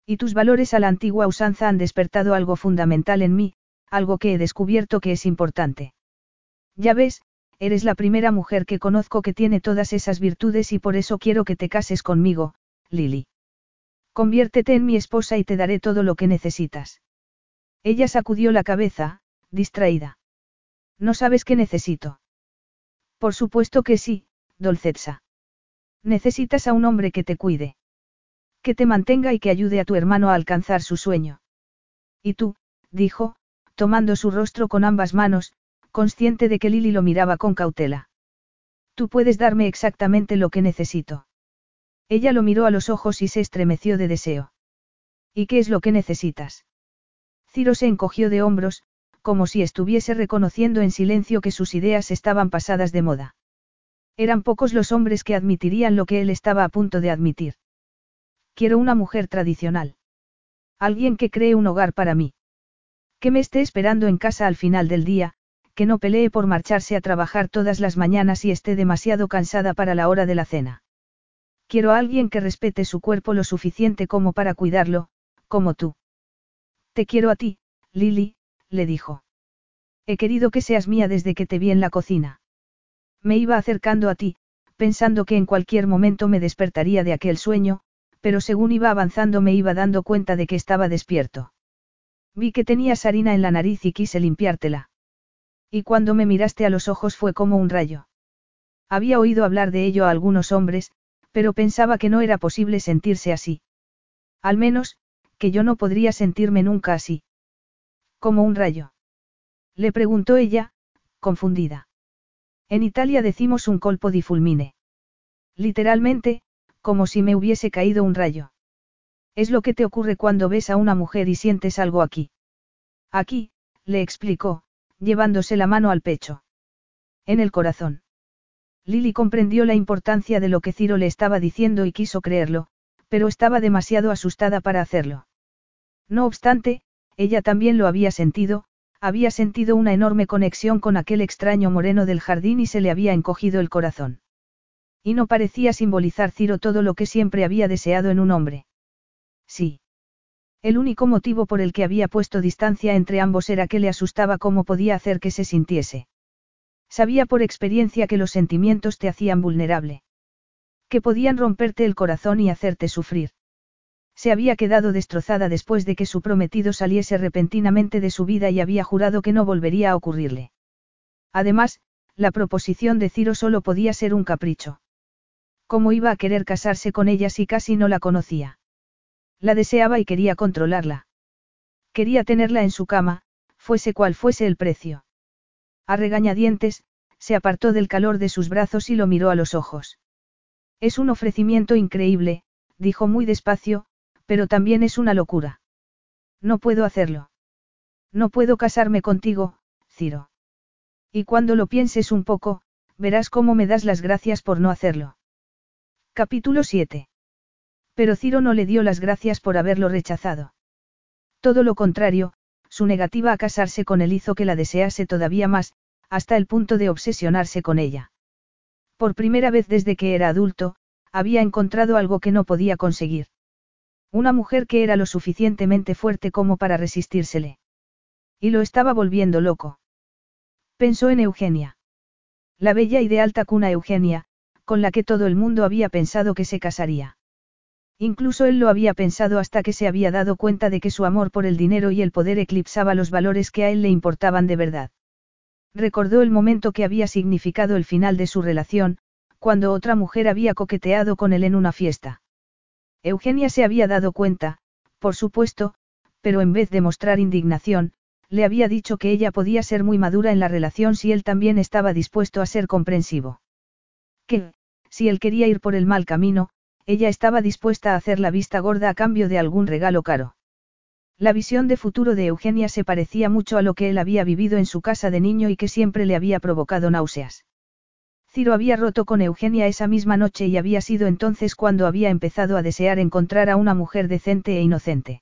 Y tus valores a la antigua usanza han despertado algo fundamental en mí, algo que he descubierto que es importante. Ya ves, eres la primera mujer que conozco que tiene todas esas virtudes y por eso quiero que te cases conmigo, Lily. Conviértete en mi esposa y te daré todo lo que necesitas. Ella sacudió la cabeza, distraída. ¿No sabes qué necesito? Por supuesto que sí, Dolcetsa. Necesitas a un hombre que te cuide. Que te mantenga y que ayude a tu hermano a alcanzar su sueño. Y tú, dijo, tomando su rostro con ambas manos, consciente de que Lily lo miraba con cautela. Tú puedes darme exactamente lo que necesito. Ella lo miró a los ojos y se estremeció de deseo. ¿Y qué es lo que necesitas? Ciro se encogió de hombros, como si estuviese reconociendo en silencio que sus ideas estaban pasadas de moda. Eran pocos los hombres que admitirían lo que él estaba a punto de admitir. Quiero una mujer tradicional. Alguien que cree un hogar para mí. Que me esté esperando en casa al final del día, que no pelee por marcharse a trabajar todas las mañanas y esté demasiado cansada para la hora de la cena. Quiero a alguien que respete su cuerpo lo suficiente como para cuidarlo, como tú. Te quiero a ti, Lily, le dijo. He querido que seas mía desde que te vi en la cocina. Me iba acercando a ti, pensando que en cualquier momento me despertaría de aquel sueño, pero según iba avanzando me iba dando cuenta de que estaba despierto. Vi que tenías harina en la nariz y quise limpiártela. Y cuando me miraste a los ojos fue como un rayo. Había oído hablar de ello a algunos hombres, pero pensaba que no era posible sentirse así. Al menos, que yo no podría sentirme nunca así. Como un rayo. Le preguntó ella, confundida. En Italia decimos un colpo di fulmine. Literalmente, como si me hubiese caído un rayo. Es lo que te ocurre cuando ves a una mujer y sientes algo aquí. Aquí, le explicó, llevándose la mano al pecho. En el corazón. Lily comprendió la importancia de lo que Ciro le estaba diciendo y quiso creerlo, pero estaba demasiado asustada para hacerlo. No obstante, ella también lo había sentido, había sentido una enorme conexión con aquel extraño moreno del jardín y se le había encogido el corazón. Y no parecía simbolizar Ciro todo lo que siempre había deseado en un hombre. Sí. El único motivo por el que había puesto distancia entre ambos era que le asustaba cómo podía hacer que se sintiese. Sabía por experiencia que los sentimientos te hacían vulnerable. Que podían romperte el corazón y hacerte sufrir. Se había quedado destrozada después de que su prometido saliese repentinamente de su vida y había jurado que no volvería a ocurrirle. Además, la proposición de Ciro solo podía ser un capricho. ¿Cómo iba a querer casarse con ella si casi no la conocía? La deseaba y quería controlarla. Quería tenerla en su cama, fuese cual fuese el precio. A regañadientes, se apartó del calor de sus brazos y lo miró a los ojos. Es un ofrecimiento increíble, dijo muy despacio, pero también es una locura. No puedo hacerlo. No puedo casarme contigo, Ciro. Y cuando lo pienses un poco, verás cómo me das las gracias por no hacerlo. Capítulo 7. Pero Ciro no le dio las gracias por haberlo rechazado. Todo lo contrario, su negativa a casarse con él hizo que la desease todavía más, hasta el punto de obsesionarse con ella. Por primera vez desde que era adulto, había encontrado algo que no podía conseguir. Una mujer que era lo suficientemente fuerte como para resistírsele. Y lo estaba volviendo loco. Pensó en Eugenia. La bella y de alta cuna Eugenia, con la que todo el mundo había pensado que se casaría. Incluso él lo había pensado hasta que se había dado cuenta de que su amor por el dinero y el poder eclipsaba los valores que a él le importaban de verdad. Recordó el momento que había significado el final de su relación, cuando otra mujer había coqueteado con él en una fiesta. Eugenia se había dado cuenta, por supuesto, pero en vez de mostrar indignación, le había dicho que ella podía ser muy madura en la relación si él también estaba dispuesto a ser comprensivo. Que, si él quería ir por el mal camino, ella estaba dispuesta a hacer la vista gorda a cambio de algún regalo caro. La visión de futuro de Eugenia se parecía mucho a lo que él había vivido en su casa de niño y que siempre le había provocado náuseas. Ciro había roto con Eugenia esa misma noche y había sido entonces cuando había empezado a desear encontrar a una mujer decente e inocente.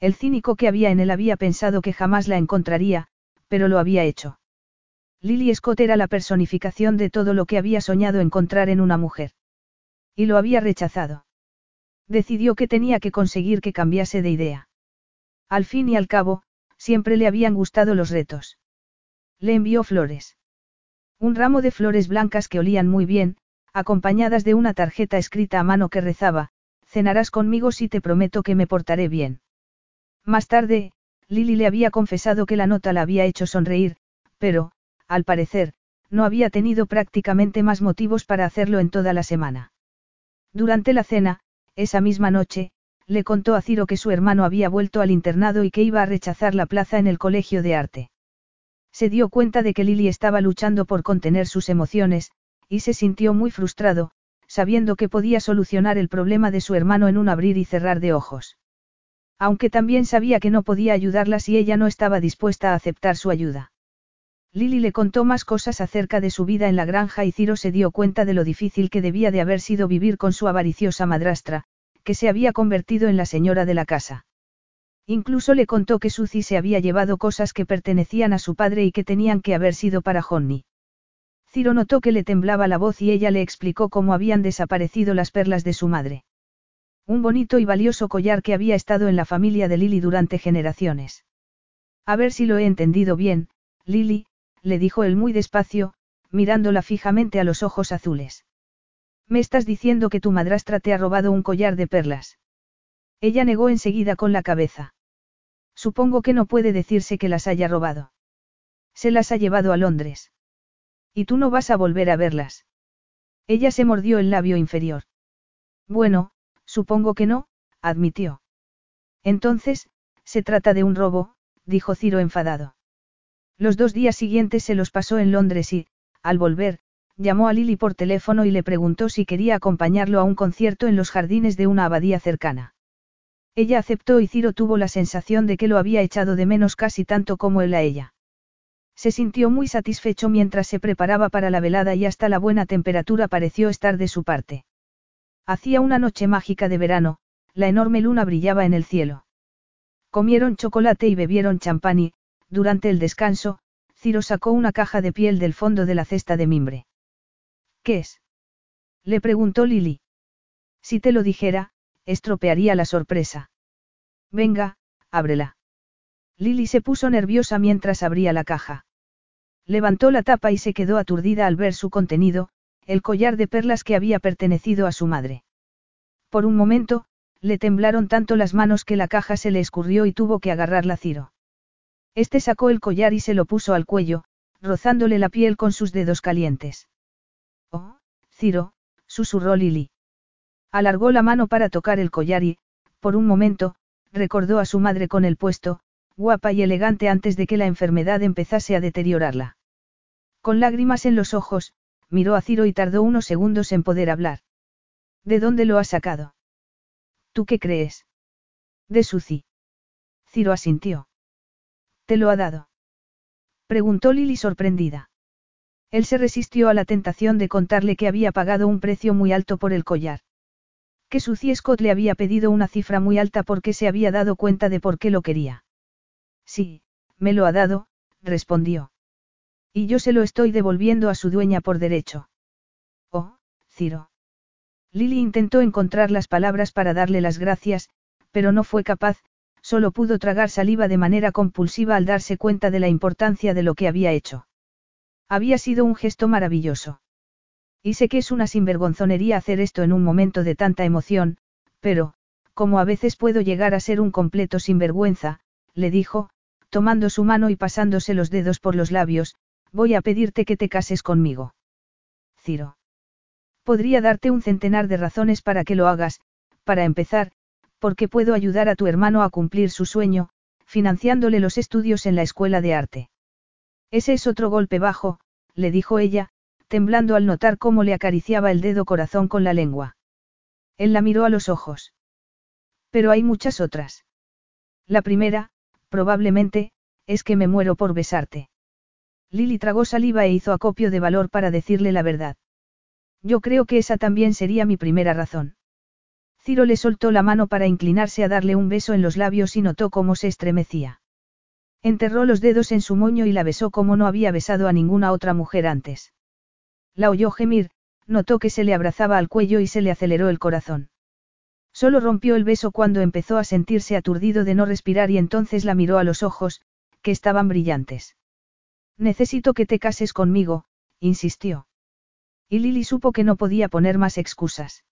El cínico que había en él había pensado que jamás la encontraría, pero lo había hecho. Lily Scott era la personificación de todo lo que había soñado encontrar en una mujer. Y lo había rechazado. Decidió que tenía que conseguir que cambiase de idea. Al fin y al cabo, siempre le habían gustado los retos. Le envió flores. Un ramo de flores blancas que olían muy bien, acompañadas de una tarjeta escrita a mano que rezaba, cenarás conmigo si te prometo que me portaré bien. Más tarde, Lily le había confesado que la nota la había hecho sonreír, pero, al parecer, no había tenido prácticamente más motivos para hacerlo en toda la semana. Durante la cena, esa misma noche, le contó a Ciro que su hermano había vuelto al internado y que iba a rechazar la plaza en el colegio de arte. Se dio cuenta de que Lily estaba luchando por contener sus emociones, y se sintió muy frustrado, sabiendo que podía solucionar el problema de su hermano en un abrir y cerrar de ojos. Aunque también sabía que no podía ayudarla si ella no estaba dispuesta a aceptar su ayuda. Lily le contó más cosas acerca de su vida en la granja y Ciro se dio cuenta de lo difícil que debía de haber sido vivir con su avariciosa madrastra, que se había convertido en la señora de la casa. Incluso le contó que Suzy se había llevado cosas que pertenecían a su padre y que tenían que haber sido para Johnny. Ciro notó que le temblaba la voz y ella le explicó cómo habían desaparecido las perlas de su madre. Un bonito y valioso collar que había estado en la familia de Lily durante generaciones. A ver si lo he entendido bien, Lily, le dijo él muy despacio, mirándola fijamente a los ojos azules. Me estás diciendo que tu madrastra te ha robado un collar de perlas. Ella negó enseguida con la cabeza. Supongo que no puede decirse que las haya robado. Se las ha llevado a Londres. Y tú no vas a volver a verlas. Ella se mordió el labio inferior. Bueno, supongo que no, admitió. Entonces, se trata de un robo, dijo Ciro enfadado. Los dos días siguientes se los pasó en Londres y, al volver, llamó a Lily por teléfono y le preguntó si quería acompañarlo a un concierto en los jardines de una abadía cercana. Ella aceptó y Ciro tuvo la sensación de que lo había echado de menos casi tanto como él a ella. Se sintió muy satisfecho mientras se preparaba para la velada y hasta la buena temperatura pareció estar de su parte. Hacía una noche mágica de verano, la enorme luna brillaba en el cielo. Comieron chocolate y bebieron champán y, durante el descanso, Ciro sacó una caja de piel del fondo de la cesta de mimbre. ¿Qué es? Le preguntó Lily. Si te lo dijera, estropearía la sorpresa. Venga, ábrela. Lily se puso nerviosa mientras abría la caja. Levantó la tapa y se quedó aturdida al ver su contenido, el collar de perlas que había pertenecido a su madre. Por un momento, le temblaron tanto las manos que la caja se le escurrió y tuvo que agarrarla Ciro. Este sacó el collar y se lo puso al cuello, rozándole la piel con sus dedos calientes. Oh, Ciro, susurró Lily. Alargó la mano para tocar el collar y, por un momento, recordó a su madre con el puesto, guapa y elegante antes de que la enfermedad empezase a deteriorarla. Con lágrimas en los ojos, miró a Ciro y tardó unos segundos en poder hablar. ¿De dónde lo has sacado? ¿Tú qué crees? De Suci. Ciro asintió. ¿Te lo ha dado? Preguntó Lily sorprendida. Él se resistió a la tentación de contarle que había pagado un precio muy alto por el collar. Que Suci Scott le había pedido una cifra muy alta porque se había dado cuenta de por qué lo quería. Sí, me lo ha dado, respondió. Y yo se lo estoy devolviendo a su dueña por derecho. Oh, Ciro. Lily intentó encontrar las palabras para darle las gracias, pero no fue capaz, solo pudo tragar saliva de manera compulsiva al darse cuenta de la importancia de lo que había hecho. Había sido un gesto maravilloso. Y sé que es una sinvergonzonería hacer esto en un momento de tanta emoción, pero, como a veces puedo llegar a ser un completo sinvergüenza, le dijo, tomando su mano y pasándose los dedos por los labios, voy a pedirte que te cases conmigo. Ciro. Podría darte un centenar de razones para que lo hagas, para empezar, porque puedo ayudar a tu hermano a cumplir su sueño, financiándole los estudios en la escuela de arte. Ese es otro golpe bajo, le dijo ella, temblando al notar cómo le acariciaba el dedo corazón con la lengua. Él la miró a los ojos. Pero hay muchas otras. La primera, probablemente, es que me muero por besarte. Lily tragó saliva e hizo acopio de valor para decirle la verdad. Yo creo que esa también sería mi primera razón. Ciro le soltó la mano para inclinarse a darle un beso en los labios y notó cómo se estremecía. Enterró los dedos en su moño y la besó como no había besado a ninguna otra mujer antes. La oyó gemir, notó que se le abrazaba al cuello y se le aceleró el corazón. Solo rompió el beso cuando empezó a sentirse aturdido de no respirar y entonces la miró a los ojos, que estaban brillantes. Necesito que te cases conmigo, insistió. Y Lily supo que no podía poner más excusas.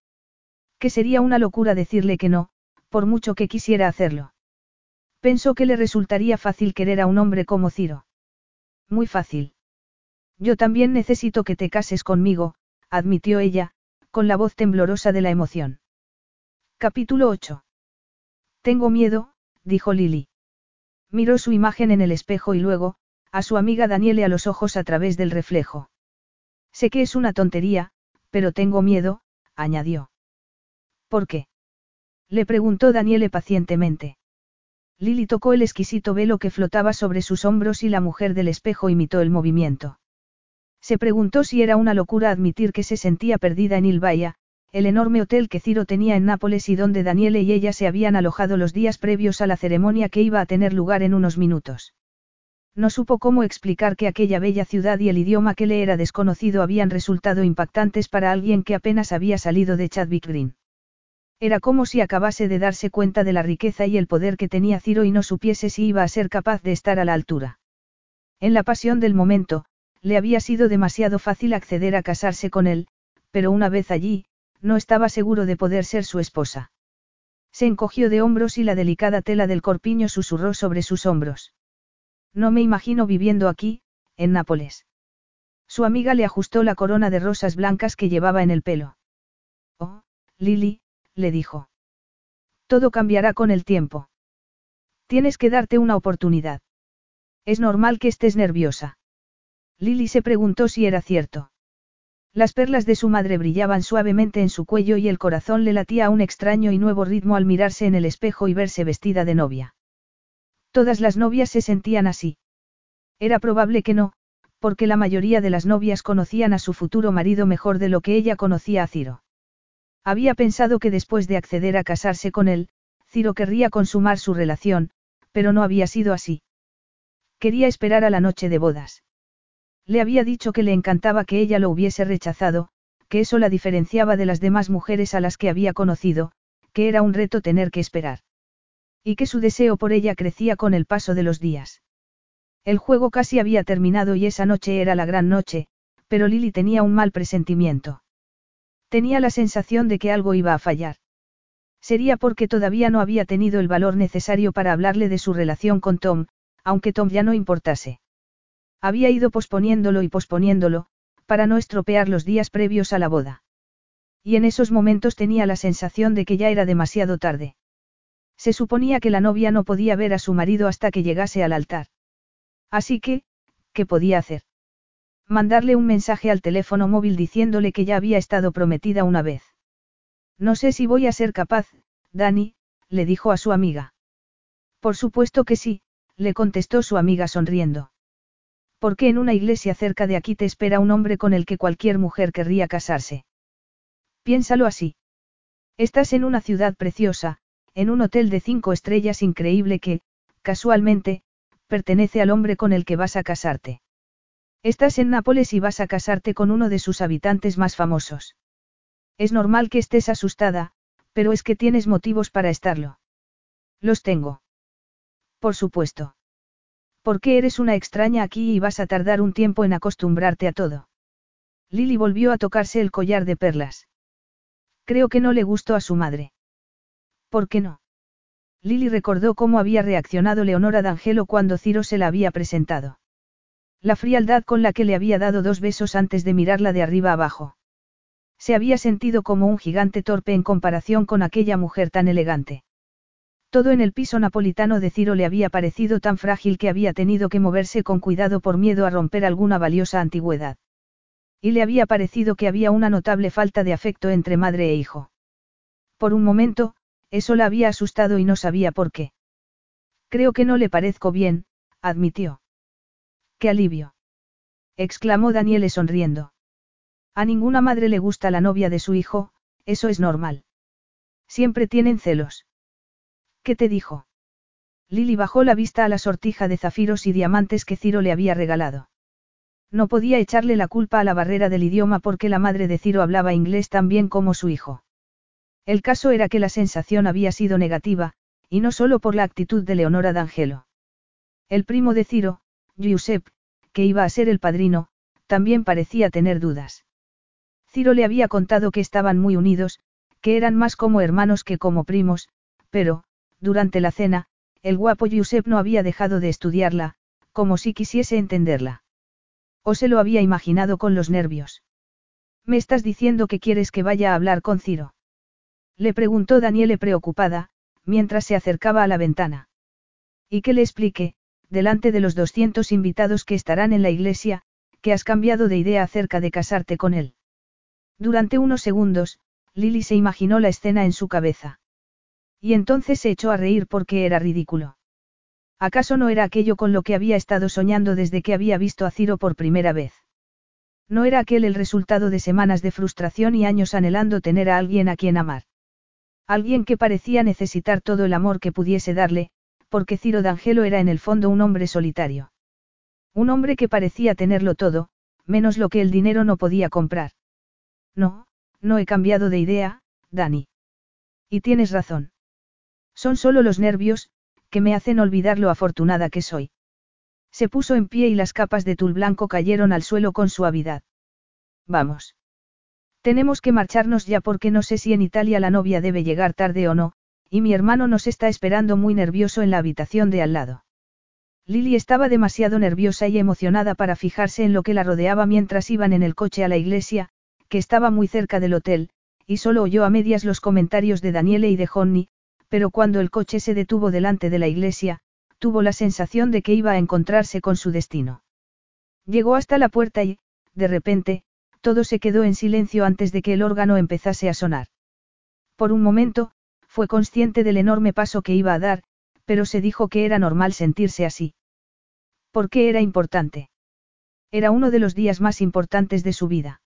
Que sería una locura decirle que no, por mucho que quisiera hacerlo. Pensó que le resultaría fácil querer a un hombre como Ciro. Muy fácil. Yo también necesito que te cases conmigo, admitió ella, con la voz temblorosa de la emoción. Capítulo 8. Tengo miedo, dijo Lily. Miró su imagen en el espejo y luego, a su amiga Daniele a los ojos a través del reflejo. Sé que es una tontería, pero tengo miedo, añadió. ¿Por qué? Le preguntó Daniele pacientemente. Lily tocó el exquisito velo que flotaba sobre sus hombros y la mujer del espejo imitó el movimiento. Se preguntó si era una locura admitir que se sentía perdida en Ilvaya, el enorme hotel que Ciro tenía en Nápoles y donde Daniele y ella se habían alojado los días previos a la ceremonia que iba a tener lugar en unos minutos. No supo cómo explicar que aquella bella ciudad y el idioma que le era desconocido habían resultado impactantes para alguien que apenas había salido de Chadwick Green. Era como si acabase de darse cuenta de la riqueza y el poder que tenía Ciro y no supiese si iba a ser capaz de estar a la altura. En la pasión del momento, le había sido demasiado fácil acceder a casarse con él, pero una vez allí, no estaba seguro de poder ser su esposa. Se encogió de hombros y la delicada tela del corpiño susurró sobre sus hombros. No me imagino viviendo aquí, en Nápoles. Su amiga le ajustó la corona de rosas blancas que llevaba en el pelo. Oh, Lily, le dijo. Todo cambiará con el tiempo. Tienes que darte una oportunidad. Es normal que estés nerviosa. Lily se preguntó si era cierto. Las perlas de su madre brillaban suavemente en su cuello y el corazón le latía a un extraño y nuevo ritmo al mirarse en el espejo y verse vestida de novia. Todas las novias se sentían así. Era probable que no, porque la mayoría de las novias conocían a su futuro marido mejor de lo que ella conocía a Ciro. Había pensado que después de acceder a casarse con él, Ciro querría consumar su relación, pero no había sido así. Quería esperar a la noche de bodas. Le había dicho que le encantaba que ella lo hubiese rechazado, que eso la diferenciaba de las demás mujeres a las que había conocido, que era un reto tener que esperar. Y que su deseo por ella crecía con el paso de los días. El juego casi había terminado y esa noche era la gran noche, pero Lily tenía un mal presentimiento. Tenía la sensación de que algo iba a fallar. Sería porque todavía no había tenido el valor necesario para hablarle de su relación con Tom, aunque Tom ya no importase. Había ido posponiéndolo y posponiéndolo, para no estropear los días previos a la boda. Y en esos momentos tenía la sensación de que ya era demasiado tarde. Se suponía que la novia no podía ver a su marido hasta que llegase al altar. Así que, ¿qué podía hacer? Mandarle un mensaje al teléfono móvil diciéndole que ya había estado prometida una vez. No sé si voy a ser capaz, Dani, le dijo a su amiga. Por supuesto que sí, le contestó su amiga sonriendo. Porque en una iglesia cerca de aquí te espera un hombre con el que cualquier mujer querría casarse. Piénsalo así. Estás en una ciudad preciosa, en un hotel de cinco estrellas increíble que, casualmente, pertenece al hombre con el que vas a casarte. Estás en Nápoles y vas a casarte con uno de sus habitantes más famosos. Es normal que estés asustada, pero es que tienes motivos para estarlo. Los tengo. Por supuesto. Porque eres una extraña aquí y vas a tardar un tiempo en acostumbrarte a todo. Lily volvió a tocarse el collar de perlas. Creo que no le gustó a su madre. ¿Por qué no? Lily recordó cómo había reaccionado Leonora D'Angelo cuando Ciro se la había presentado. La frialdad con la que le había dado dos besos antes de mirarla de arriba abajo. Se había sentido como un gigante torpe en comparación con aquella mujer tan elegante. Todo en el piso napolitano de Ciro le había parecido tan frágil que había tenido que moverse con cuidado por miedo a romper alguna valiosa antigüedad. Y le había parecido que había una notable falta de afecto entre madre e hijo. Por un momento, eso la había asustado y no sabía por qué. Creo que no le parezco bien, admitió. ¡Qué alivio! exclamó Daniele sonriendo. A ninguna madre le gusta la novia de su hijo, eso es normal. Siempre tienen celos. ¿Qué te dijo? Lily bajó la vista a la sortija de zafiros y diamantes que Ciro le había regalado. No podía echarle la culpa a la barrera del idioma porque la madre de Ciro hablaba inglés tan bien como su hijo. El caso era que la sensación había sido negativa, y no solo por la actitud de Leonora D'Angelo. El primo de Ciro, Giuseppe, que iba a ser el padrino, también parecía tener dudas. Ciro le había contado que estaban muy unidos, que eran más como hermanos que como primos, pero, durante la cena, el guapo Giuseppe no había dejado de estudiarla, como si quisiese entenderla. O se lo había imaginado con los nervios. ¿Me estás diciendo que quieres que vaya a hablar con Ciro? Le preguntó Daniele preocupada, mientras se acercaba a la ventana. Y que le explique, delante de los 200 invitados que estarán en la iglesia, que has cambiado de idea acerca de casarte con él. Durante unos segundos, Lily se imaginó la escena en su cabeza. Y entonces se echó a reír porque era ridículo. ¿Acaso no era aquello con lo que había estado soñando desde que había visto a Ciro por primera vez? ¿No era aquel el resultado de semanas de frustración y años anhelando tener a alguien a quien amar? Alguien que parecía necesitar todo el amor que pudiese darle, porque Ciro D'Angelo era en el fondo un hombre solitario. Un hombre que parecía tenerlo todo, menos lo que el dinero no podía comprar. No, no he cambiado de idea, Dani. Y tienes razón. Son solo los nervios, que me hacen olvidar lo afortunada que soy. Se puso en pie y las capas de tul blanco cayeron al suelo con suavidad. Vamos. Tenemos que marcharnos ya porque no sé si en Italia la novia debe llegar tarde o no, y mi hermano nos está esperando muy nervioso en la habitación de al lado. Lily estaba demasiado nerviosa y emocionada para fijarse en lo que la rodeaba mientras iban en el coche a la iglesia, que estaba muy cerca del hotel, y solo oyó a medias los comentarios de Daniele y de Johnny, pero cuando el coche se detuvo delante de la iglesia, tuvo la sensación de que iba a encontrarse con su destino. Llegó hasta la puerta y, de repente, todo se quedó en silencio antes de que el órgano empezase a sonar. Por un momento, fue consciente del enorme paso que iba a dar, pero se dijo que era normal sentirse así. ¿Por qué era importante? Era uno de los días más importantes de su vida.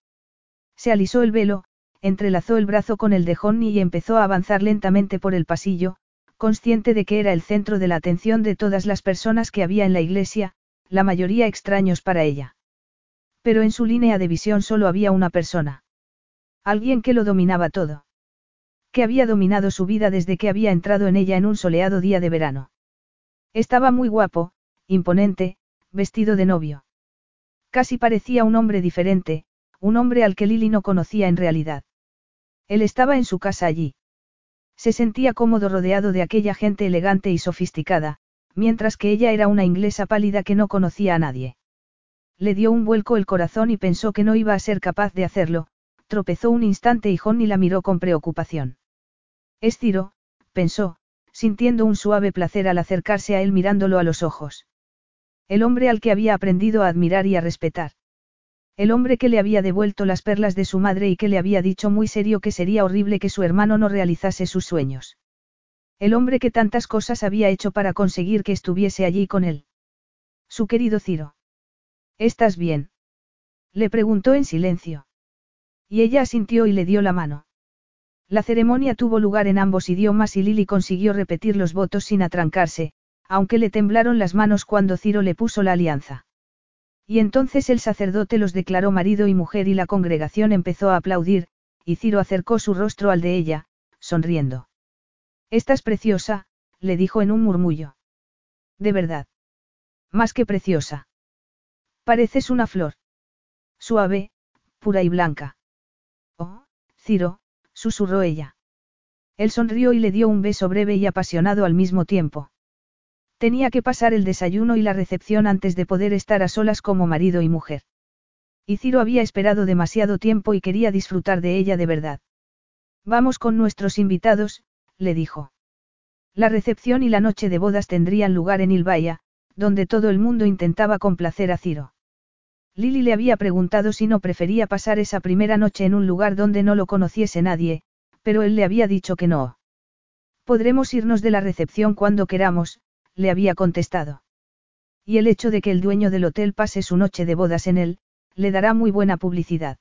Se alisó el velo, entrelazó el brazo con el de Johnny y empezó a avanzar lentamente por el pasillo, consciente de que era el centro de la atención de todas las personas que había en la iglesia, la mayoría extraños para ella. Pero en su línea de visión solo había una persona. Alguien que lo dominaba todo. Que había dominado su vida desde que había entrado en ella en un soleado día de verano. Estaba muy guapo, imponente, vestido de novio. Casi parecía un hombre diferente, un hombre al que Lily no conocía en realidad. Él estaba en su casa allí. Se sentía cómodo rodeado de aquella gente elegante y sofisticada, mientras que ella era una inglesa pálida que no conocía a nadie. Le dio un vuelco el corazón y pensó que no iba a ser capaz de hacerlo, tropezó un instante y Johnny la miró con preocupación. Es Ciro, pensó, sintiendo un suave placer al acercarse a él mirándolo a los ojos. El hombre al que había aprendido a admirar y a respetar. El hombre que le había devuelto las perlas de su madre y que le había dicho muy serio que sería horrible que su hermano no realizase sus sueños. El hombre que tantas cosas había hecho para conseguir que estuviese allí con él. Su querido Ciro. ¿Estás bien? Le preguntó en silencio. Y ella asintió y le dio la mano. La ceremonia tuvo lugar en ambos idiomas y Lily consiguió repetir los votos sin atrancarse, aunque le temblaron las manos cuando Ciro le puso la alianza. Y entonces el sacerdote los declaró marido y mujer y la congregación empezó a aplaudir, y Ciro acercó su rostro al de ella, sonriendo. Estás preciosa, le dijo en un murmullo. De verdad. Más que preciosa. Pareces una flor. Suave, pura y blanca. Oh, Ciro, susurró ella. Él sonrió y le dio un beso breve y apasionado al mismo tiempo. Tenía que pasar el desayuno y la recepción antes de poder estar a solas como marido y mujer. Y Ciro había esperado demasiado tiempo y quería disfrutar de ella de verdad. Vamos con nuestros invitados, le dijo. La recepción y la noche de bodas tendrían lugar en Ilbaya, donde todo el mundo intentaba complacer a Ciro. Lily le había preguntado si no prefería pasar esa primera noche en un lugar donde no lo conociese nadie, pero él le había dicho que no. Podremos irnos de la recepción cuando queramos, le había contestado. Y el hecho de que el dueño del hotel pase su noche de bodas en él, le dará muy buena publicidad.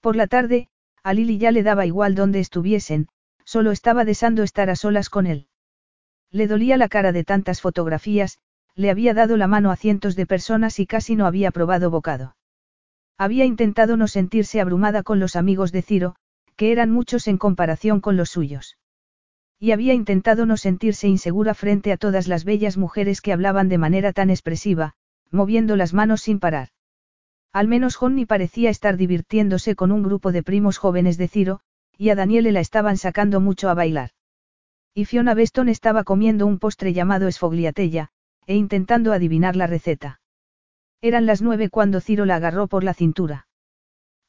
Por la tarde, a Lily ya le daba igual donde estuviesen, solo estaba deseando estar a solas con él. Le dolía la cara de tantas fotografías, le había dado la mano a cientos de personas y casi no había probado bocado. Había intentado no sentirse abrumada con los amigos de Ciro, que eran muchos en comparación con los suyos. Y había intentado no sentirse insegura frente a todas las bellas mujeres que hablaban de manera tan expresiva, moviendo las manos sin parar. Al menos Johnny parecía estar divirtiéndose con un grupo de primos jóvenes de Ciro, y a Daniele la estaban sacando mucho a bailar. Y Fiona Beston estaba comiendo un postre llamado esfogliatella, e intentando adivinar la receta. Eran las nueve cuando Ciro la agarró por la cintura.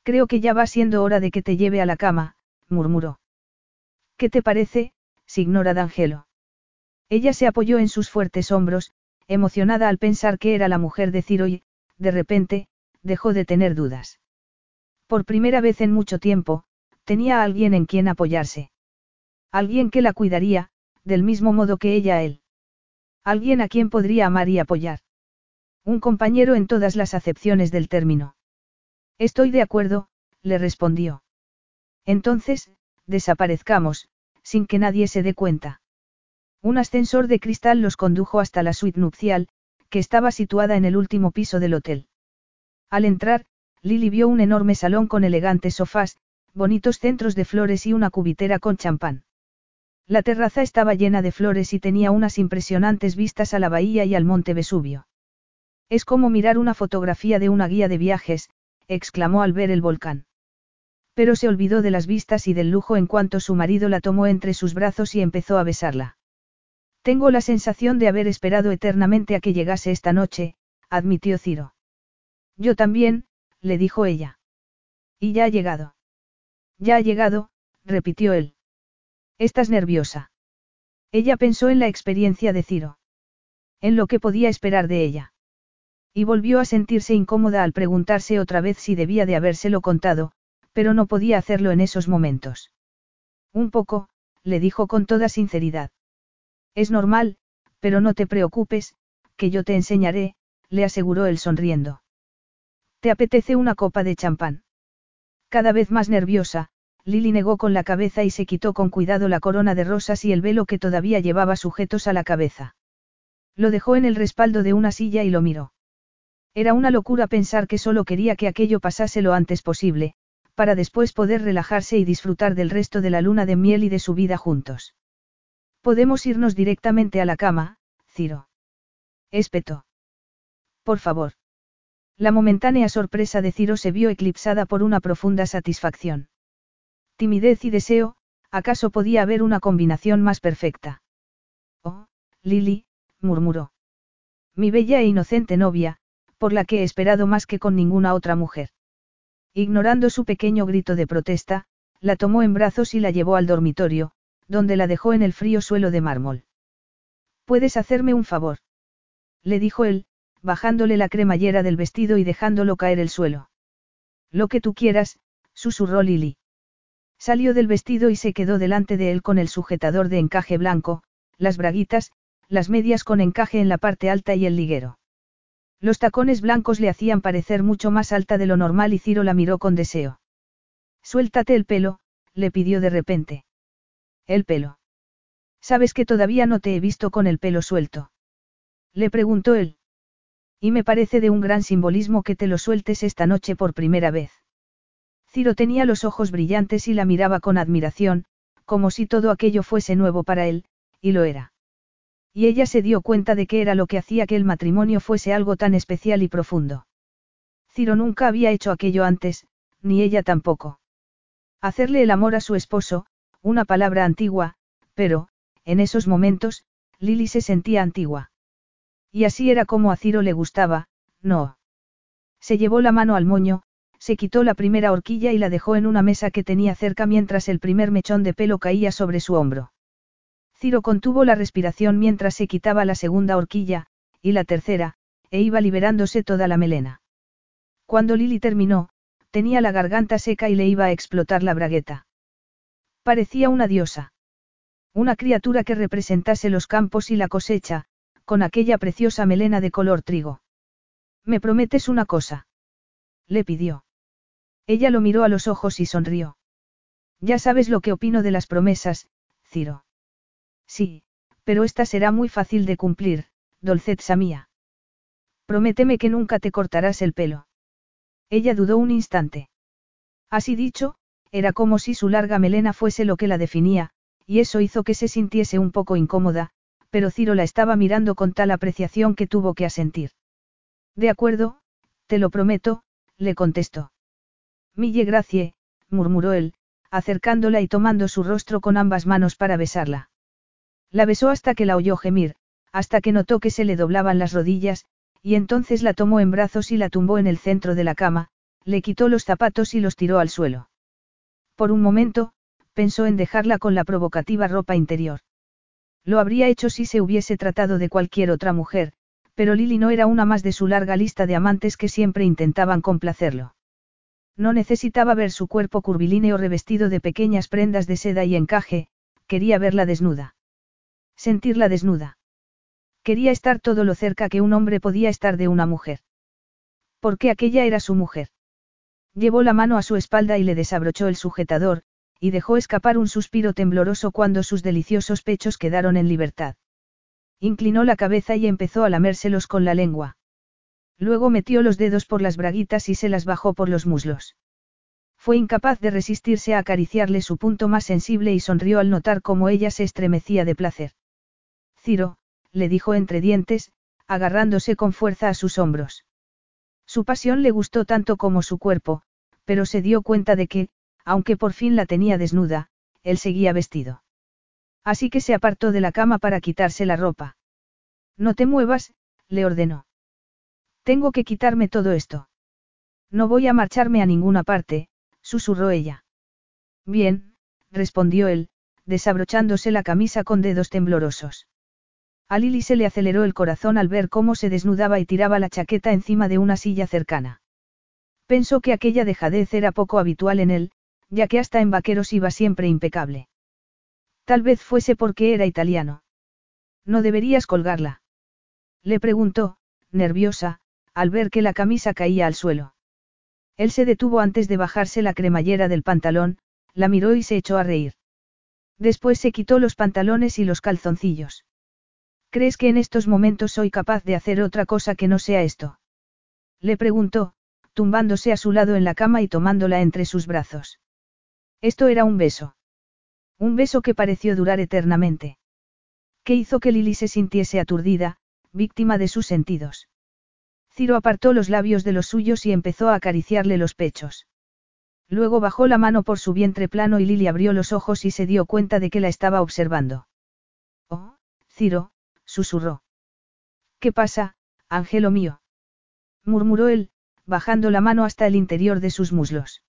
Creo que ya va siendo hora de que te lleve a la cama, murmuró. ¿Qué te parece, Signora D'Angelo. Ella se apoyó en sus fuertes hombros, emocionada al pensar que era la mujer de Ciro y, de repente, dejó de tener dudas. Por primera vez en mucho tiempo, tenía a alguien en quien apoyarse. Alguien que la cuidaría, del mismo modo que ella a él. Alguien a quien podría amar y apoyar. Un compañero en todas las acepciones del término. Estoy de acuerdo, le respondió. Entonces, desaparezcamos, sin que nadie se dé cuenta. Un ascensor de cristal los condujo hasta la suite nupcial, que estaba situada en el último piso del hotel. Al entrar, Lily vio un enorme salón con elegantes sofás, bonitos centros de flores y una cubitera con champán. La terraza estaba llena de flores y tenía unas impresionantes vistas a la bahía y al monte Vesubio. Es como mirar una fotografía de una guía de viajes, exclamó al ver el volcán. Pero se olvidó de las vistas y del lujo en cuanto su marido la tomó entre sus brazos y empezó a besarla. Tengo la sensación de haber esperado eternamente a que llegase esta noche, admitió Ciro. Yo también, le dijo ella. Y ya ha llegado. Ya ha llegado, repitió él. Estás nerviosa. Ella pensó en la experiencia de Ciro. En lo que podía esperar de ella. Y volvió a sentirse incómoda al preguntarse otra vez si debía de habérselo contado, pero no podía hacerlo en esos momentos. Un poco, le dijo con toda sinceridad. Es normal, pero no te preocupes, que yo te enseñaré, le aseguró él sonriendo. ¿Te apetece una copa de champán? Cada vez más nerviosa, Lily negó con la cabeza y se quitó con cuidado la corona de rosas y el velo que todavía llevaba sujetos a la cabeza. Lo dejó en el respaldo de una silla y lo miró. Era una locura pensar que solo quería que aquello pasase lo antes posible, para después poder relajarse y disfrutar del resto de la luna de miel y de su vida juntos. Podemos irnos directamente a la cama, Ciro. Espetó. Por favor. La momentánea sorpresa de Ciro se vio eclipsada por una profunda satisfacción. Timidez y deseo, ¿acaso podía haber una combinación más perfecta? Oh, Lily, murmuró. Mi bella e inocente novia, por la que he esperado más que con ninguna otra mujer. Ignorando su pequeño grito de protesta, la tomó en brazos y la llevó al dormitorio, donde la dejó en el frío suelo de mármol. ¿Puedes hacerme un favor? Le dijo él, bajándole la cremallera del vestido y dejándolo caer el suelo. Lo que tú quieras, susurró Lily. Salió del vestido y se quedó delante de él con el sujetador de encaje blanco, las braguitas, las medias con encaje en la parte alta y el liguero. Los tacones blancos le hacían parecer mucho más alta de lo normal y Ciro la miró con deseo. Suéltate el pelo, le pidió de repente. El pelo. ¿Sabes que todavía no te he visto con el pelo suelto? Le preguntó él. Y me parece de un gran simbolismo que te lo sueltes esta noche por primera vez. Ciro tenía los ojos brillantes y la miraba con admiración, como si todo aquello fuese nuevo para él, y lo era. Y ella se dio cuenta de que era lo que hacía que el matrimonio fuese algo tan especial y profundo. Ciro nunca había hecho aquello antes, ni ella tampoco. Hacerle el amor a su esposo, una palabra antigua, pero, en esos momentos, Lily se sentía antigua. Y así era como a Ciro le gustaba, no. Se llevó la mano al moño, se quitó la primera horquilla y la dejó en una mesa que tenía cerca mientras el primer mechón de pelo caía sobre su hombro. Ciro contuvo la respiración mientras se quitaba la segunda horquilla, y la tercera, e iba liberándose toda la melena. Cuando Lily terminó, tenía la garganta seca y le iba a explotar la bragueta. Parecía una diosa. Una criatura que representase los campos y la cosecha, con aquella preciosa melena de color trigo. ¿Me prometes una cosa? Le pidió. Ella lo miró a los ojos y sonrió. Ya sabes lo que opino de las promesas, Ciro. Sí, pero esta será muy fácil de cumplir, Dolcetsa mía. Prométeme que nunca te cortarás el pelo. Ella dudó un instante. Así dicho, era como si su larga melena fuese lo que la definía, y eso hizo que se sintiese un poco incómoda, pero Ciro la estaba mirando con tal apreciación que tuvo que asentir. De acuerdo, te lo prometo, le contestó. Mille gracie, murmuró él, acercándola y tomando su rostro con ambas manos para besarla. La besó hasta que la oyó gemir, hasta que notó que se le doblaban las rodillas, y entonces la tomó en brazos y la tumbó en el centro de la cama, le quitó los zapatos y los tiró al suelo. Por un momento, pensó en dejarla con la provocativa ropa interior. Lo habría hecho si se hubiese tratado de cualquier otra mujer, pero Lily no era una más de su larga lista de amantes que siempre intentaban complacerlo. No necesitaba ver su cuerpo curvilíneo revestido de pequeñas prendas de seda y encaje, quería verla desnuda. Sentirla desnuda. Quería estar todo lo cerca que un hombre podía estar de una mujer. Porque aquella era su mujer. Llevó la mano a su espalda y le desabrochó el sujetador, y dejó escapar un suspiro tembloroso cuando sus deliciosos pechos quedaron en libertad. Inclinó la cabeza y empezó a lamérselos con la lengua. Luego metió los dedos por las braguitas y se las bajó por los muslos. Fue incapaz de resistirse a acariciarle su punto más sensible y sonrió al notar cómo ella se estremecía de placer. Ciro, le dijo entre dientes, agarrándose con fuerza a sus hombros. Su pasión le gustó tanto como su cuerpo, pero se dio cuenta de que, aunque por fin la tenía desnuda, él seguía vestido. Así que se apartó de la cama para quitarse la ropa. No te muevas, le ordenó. Tengo que quitarme todo esto. No voy a marcharme a ninguna parte, susurró ella. Bien, respondió él, desabrochándose la camisa con dedos temblorosos. A Lily se le aceleró el corazón al ver cómo se desnudaba y tiraba la chaqueta encima de una silla cercana. Pensó que aquella dejadez era poco habitual en él, ya que hasta en vaqueros iba siempre impecable. Tal vez fuese porque era italiano. No deberías colgarla. Le preguntó, nerviosa, al ver que la camisa caía al suelo. Él se detuvo antes de bajarse la cremallera del pantalón, la miró y se echó a reír. Después se quitó los pantalones y los calzoncillos. ¿Crees que en estos momentos soy capaz de hacer otra cosa que no sea esto? Le preguntó, tumbándose a su lado en la cama y tomándola entre sus brazos. Esto era un beso. Un beso que pareció durar eternamente. Que hizo que Lily se sintiese aturdida, víctima de sus sentidos. Ciro apartó los labios de los suyos y empezó a acariciarle los pechos. Luego bajó la mano por su vientre plano y Lily abrió los ojos y se dio cuenta de que la estaba observando. Oh, Ciro, susurró. ¿Qué pasa, Ángelo mío? murmuró él, bajando la mano hasta el interior de sus muslos.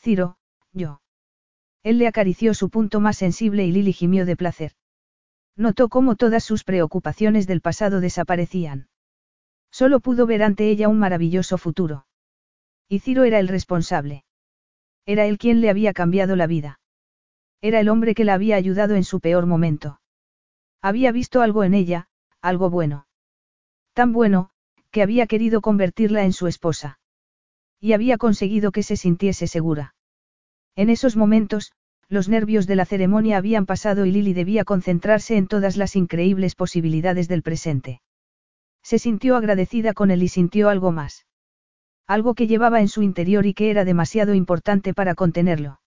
Ciro, yo. Él le acarició su punto más sensible y Lily gimió de placer. Notó cómo todas sus preocupaciones del pasado desaparecían. Solo pudo ver ante ella un maravilloso futuro. Y Ciro era el responsable. Era él quien le había cambiado la vida. Era el hombre que la había ayudado en su peor momento. Había visto algo en ella, algo bueno. Tan bueno, que había querido convertirla en su esposa. Y había conseguido que se sintiese segura. En esos momentos, los nervios de la ceremonia habían pasado y Lily debía concentrarse en todas las increíbles posibilidades del presente. Se sintió agradecida con él y sintió algo más. Algo que llevaba en su interior y que era demasiado importante para contenerlo.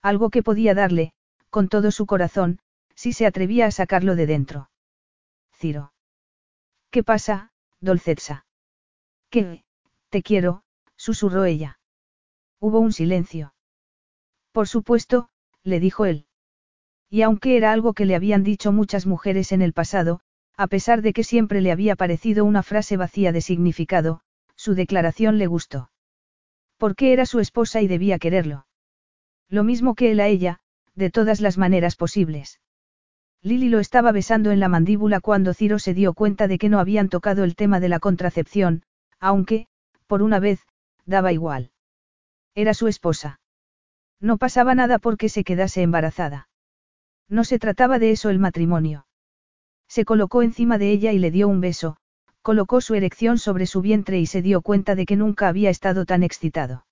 Algo que podía darle, con todo su corazón, si se atrevía a sacarlo de dentro. Ciro. ¿Qué pasa, Dolcetsa? ¿Qué? Te quiero, susurró ella. Hubo un silencio. Por supuesto, le dijo él. Y aunque era algo que le habían dicho muchas mujeres en el pasado, a pesar de que siempre le había parecido una frase vacía de significado, su declaración le gustó. Porque era su esposa y debía quererlo. Lo mismo que él a ella, de todas las maneras posibles. Lily lo estaba besando en la mandíbula cuando Ciro se dio cuenta de que no habían tocado el tema de la contracepción, aunque, por una vez, daba igual. Era su esposa. No pasaba nada porque se quedase embarazada. No se trataba de eso el matrimonio. Se colocó encima de ella y le dio un beso, colocó su erección sobre su vientre y se dio cuenta de que nunca había estado tan excitado.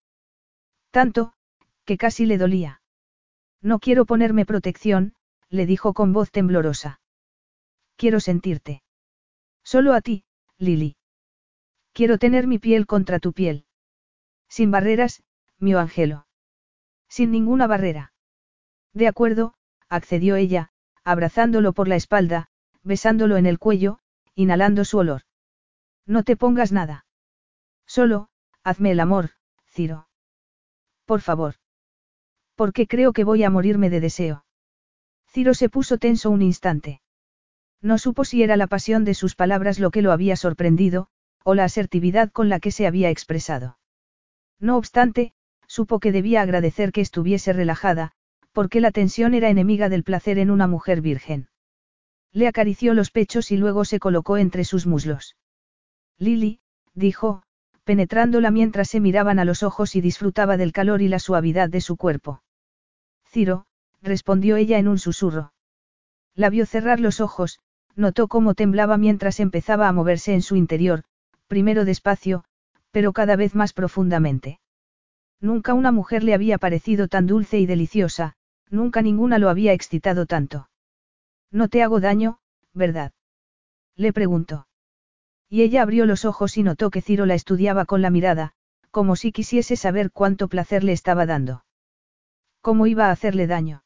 Tanto, que casi le dolía. No quiero ponerme protección, le dijo con voz temblorosa. Quiero sentirte. Solo a ti, Lily. Quiero tener mi piel contra tu piel. Sin barreras, mi ángelo. Sin ninguna barrera. De acuerdo, accedió ella, abrazándolo por la espalda, besándolo en el cuello, inhalando su olor. No te pongas nada. Solo, hazme el amor, Ciro. Por favor. Porque creo que voy a morirme de deseo. Ciro se puso tenso un instante. No supo si era la pasión de sus palabras lo que lo había sorprendido, o la asertividad con la que se había expresado. No obstante, supo que debía agradecer que estuviese relajada, porque la tensión era enemiga del placer en una mujer virgen. Le acarició los pechos y luego se colocó entre sus muslos. Lily, dijo, penetrándola mientras se miraban a los ojos y disfrutaba del calor y la suavidad de su cuerpo. Ciro, respondió ella en un susurro. La vio cerrar los ojos, notó cómo temblaba mientras empezaba a moverse en su interior, primero despacio, pero cada vez más profundamente. Nunca una mujer le había parecido tan dulce y deliciosa, nunca ninguna lo había excitado tanto. No te hago daño, ¿verdad? Le preguntó. Y ella abrió los ojos y notó que Ciro la estudiaba con la mirada, como si quisiese saber cuánto placer le estaba dando. ¿Cómo iba a hacerle daño?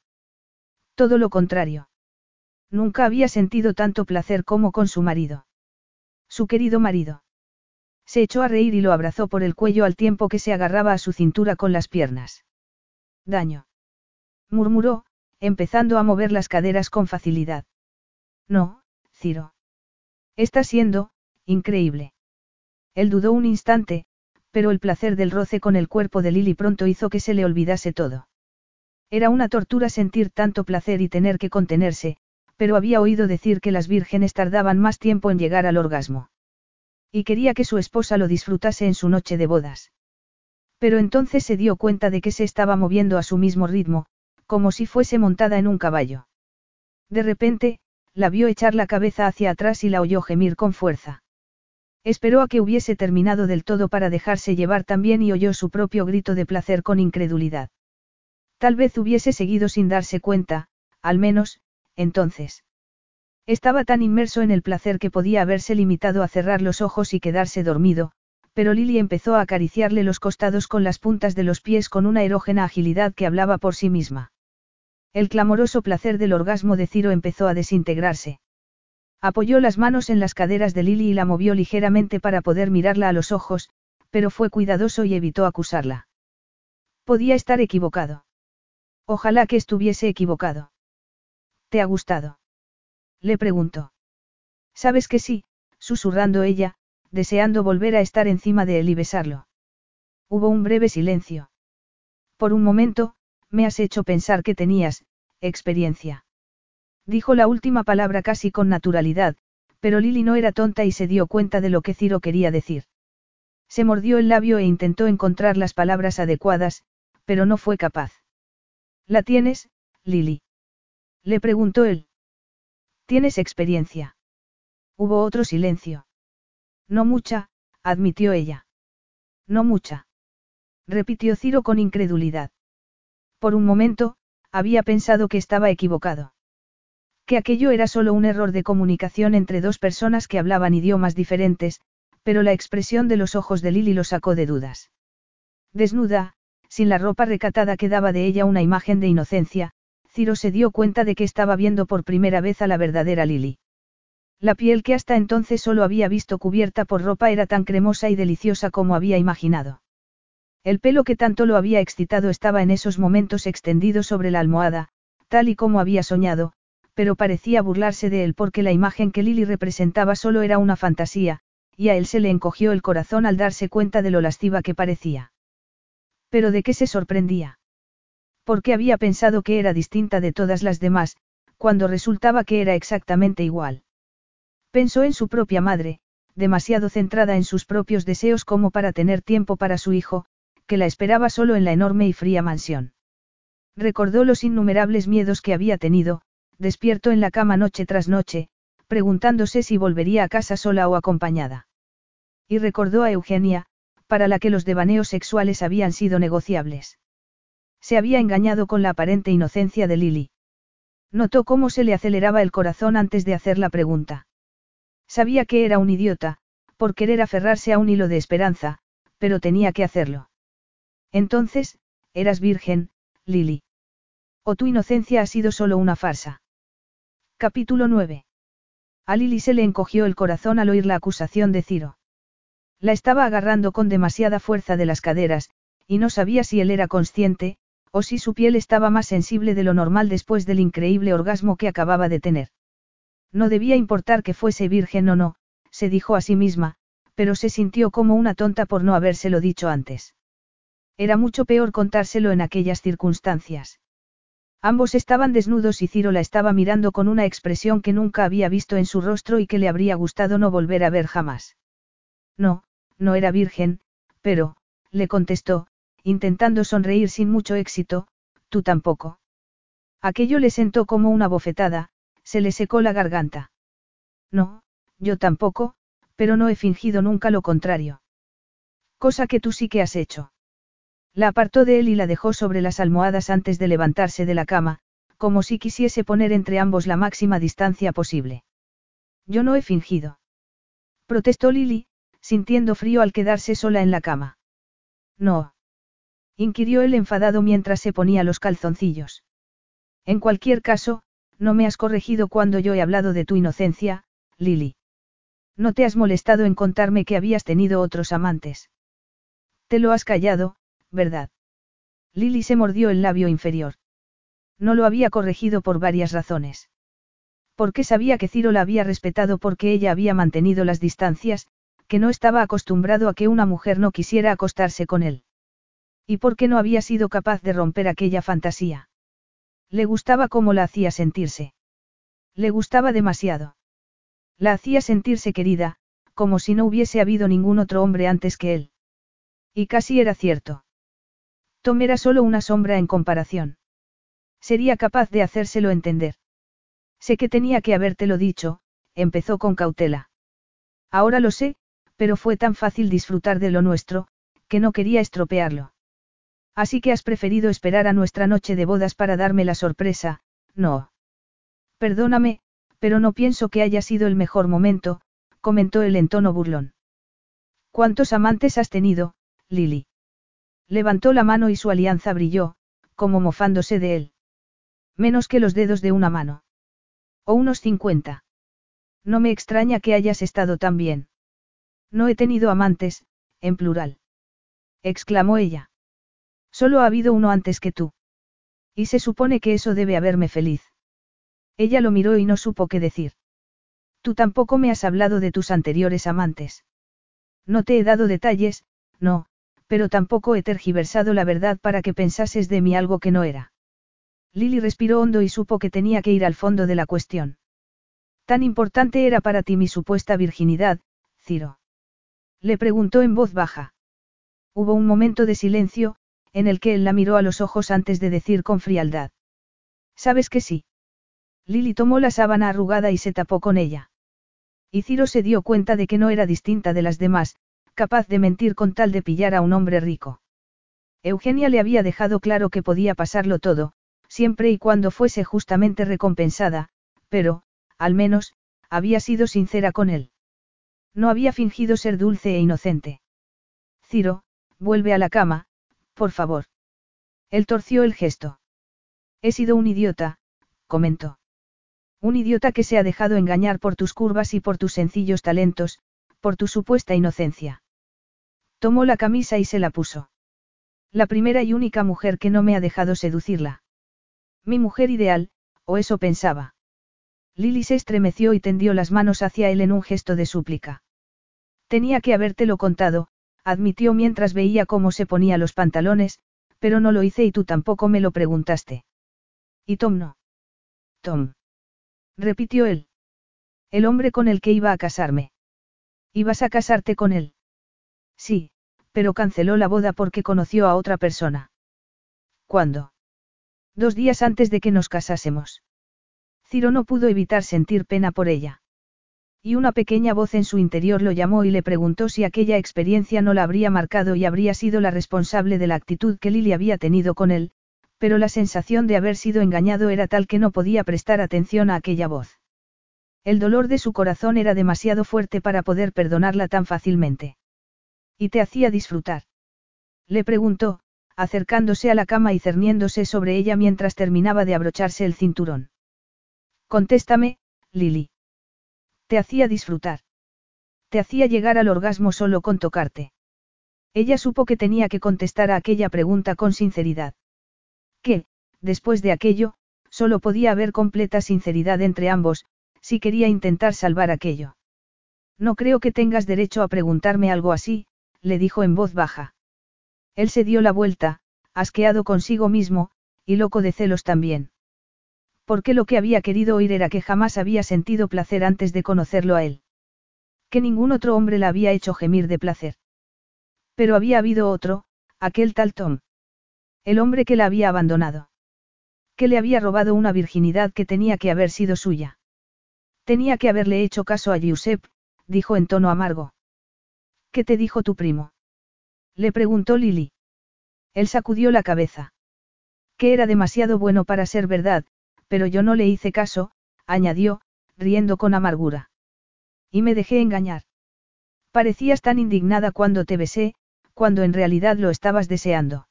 Todo lo contrario. Nunca había sentido tanto placer como con su marido. Su querido marido. Se echó a reír y lo abrazó por el cuello al tiempo que se agarraba a su cintura con las piernas. Daño. murmuró, empezando a mover las caderas con facilidad. No, Ciro. Está siendo, increíble. Él dudó un instante, pero el placer del roce con el cuerpo de Lily pronto hizo que se le olvidase todo. Era una tortura sentir tanto placer y tener que contenerse, pero había oído decir que las vírgenes tardaban más tiempo en llegar al orgasmo. Y quería que su esposa lo disfrutase en su noche de bodas. Pero entonces se dio cuenta de que se estaba moviendo a su mismo ritmo, como si fuese montada en un caballo. De repente, la vio echar la cabeza hacia atrás y la oyó gemir con fuerza. Esperó a que hubiese terminado del todo para dejarse llevar también y oyó su propio grito de placer con incredulidad. Tal vez hubiese seguido sin darse cuenta, al menos, entonces. Estaba tan inmerso en el placer que podía haberse limitado a cerrar los ojos y quedarse dormido, pero Lily empezó a acariciarle los costados con las puntas de los pies con una erógena agilidad que hablaba por sí misma. El clamoroso placer del orgasmo de Ciro empezó a desintegrarse. Apoyó las manos en las caderas de Lily y la movió ligeramente para poder mirarla a los ojos, pero fue cuidadoso y evitó acusarla. Podía estar equivocado. Ojalá que estuviese equivocado. ¿Te ha gustado? Le preguntó. Sabes que sí, susurrando ella, deseando volver a estar encima de él y besarlo. Hubo un breve silencio. Por un momento, me has hecho pensar que tenías, experiencia. Dijo la última palabra casi con naturalidad, pero Lily no era tonta y se dio cuenta de lo que Ciro quería decir. Se mordió el labio e intentó encontrar las palabras adecuadas, pero no fue capaz. ¿La tienes, Lily? Le preguntó él. ¿Tienes experiencia? Hubo otro silencio. No mucha, admitió ella. No mucha. Repitió Ciro con incredulidad. Por un momento, había pensado que estaba equivocado. Que aquello era solo un error de comunicación entre dos personas que hablaban idiomas diferentes, pero la expresión de los ojos de Lily lo sacó de dudas. Desnuda, sin la ropa recatada que daba de ella una imagen de inocencia, Ciro se dio cuenta de que estaba viendo por primera vez a la verdadera Lily. La piel que hasta entonces solo había visto cubierta por ropa era tan cremosa y deliciosa como había imaginado. El pelo que tanto lo había excitado estaba en esos momentos extendido sobre la almohada, tal y como había soñado, pero parecía burlarse de él porque la imagen que Lily representaba solo era una fantasía, y a él se le encogió el corazón al darse cuenta de lo lasciva que parecía. Pero ¿de qué se sorprendía? Porque había pensado que era distinta de todas las demás, cuando resultaba que era exactamente igual. Pensó en su propia madre, demasiado centrada en sus propios deseos como para tener tiempo para su hijo, que la esperaba solo en la enorme y fría mansión. Recordó los innumerables miedos que había tenido, despierto en la cama noche tras noche, preguntándose si volvería a casa sola o acompañada. Y recordó a Eugenia, para la que los devaneos sexuales habían sido negociables. Se había engañado con la aparente inocencia de Lily. Notó cómo se le aceleraba el corazón antes de hacer la pregunta. Sabía que era un idiota, por querer aferrarse a un hilo de esperanza, pero tenía que hacerlo. Entonces, eras virgen, Lily. O tu inocencia ha sido solo una farsa. Capítulo 9. A Lily se le encogió el corazón al oír la acusación de Ciro. La estaba agarrando con demasiada fuerza de las caderas, y no sabía si él era consciente, o si su piel estaba más sensible de lo normal después del increíble orgasmo que acababa de tener. No debía importar que fuese virgen o no, se dijo a sí misma, pero se sintió como una tonta por no habérselo dicho antes. Era mucho peor contárselo en aquellas circunstancias. Ambos estaban desnudos y Ciro la estaba mirando con una expresión que nunca había visto en su rostro y que le habría gustado no volver a ver jamás. No, no era virgen, pero, le contestó, intentando sonreír sin mucho éxito, tú tampoco. Aquello le sentó como una bofetada, se le secó la garganta. No, yo tampoco, pero no he fingido nunca lo contrario. Cosa que tú sí que has hecho. La apartó de él y la dejó sobre las almohadas antes de levantarse de la cama, como si quisiese poner entre ambos la máxima distancia posible. Yo no he fingido. Protestó Lily, sintiendo frío al quedarse sola en la cama. No. Inquirió él enfadado mientras se ponía los calzoncillos. En cualquier caso, no me has corregido cuando yo he hablado de tu inocencia, Lily. No te has molestado en contarme que habías tenido otros amantes. Te lo has callado, ¿verdad? Lily se mordió el labio inferior. No lo había corregido por varias razones. Porque sabía que Ciro la había respetado porque ella había mantenido las distancias, que no estaba acostumbrado a que una mujer no quisiera acostarse con él. Y por qué no había sido capaz de romper aquella fantasía. Le gustaba cómo la hacía sentirse. Le gustaba demasiado. La hacía sentirse querida, como si no hubiese habido ningún otro hombre antes que él. Y casi era cierto. Tom era solo una sombra en comparación. Sería capaz de hacérselo entender. Sé que tenía que habértelo dicho, empezó con cautela. Ahora lo sé, pero fue tan fácil disfrutar de lo nuestro, que no quería estropearlo. Así que has preferido esperar a nuestra noche de bodas para darme la sorpresa, no. Perdóname, pero no pienso que haya sido el mejor momento, comentó él en tono burlón. ¿Cuántos amantes has tenido, Lily? Levantó la mano y su alianza brilló, como mofándose de él. Menos que los dedos de una mano. O unos cincuenta. No me extraña que hayas estado tan bien. No he tenido amantes, en plural. Exclamó ella. Solo ha habido uno antes que tú. Y se supone que eso debe haberme feliz. Ella lo miró y no supo qué decir. Tú tampoco me has hablado de tus anteriores amantes. No te he dado detalles, no, pero tampoco he tergiversado la verdad para que pensases de mí algo que no era. Lily respiró hondo y supo que tenía que ir al fondo de la cuestión. Tan importante era para ti mi supuesta virginidad, Ciro. Le preguntó en voz baja. Hubo un momento de silencio, en el que él la miró a los ojos antes de decir con frialdad. ¿Sabes que sí? Lily tomó la sábana arrugada y se tapó con ella. Y Ciro se dio cuenta de que no era distinta de las demás, capaz de mentir con tal de pillar a un hombre rico. Eugenia le había dejado claro que podía pasarlo todo, siempre y cuando fuese justamente recompensada, pero, al menos, había sido sincera con él. No había fingido ser dulce e inocente. Ciro, vuelve a la cama, por favor. Él torció el gesto. He sido un idiota, comentó. Un idiota que se ha dejado engañar por tus curvas y por tus sencillos talentos, por tu supuesta inocencia. Tomó la camisa y se la puso. La primera y única mujer que no me ha dejado seducirla. Mi mujer ideal, o eso pensaba. Lily se estremeció y tendió las manos hacia él en un gesto de súplica. Tenía que habértelo contado, admitió mientras veía cómo se ponía los pantalones, pero no lo hice y tú tampoco me lo preguntaste. Y Tom no. Tom. Repitió él. El hombre con el que iba a casarme. ¿Ibas a casarte con él? Sí, pero canceló la boda porque conoció a otra persona. ¿Cuándo? Dos días antes de que nos casásemos. Ciro no pudo evitar sentir pena por ella. Y una pequeña voz en su interior lo llamó y le preguntó si aquella experiencia no la habría marcado y habría sido la responsable de la actitud que Lily había tenido con él, pero la sensación de haber sido engañado era tal que no podía prestar atención a aquella voz. El dolor de su corazón era demasiado fuerte para poder perdonarla tan fácilmente. ¿Y te hacía disfrutar? Le preguntó, acercándose a la cama y cerniéndose sobre ella mientras terminaba de abrocharse el cinturón. Contéstame, Lily. Te hacía disfrutar. Te hacía llegar al orgasmo solo con tocarte. Ella supo que tenía que contestar a aquella pregunta con sinceridad que, después de aquello, solo podía haber completa sinceridad entre ambos, si quería intentar salvar aquello. No creo que tengas derecho a preguntarme algo así, le dijo en voz baja. Él se dio la vuelta, asqueado consigo mismo, y loco de celos también. Porque lo que había querido oír era que jamás había sentido placer antes de conocerlo a él. Que ningún otro hombre la había hecho gemir de placer. Pero había habido otro, aquel tal Tom. El hombre que la había abandonado. Que le había robado una virginidad que tenía que haber sido suya. Tenía que haberle hecho caso a Giuseppe, dijo en tono amargo. ¿Qué te dijo tu primo? Le preguntó Lily. Él sacudió la cabeza. Que era demasiado bueno para ser verdad, pero yo no le hice caso, añadió, riendo con amargura. Y me dejé engañar. Parecías tan indignada cuando te besé, cuando en realidad lo estabas deseando.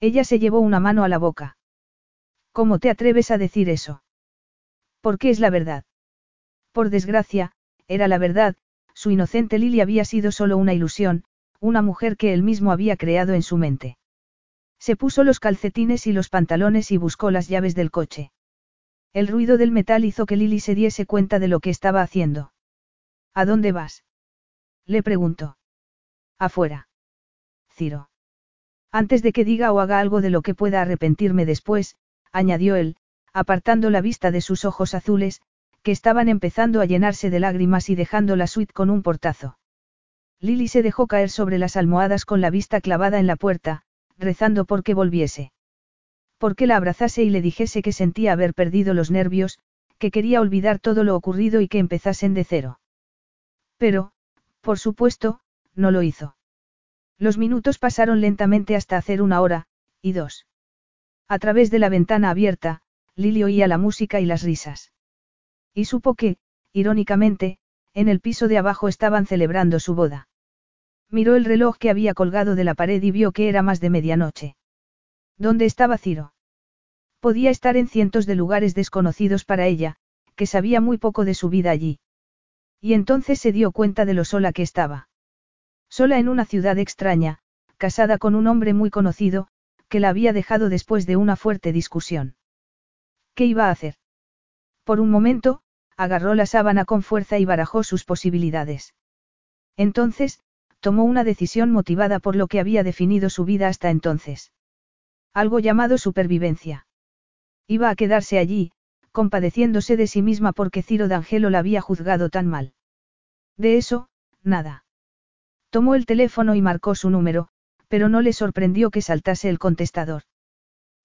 Ella se llevó una mano a la boca. ¿Cómo te atreves a decir eso? Porque es la verdad. Por desgracia, era la verdad, su inocente Lily había sido solo una ilusión, una mujer que él mismo había creado en su mente. Se puso los calcetines y los pantalones y buscó las llaves del coche. El ruido del metal hizo que Lily se diese cuenta de lo que estaba haciendo. ¿A dónde vas? Le preguntó. Afuera. Ciro. Antes de que diga o haga algo de lo que pueda arrepentirme después, añadió él, apartando la vista de sus ojos azules, que estaban empezando a llenarse de lágrimas y dejando la suite con un portazo. Lily se dejó caer sobre las almohadas con la vista clavada en la puerta, rezando por que volviese. Porque la abrazase y le dijese que sentía haber perdido los nervios, que quería olvidar todo lo ocurrido y que empezasen de cero. Pero, por supuesto, no lo hizo. Los minutos pasaron lentamente hasta hacer una hora, Y dos. A través de la ventana abierta, Lily oía la música y las risas. Y supo que, irónicamente, en el piso de abajo estaban celebrando su boda. Miró el reloj que había colgado de la pared y vio que era más de medianoche. ¿Dónde estaba Ciro? Podía estar en cientos de lugares desconocidos para ella, que sabía muy poco de su vida allí. Y entonces se dio cuenta de lo sola que estaba. Sola en una ciudad extraña, casada con un hombre muy conocido, que la había dejado después de una fuerte discusión. ¿Qué iba a hacer? Por un momento, agarró la sábana con fuerza y barajó sus posibilidades. Entonces, tomó una decisión motivada por lo que había definido su vida hasta entonces. Algo llamado supervivencia. Iba a quedarse allí, compadeciéndose de sí misma porque Ciro D'Angelo la había juzgado tan mal. De eso, nada. Tomó el teléfono y marcó su número, pero no le sorprendió que saltase el contestador.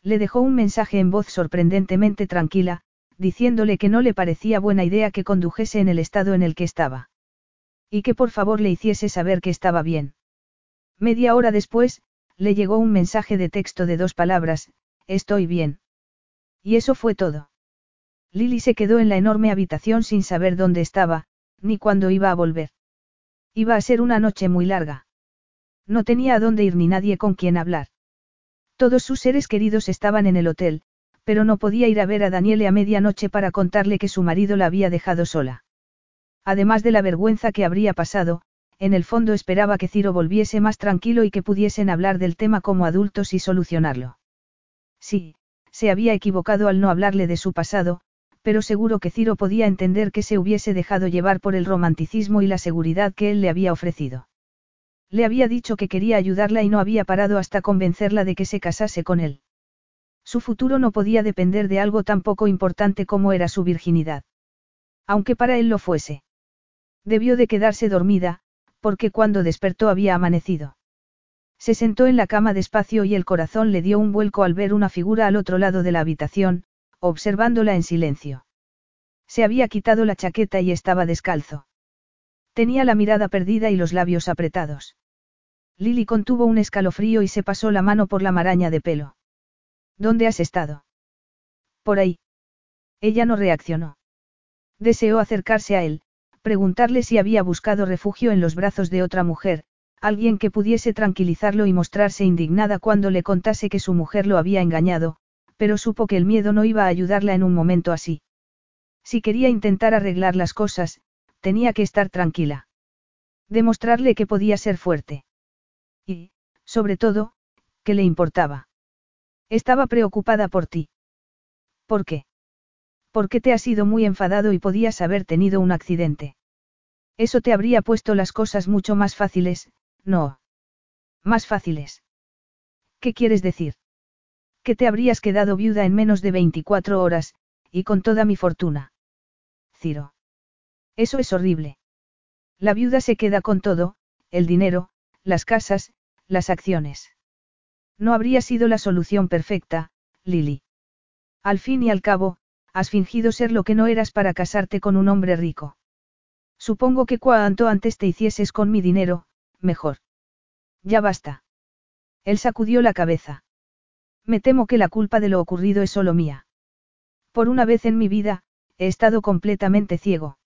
Le dejó un mensaje en voz sorprendentemente tranquila, diciéndole que no le parecía buena idea que condujese en el estado en el que estaba. Y que por favor le hiciese saber que estaba bien. Media hora después, le llegó un mensaje de texto de dos palabras, estoy bien. Y eso fue todo. Lily se quedó en la enorme habitación sin saber dónde estaba, ni cuándo iba a volver. Iba a ser una noche muy larga. No tenía a dónde ir ni nadie con quien hablar. Todos sus seres queridos estaban en el hotel, pero no podía ir a ver a Daniele a medianoche para contarle que su marido la había dejado sola. Además de la vergüenza que habría pasado, en el fondo esperaba que Ciro volviese más tranquilo y que pudiesen hablar del tema como adultos y solucionarlo. Sí, se había equivocado al no hablarle de su pasado, pero seguro que Ciro podía entender que se hubiese dejado llevar por el romanticismo y la seguridad que él le había ofrecido. Le había dicho que quería ayudarla y no había parado hasta convencerla de que se casase con él. Su futuro no podía depender de algo tan poco importante como era su virginidad. Aunque para él lo fuese. Debió de quedarse dormida, porque cuando despertó había amanecido. Se sentó en la cama despacio y el corazón le dio un vuelco al ver una figura al otro lado de la habitación, observándola en silencio. Se había quitado la chaqueta y estaba descalzo. Tenía la mirada perdida y los labios apretados. Lily contuvo un escalofrío y se pasó la mano por la maraña de pelo. ¿Dónde has estado? Por ahí. Ella no reaccionó. Deseó acercarse a él, preguntarle si había buscado refugio en los brazos de otra mujer, alguien que pudiese tranquilizarlo y mostrarse indignada cuando le contase que su mujer lo había engañado, pero supo que el miedo no iba a ayudarla en un momento así. Si quería intentar arreglar las cosas, tenía que estar tranquila. Demostrarle que podía ser fuerte. Y, sobre todo, que le importaba. Estaba preocupada por ti. ¿Por qué? Porque te has ido muy enfadado y podías haber tenido un accidente. Eso te habría puesto las cosas mucho más fáciles, no. Más fáciles. ¿Qué quieres decir? Que te habrías quedado viuda en menos de 24 horas, y con toda mi fortuna. Ciro. Eso es horrible. La viuda se queda con todo, el dinero, las casas, las acciones. No habría sido la solución perfecta, Lily. Al fin y al cabo, has fingido ser lo que no eras para casarte con un hombre rico. Supongo que cuanto antes te hicieses con mi dinero, mejor. Ya basta. Él sacudió la cabeza. Me temo que la culpa de lo ocurrido es solo mía. Por una vez en mi vida, he estado completamente ciego.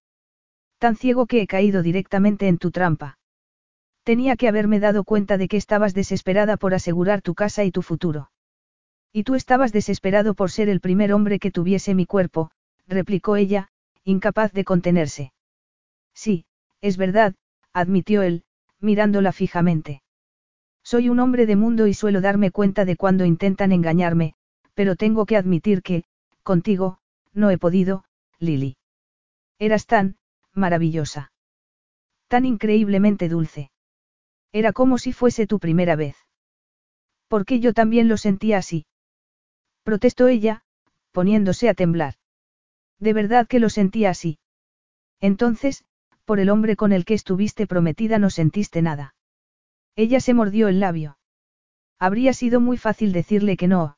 Tan ciego que he caído directamente en tu trampa. Tenía que haberme dado cuenta de que estabas desesperada por asegurar tu casa y tu futuro. Y tú estabas desesperado por ser el primer hombre que tuviese mi cuerpo, replicó ella, incapaz de contenerse. Sí, es verdad, admitió él, mirándola fijamente. Soy un hombre de mundo y suelo darme cuenta de cuando intentan engañarme, pero tengo que admitir que, contigo, no he podido, Lily. Eras tan, maravillosa. Tan increíblemente dulce. Era como si fuese tu primera vez. Porque yo también lo sentía así. Protestó ella, poniéndose a temblar. De verdad que lo sentía así. Entonces, por el hombre con el que estuviste prometida no sentiste nada. Ella se mordió el labio. Habría sido muy fácil decirle que no.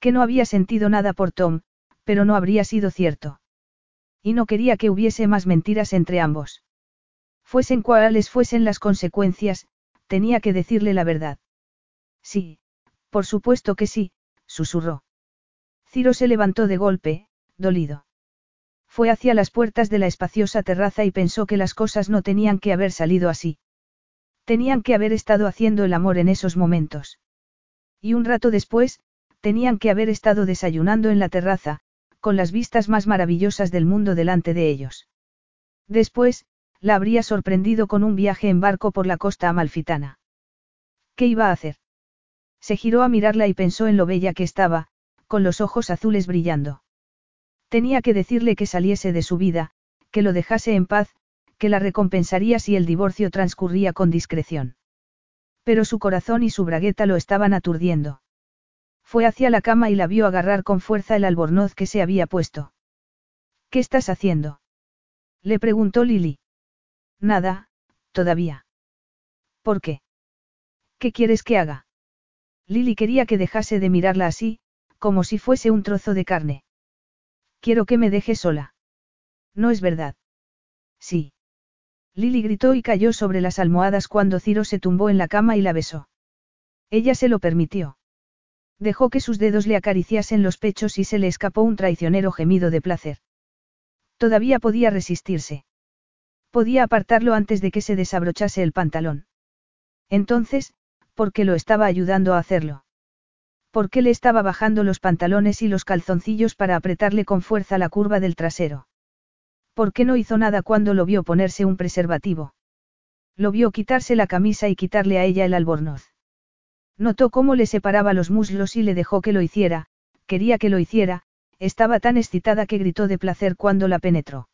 Que no había sentido nada por Tom, pero no habría sido cierto. Y no quería que hubiese más mentiras entre ambos. Fuesen cuales fuesen las consecuencias, tenía que decirle la verdad. Sí, Por supuesto que sí, susurró. Ciro se levantó de golpe, dolido. Fue hacia las puertas de la espaciosa terraza y pensó que las cosas no tenían que haber salido así. Tenían que haber estado haciendo el amor en esos momentos. Y un rato después, tenían que haber estado desayunando en la terraza, con las vistas más maravillosas del mundo delante de ellos. Después, la habría sorprendido con un viaje en barco por la costa amalfitana. ¿Qué iba a hacer? Se giró a mirarla y pensó en lo bella que estaba, con los ojos azules brillando. Tenía que decirle que saliese de su vida, que lo dejase en paz, que la recompensaría si el divorcio transcurría con discreción. Pero su corazón y su bragueta lo estaban aturdiendo. Fue hacia la cama y la vio agarrar con fuerza el albornoz que se había puesto. ¿Qué estás haciendo? Le preguntó Lily. Nada, todavía. ¿Por qué? ¿Qué quieres que haga? Lily quería que dejase de mirarla así, como si fuese un trozo de carne. Quiero que me deje sola. No es verdad. Sí. Lily gritó y cayó sobre las almohadas cuando Ciro se tumbó en la cama y la besó. Ella se lo permitió. Dejó que sus dedos le acariciasen los pechos y se le escapó un traicionero gemido de placer. Todavía podía resistirse. Podía apartarlo antes de que se desabrochase el pantalón. Entonces, ¿por qué lo estaba ayudando a hacerlo? ¿Por qué le estaba bajando los pantalones y los calzoncillos para apretarle con fuerza la curva del trasero? ¿Por qué no hizo nada cuando lo vio ponerse un preservativo? Lo vio quitarse la camisa y quitarle a ella el albornoz. Notó cómo le separaba los muslos y le dejó que lo hiciera, quería que lo hiciera, estaba tan excitada que gritó de placer cuando la penetró.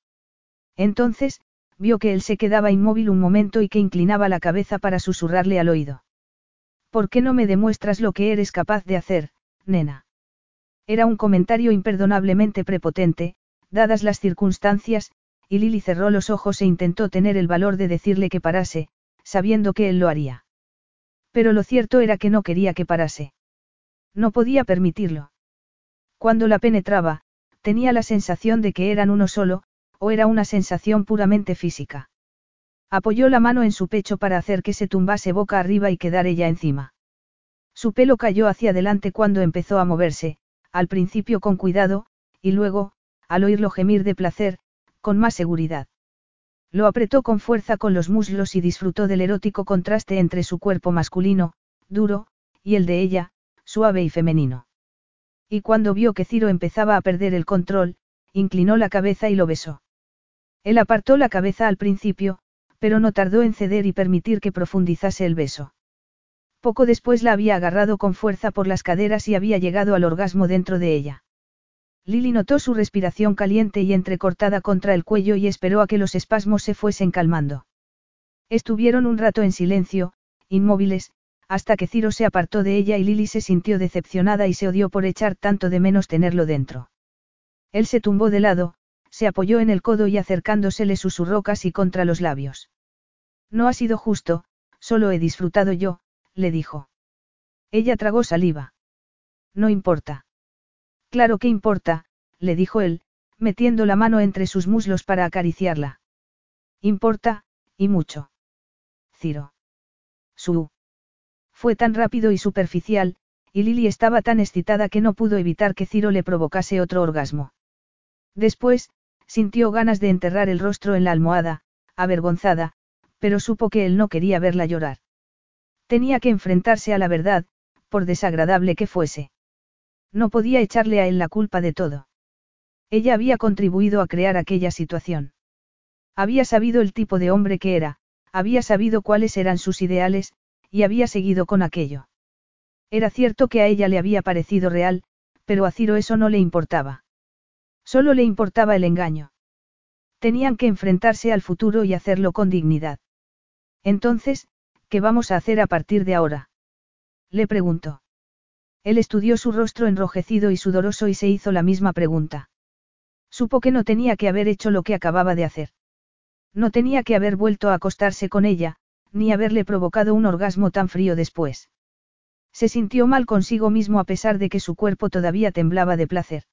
Entonces, vio que él se quedaba inmóvil un momento y que inclinaba la cabeza para susurrarle al oído. ¿Por qué no me demuestras lo que eres capaz de hacer, nena? Era un comentario imperdonablemente prepotente, dadas las circunstancias, y Lily cerró los ojos e intentó tener el valor de decirle que parase, sabiendo que él lo haría. Pero lo cierto era que no quería que parase. No podía permitirlo. Cuando la penetraba, tenía la sensación de que eran uno solo, o era una sensación puramente física. Apoyó la mano en su pecho para hacer que se tumbase boca arriba y quedar ella encima. Su pelo cayó hacia adelante cuando empezó a moverse, al principio con cuidado, y luego, al oírlo gemir de placer, con más seguridad. Lo apretó con fuerza con los muslos y disfrutó del erótico contraste entre su cuerpo masculino, duro, y el de ella, suave y femenino. Y cuando vio que Ciro empezaba a perder el control, inclinó la cabeza y lo besó. Él apartó la cabeza al principio, pero no tardó en ceder y permitir que profundizase el beso. Poco después la había agarrado con fuerza por las caderas y había llegado al orgasmo dentro de ella. Lily notó su respiración caliente y entrecortada contra el cuello y esperó a que los espasmos se fuesen calmando. Estuvieron un rato en silencio, inmóviles, hasta que Ciro se apartó de ella y Lily se sintió decepcionada y se odió por echar tanto de menos tenerlo dentro. Él se tumbó de lado, se apoyó en el codo y acercándose le susurró casi contra los labios. No ha sido justo, solo he disfrutado yo, le dijo. Ella tragó saliva. No importa. Claro que importa, le dijo él, metiendo la mano entre sus muslos para acariciarla. Importa, y mucho. Ciro. Su. Fue tan rápido y superficial, y Lily estaba tan excitada que no pudo evitar que Ciro le provocase otro orgasmo. Después, sintió ganas de enterrar el rostro en la almohada, avergonzada, pero supo que él no quería verla llorar. Tenía que enfrentarse a la verdad, por desagradable que fuese. No podía echarle a él la culpa de todo. Ella había contribuido a crear aquella situación. Había sabido el tipo de hombre que era, había sabido cuáles eran sus ideales, y había seguido con aquello. Era cierto que a ella le había parecido real, pero a Ciro eso no le importaba. Solo le importaba el engaño. Tenían que enfrentarse al futuro y hacerlo con dignidad. Entonces, ¿qué vamos a hacer a partir de ahora? Le preguntó. Él estudió su rostro enrojecido y sudoroso y se hizo la misma pregunta. Supo que no tenía que haber hecho lo que acababa de hacer. No tenía que haber vuelto a acostarse con ella, ni haberle provocado un orgasmo tan frío después. Se sintió mal consigo mismo a pesar de que su cuerpo todavía temblaba de placer.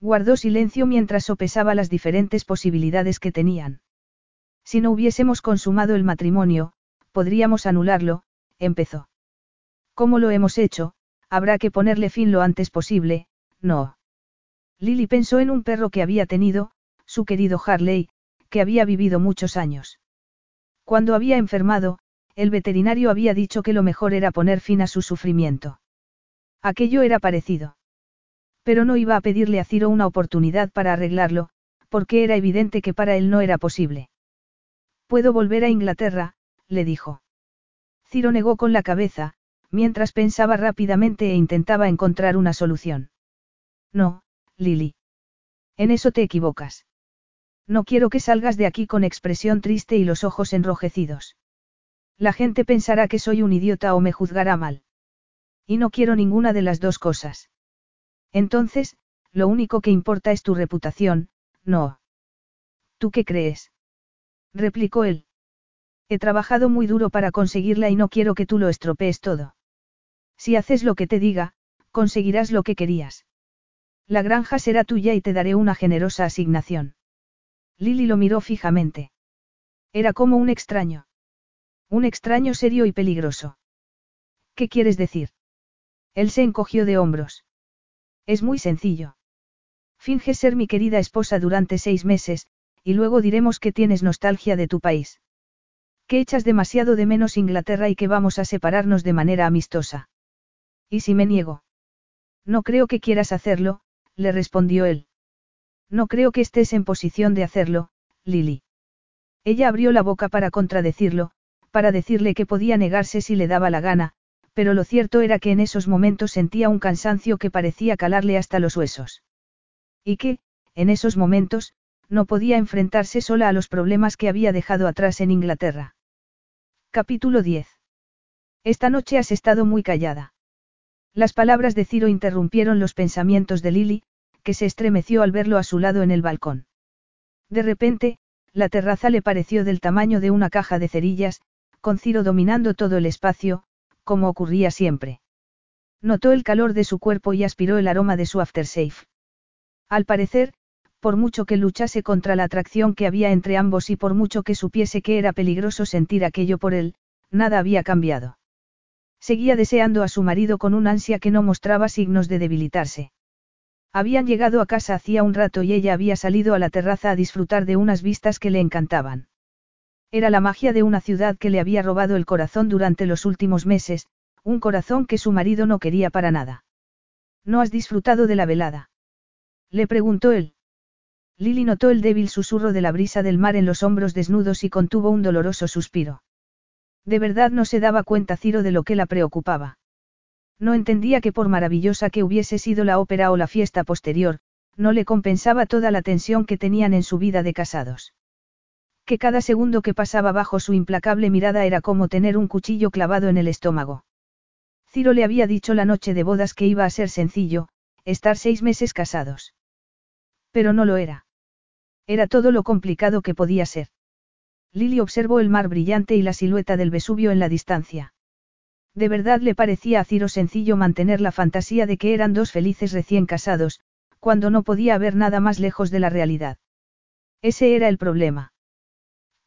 Guardó silencio mientras sopesaba las diferentes posibilidades que tenían. Si no hubiésemos consumado el matrimonio, podríamos anularlo, empezó. ¿Cómo lo hemos hecho? habrá que ponerle fin lo antes posible, no. Lily pensó en un perro que había tenido, su querido Harley, que había vivido muchos años. Cuando había enfermado, el veterinario había dicho que lo mejor era poner fin a su sufrimiento. Aquello era parecido. Pero no iba a pedirle a Ciro una oportunidad para arreglarlo, porque era evidente que para él no era posible. Puedo volver a Inglaterra, le dijo. Ciro negó con la cabeza, mientras pensaba rápidamente e intentaba encontrar una solución. No, Lily. En eso te equivocas. No quiero que salgas de aquí con expresión triste y los ojos enrojecidos. La gente pensará que soy un idiota o me juzgará mal. Y no quiero ninguna de las dos cosas. Entonces, lo único que importa es tu reputación, no. ¿Tú qué crees? replicó él. He trabajado muy duro para conseguirla y no quiero que tú lo estropees todo. Si haces lo que te diga, conseguirás lo que querías. La granja será tuya y te daré una generosa asignación. Lily lo miró fijamente. Era como un extraño. Un extraño serio y peligroso. ¿Qué quieres decir? Él se encogió de hombros. Es muy sencillo. Finge ser mi querida esposa durante seis meses, y luego diremos que tienes nostalgia de tu país. Que echas demasiado de menos Inglaterra y que vamos a separarnos de manera amistosa. ¿Y si me niego? No creo que quieras hacerlo, le respondió él. No creo que estés en posición de hacerlo, Lily. Ella abrió la boca para contradecirlo, para decirle que podía negarse si le daba la gana, pero lo cierto era que en esos momentos sentía un cansancio que parecía calarle hasta los huesos. Y que, en esos momentos, no podía enfrentarse sola a los problemas que había dejado atrás en Inglaterra. Capítulo 10. Esta noche has estado muy callada. Las palabras de Ciro interrumpieron los pensamientos de Lily, que se estremeció al verlo a su lado en el balcón. De repente, la terraza le pareció del tamaño de una caja de cerillas, con Ciro dominando todo el espacio, como ocurría siempre. Notó el calor de su cuerpo y aspiró el aroma de su aftershave. Al parecer, por mucho que luchase contra la atracción que había entre ambos y por mucho que supiese que era peligroso sentir aquello por él, nada había cambiado. Seguía deseando a su marido con un ansia que no mostraba signos de debilitarse. Habían llegado a casa hacía un rato y ella había salido a la terraza a disfrutar de unas vistas que le encantaban. Era la magia de una ciudad que le había robado el corazón durante los últimos meses, un corazón que su marido no quería para nada. ¿No has disfrutado de la velada? Le preguntó él. Lily notó el débil susurro de la brisa del mar en los hombros desnudos y contuvo un doloroso suspiro. De verdad no se daba cuenta Ciro de lo que la preocupaba. No entendía que por maravillosa que hubiese sido la ópera o la fiesta posterior, no le compensaba toda la tensión que tenían en su vida de casados. Que cada segundo que pasaba bajo su implacable mirada era como tener un cuchillo clavado en el estómago. Ciro le había dicho la noche de bodas que iba a ser sencillo, estar seis meses casados. Pero no lo era. Era todo lo complicado que podía ser. Lily observó el mar brillante y la silueta del Vesubio en la distancia. De verdad le parecía a Ciro sencillo mantener la fantasía de que eran dos felices recién casados, cuando no podía haber nada más lejos de la realidad. Ese era el problema.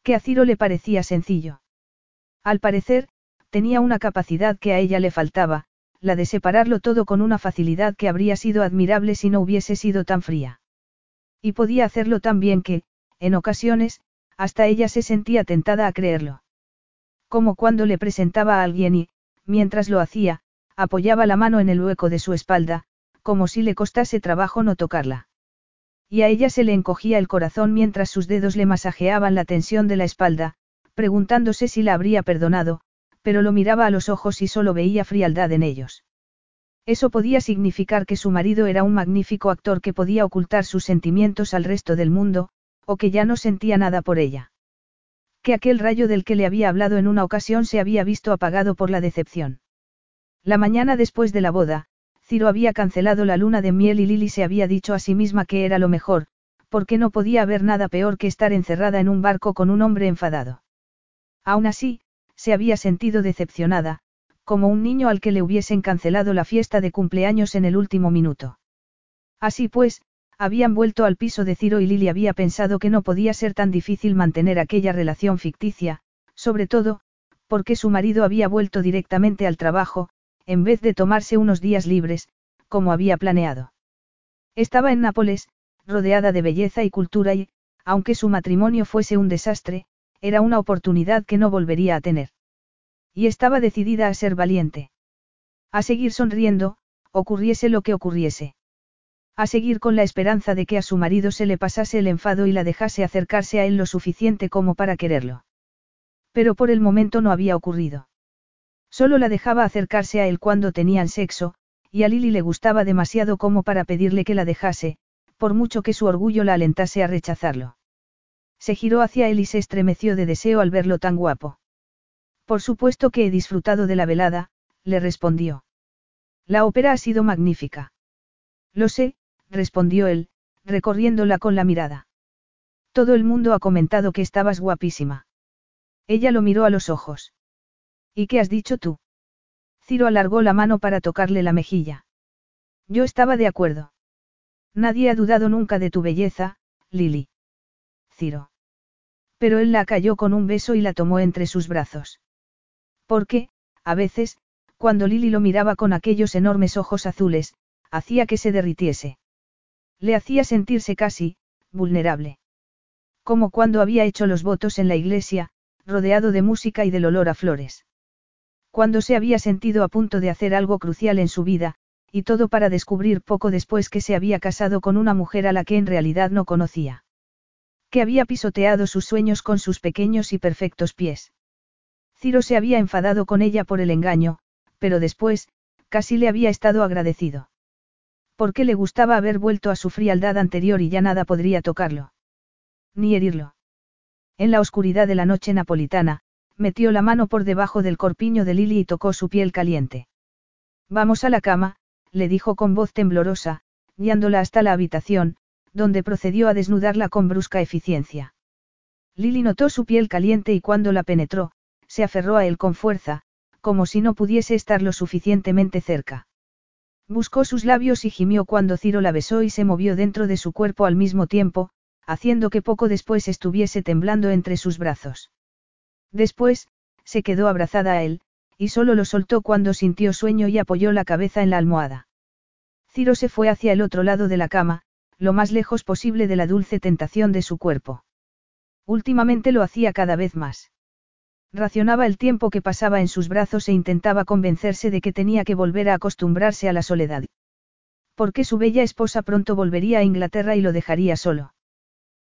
Que a Ciro le parecía sencillo. Al parecer, tenía una capacidad que a ella le faltaba, la de separarlo todo con una facilidad que habría sido admirable si no hubiese sido tan fría. Y podía hacerlo tan bien que, en ocasiones, hasta ella se sentía tentada a creerlo. Como cuando le presentaba a alguien y, mientras lo hacía, apoyaba la mano en el hueco de su espalda, como si le costase trabajo no tocarla. Y a ella se le encogía el corazón mientras sus dedos le masajeaban la tensión de la espalda, preguntándose si la habría perdonado, pero lo miraba a los ojos y solo veía frialdad en ellos. Eso podía significar que su marido era un magnífico actor que podía ocultar sus sentimientos al resto del mundo, o que ya no sentía nada por ella. Que aquel rayo del que le había hablado en una ocasión se había visto apagado por la decepción. La mañana después de la boda, Ciro había cancelado la luna de miel y Lily se había dicho a sí misma que era lo mejor, porque no podía haber nada peor que estar encerrada en un barco con un hombre enfadado. Aún así, se había sentido decepcionada, como un niño al que le hubiesen cancelado la fiesta de cumpleaños en el último minuto. Así pues, habían vuelto al piso de Ciro y Lily había pensado que no podía ser tan difícil mantener aquella relación ficticia, sobre todo, porque su marido había vuelto directamente al trabajo, en vez de tomarse unos días libres, como había planeado. Estaba en Nápoles, rodeada de belleza y cultura y, aunque su matrimonio fuese un desastre, era una oportunidad que no volvería a tener. Y estaba decidida a ser valiente. A seguir sonriendo, ocurriese lo que ocurriese. A seguir con la esperanza de que a su marido se le pasase el enfado y la dejase acercarse a él lo suficiente como para quererlo. Pero por el momento no había ocurrido. Solo la dejaba acercarse a él cuando tenían sexo, y a Lily le gustaba demasiado como para pedirle que la dejase, por mucho que su orgullo la alentase a rechazarlo. Se giró hacia él y se estremeció de deseo al verlo tan guapo. Por supuesto que he disfrutado de la velada, le respondió. La ópera ha sido magnífica. Lo sé, respondió él, recorriéndola con la mirada. Todo el mundo ha comentado que estabas guapísima. Ella lo miró a los ojos. ¿Y qué has dicho tú? Ciro alargó la mano para tocarle la mejilla. Yo estaba de acuerdo. Nadie ha dudado nunca de tu belleza, Lily. Ciro. Pero él la cayó con un beso y la tomó entre sus brazos. Porque, a veces, cuando Lily lo miraba con aquellos enormes ojos azules, hacía que se derritiese. Le hacía sentirse casi, vulnerable. Como cuando había hecho los votos en la iglesia, rodeado de música y del olor a flores. Cuando se había sentido a punto de hacer algo crucial en su vida, y todo para descubrir poco después que se había casado con una mujer a la que en realidad no conocía. Que había pisoteado sus sueños con sus pequeños y perfectos pies. Ciro se había enfadado con ella por el engaño, pero después, casi le había estado agradecido. Porque le gustaba haber vuelto a su frialdad anterior y ya nada podría tocarlo. Ni herirlo. En la oscuridad de la noche napolitana, metió la mano por debajo del corpiño de Lily y tocó su piel caliente. Vamos a la cama, le dijo con voz temblorosa, guiándola hasta la habitación, donde procedió a desnudarla con brusca eficiencia. Lily notó su piel caliente y cuando la penetró, se aferró a él con fuerza, como si no pudiese estar lo suficientemente cerca. Buscó sus labios y gimió cuando Ciro la besó y se movió dentro de su cuerpo al mismo tiempo, haciendo que poco después estuviese temblando entre sus brazos. Después, se quedó abrazada a él, y solo lo soltó cuando sintió sueño y apoyó la cabeza en la almohada. Ciro se fue hacia el otro lado de la cama, lo más lejos posible de la dulce tentación de su cuerpo. Últimamente lo hacía cada vez más. Racionaba el tiempo que pasaba en sus brazos e intentaba convencerse de que tenía que volver a acostumbrarse a la soledad. Porque su bella esposa pronto volvería a Inglaterra y lo dejaría solo.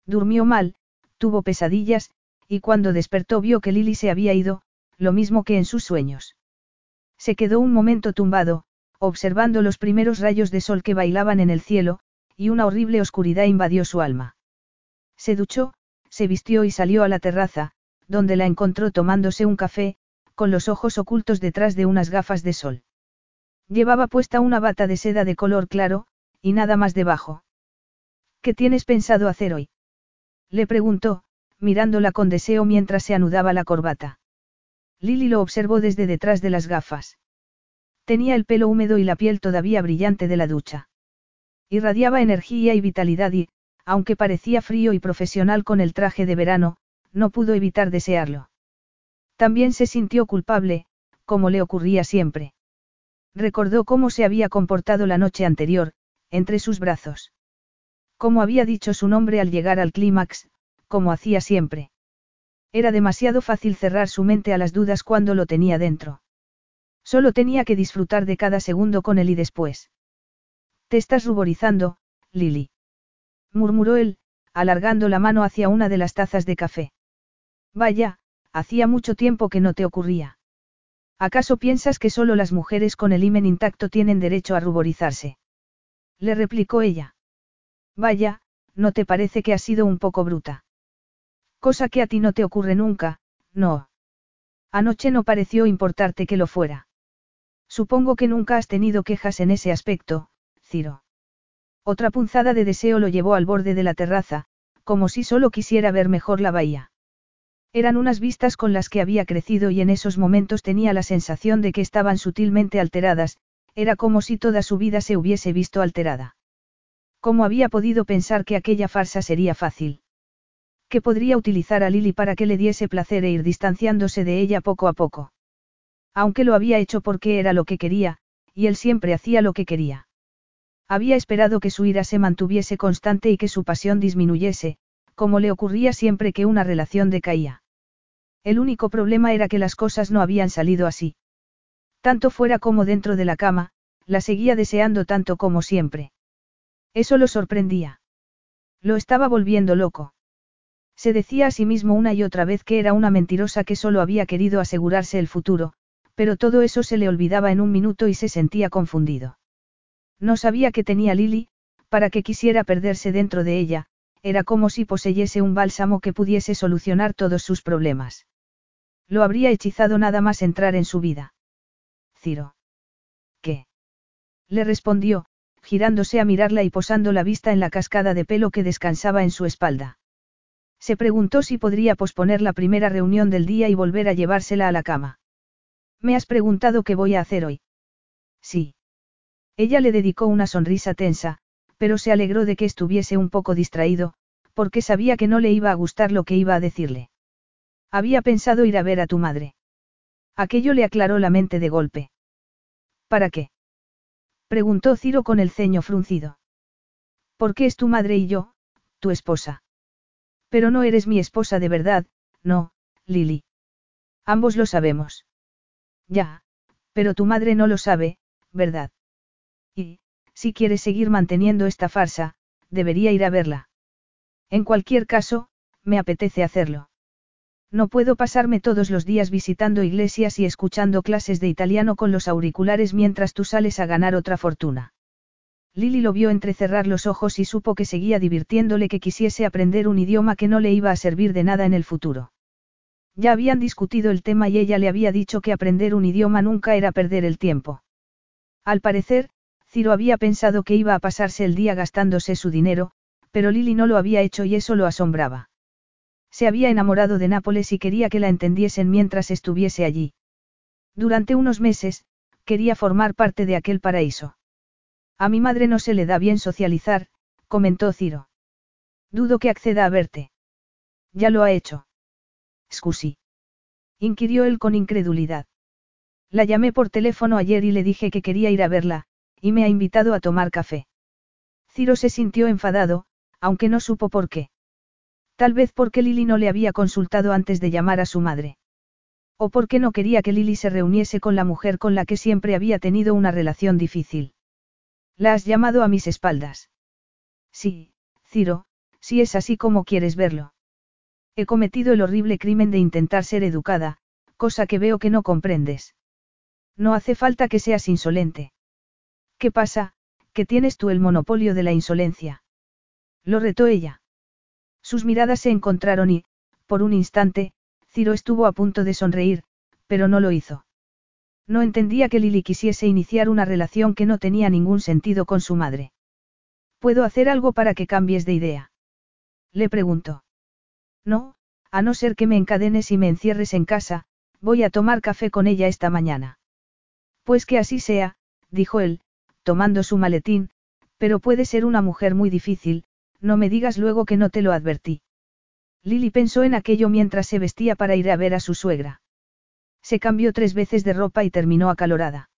Durmió mal, tuvo pesadillas, y cuando despertó vio que Lily se había ido, lo mismo que en sus sueños. Se quedó un momento tumbado, observando los primeros rayos de sol que bailaban en el cielo, y una horrible oscuridad invadió su alma. Se duchó, se vistió y salió a la terraza, donde la encontró tomándose un café, con los ojos ocultos detrás de unas gafas de sol. Llevaba puesta una bata de seda de color claro, y nada más debajo. ¿Qué tienes pensado hacer hoy? Le preguntó, mirándola con deseo mientras se anudaba la corbata. Lily lo observó desde detrás de las gafas. Tenía el pelo húmedo y la piel todavía brillante de la ducha. Irradiaba energía y vitalidad y, aunque parecía frío y profesional con el traje de verano, no pudo evitar desearlo. También se sintió culpable, como le ocurría siempre. Recordó cómo se había comportado la noche anterior, entre sus brazos. Cómo había dicho su nombre al llegar al clímax, como hacía siempre. Era demasiado fácil cerrar su mente a las dudas cuando lo tenía dentro. Solo tenía que disfrutar de cada segundo con él y después. Te estás ruborizando, Lily. murmuró él, alargando la mano hacia una de las tazas de café. Vaya, hacía mucho tiempo que no te ocurría. ¿Acaso piensas que solo las mujeres con el himen intacto tienen derecho a ruborizarse? Le replicó ella. Vaya, ¿no te parece que has sido un poco bruta? Cosa que a ti no te ocurre nunca, no. Anoche no pareció importarte que lo fuera. Supongo que nunca has tenido quejas en ese aspecto, Ciro. Otra punzada de deseo lo llevó al borde de la terraza, como si solo quisiera ver mejor la bahía. Eran unas vistas con las que había crecido y en esos momentos tenía la sensación de que estaban sutilmente alteradas, era como si toda su vida se hubiese visto alterada. ¿Cómo había podido pensar que aquella farsa sería fácil? Que podría utilizar a Lily para que le diese placer e ir distanciándose de ella poco a poco. Aunque lo había hecho porque era lo que quería, y él siempre hacía lo que quería. Había esperado que su ira se mantuviese constante y que su pasión disminuyese, como le ocurría siempre que una relación decaía. El único problema era que las cosas no habían salido así. Tanto fuera como dentro de la cama, la seguía deseando tanto como siempre. Eso lo sorprendía. Lo estaba volviendo loco. Se decía a sí mismo una y otra vez que era una mentirosa que solo había querido asegurarse el futuro, pero todo eso se le olvidaba en un minuto y se sentía confundido. No sabía que tenía Lily, para que quisiera perderse dentro de ella, era como si poseyese un bálsamo que pudiese solucionar todos sus problemas. Lo habría hechizado nada más entrar en su vida. Ciro. ¿Qué? Le respondió, girándose a mirarla y posando la vista en la cascada de pelo que descansaba en su espalda. Se preguntó si podría posponer la primera reunión del día y volver a llevársela a la cama. Me has preguntado qué voy a hacer hoy. Sí. Ella le dedicó una sonrisa tensa, pero se alegró de que estuviese un poco distraído, porque sabía que no le iba a gustar lo que iba a decirle. Había pensado ir a ver a tu madre. Aquello le aclaró la mente de golpe. ¿Para qué? preguntó Ciro con el ceño fruncido. ¿Por qué es tu madre y yo, tu esposa? Pero no eres mi esposa de verdad, no, Lily. Ambos lo sabemos. Ya, pero tu madre no lo sabe, ¿verdad? Y, si quieres seguir manteniendo esta farsa, debería ir a verla. En cualquier caso, me apetece hacerlo. No puedo pasarme todos los días visitando iglesias y escuchando clases de italiano con los auriculares mientras tú sales a ganar otra fortuna. Lily lo vio entrecerrar los ojos y supo que seguía divirtiéndole que quisiese aprender un idioma que no le iba a servir de nada en el futuro. Ya habían discutido el tema y ella le había dicho que aprender un idioma nunca era perder el tiempo. Al parecer, Ciro había pensado que iba a pasarse el día gastándose su dinero, pero Lily no lo había hecho y eso lo asombraba. Se había enamorado de Nápoles y quería que la entendiesen mientras estuviese allí. Durante unos meses, quería formar parte de aquel paraíso. A mi madre no se le da bien socializar, comentó Ciro. Dudo que acceda a verte. Ya lo ha hecho. Scusi. Inquirió él con incredulidad. La llamé por teléfono ayer y le dije que quería ir a verla, y me ha invitado a tomar café. Ciro se sintió enfadado, aunque no supo por qué. Tal vez porque Lily no le había consultado antes de llamar a su madre. O porque no quería que Lily se reuniese con la mujer con la que siempre había tenido una relación difícil. La has llamado a mis espaldas. Sí, Ciro, si es así como quieres verlo. He cometido el horrible crimen de intentar ser educada, cosa que veo que no comprendes. No hace falta que seas insolente. ¿Qué pasa, que tienes tú el monopolio de la insolencia? Lo retó ella. Sus miradas se encontraron y, por un instante, Ciro estuvo a punto de sonreír, pero no lo hizo. No entendía que Lily quisiese iniciar una relación que no tenía ningún sentido con su madre. ¿Puedo hacer algo para que cambies de idea? Le preguntó. No, a no ser que me encadenes y me encierres en casa, voy a tomar café con ella esta mañana. Pues que así sea, dijo él, tomando su maletín, pero puede ser una mujer muy difícil, no me digas luego que no te lo advertí. Lily pensó en aquello mientras se vestía para ir a ver a su suegra. Se cambió tres veces de ropa y terminó acalorada.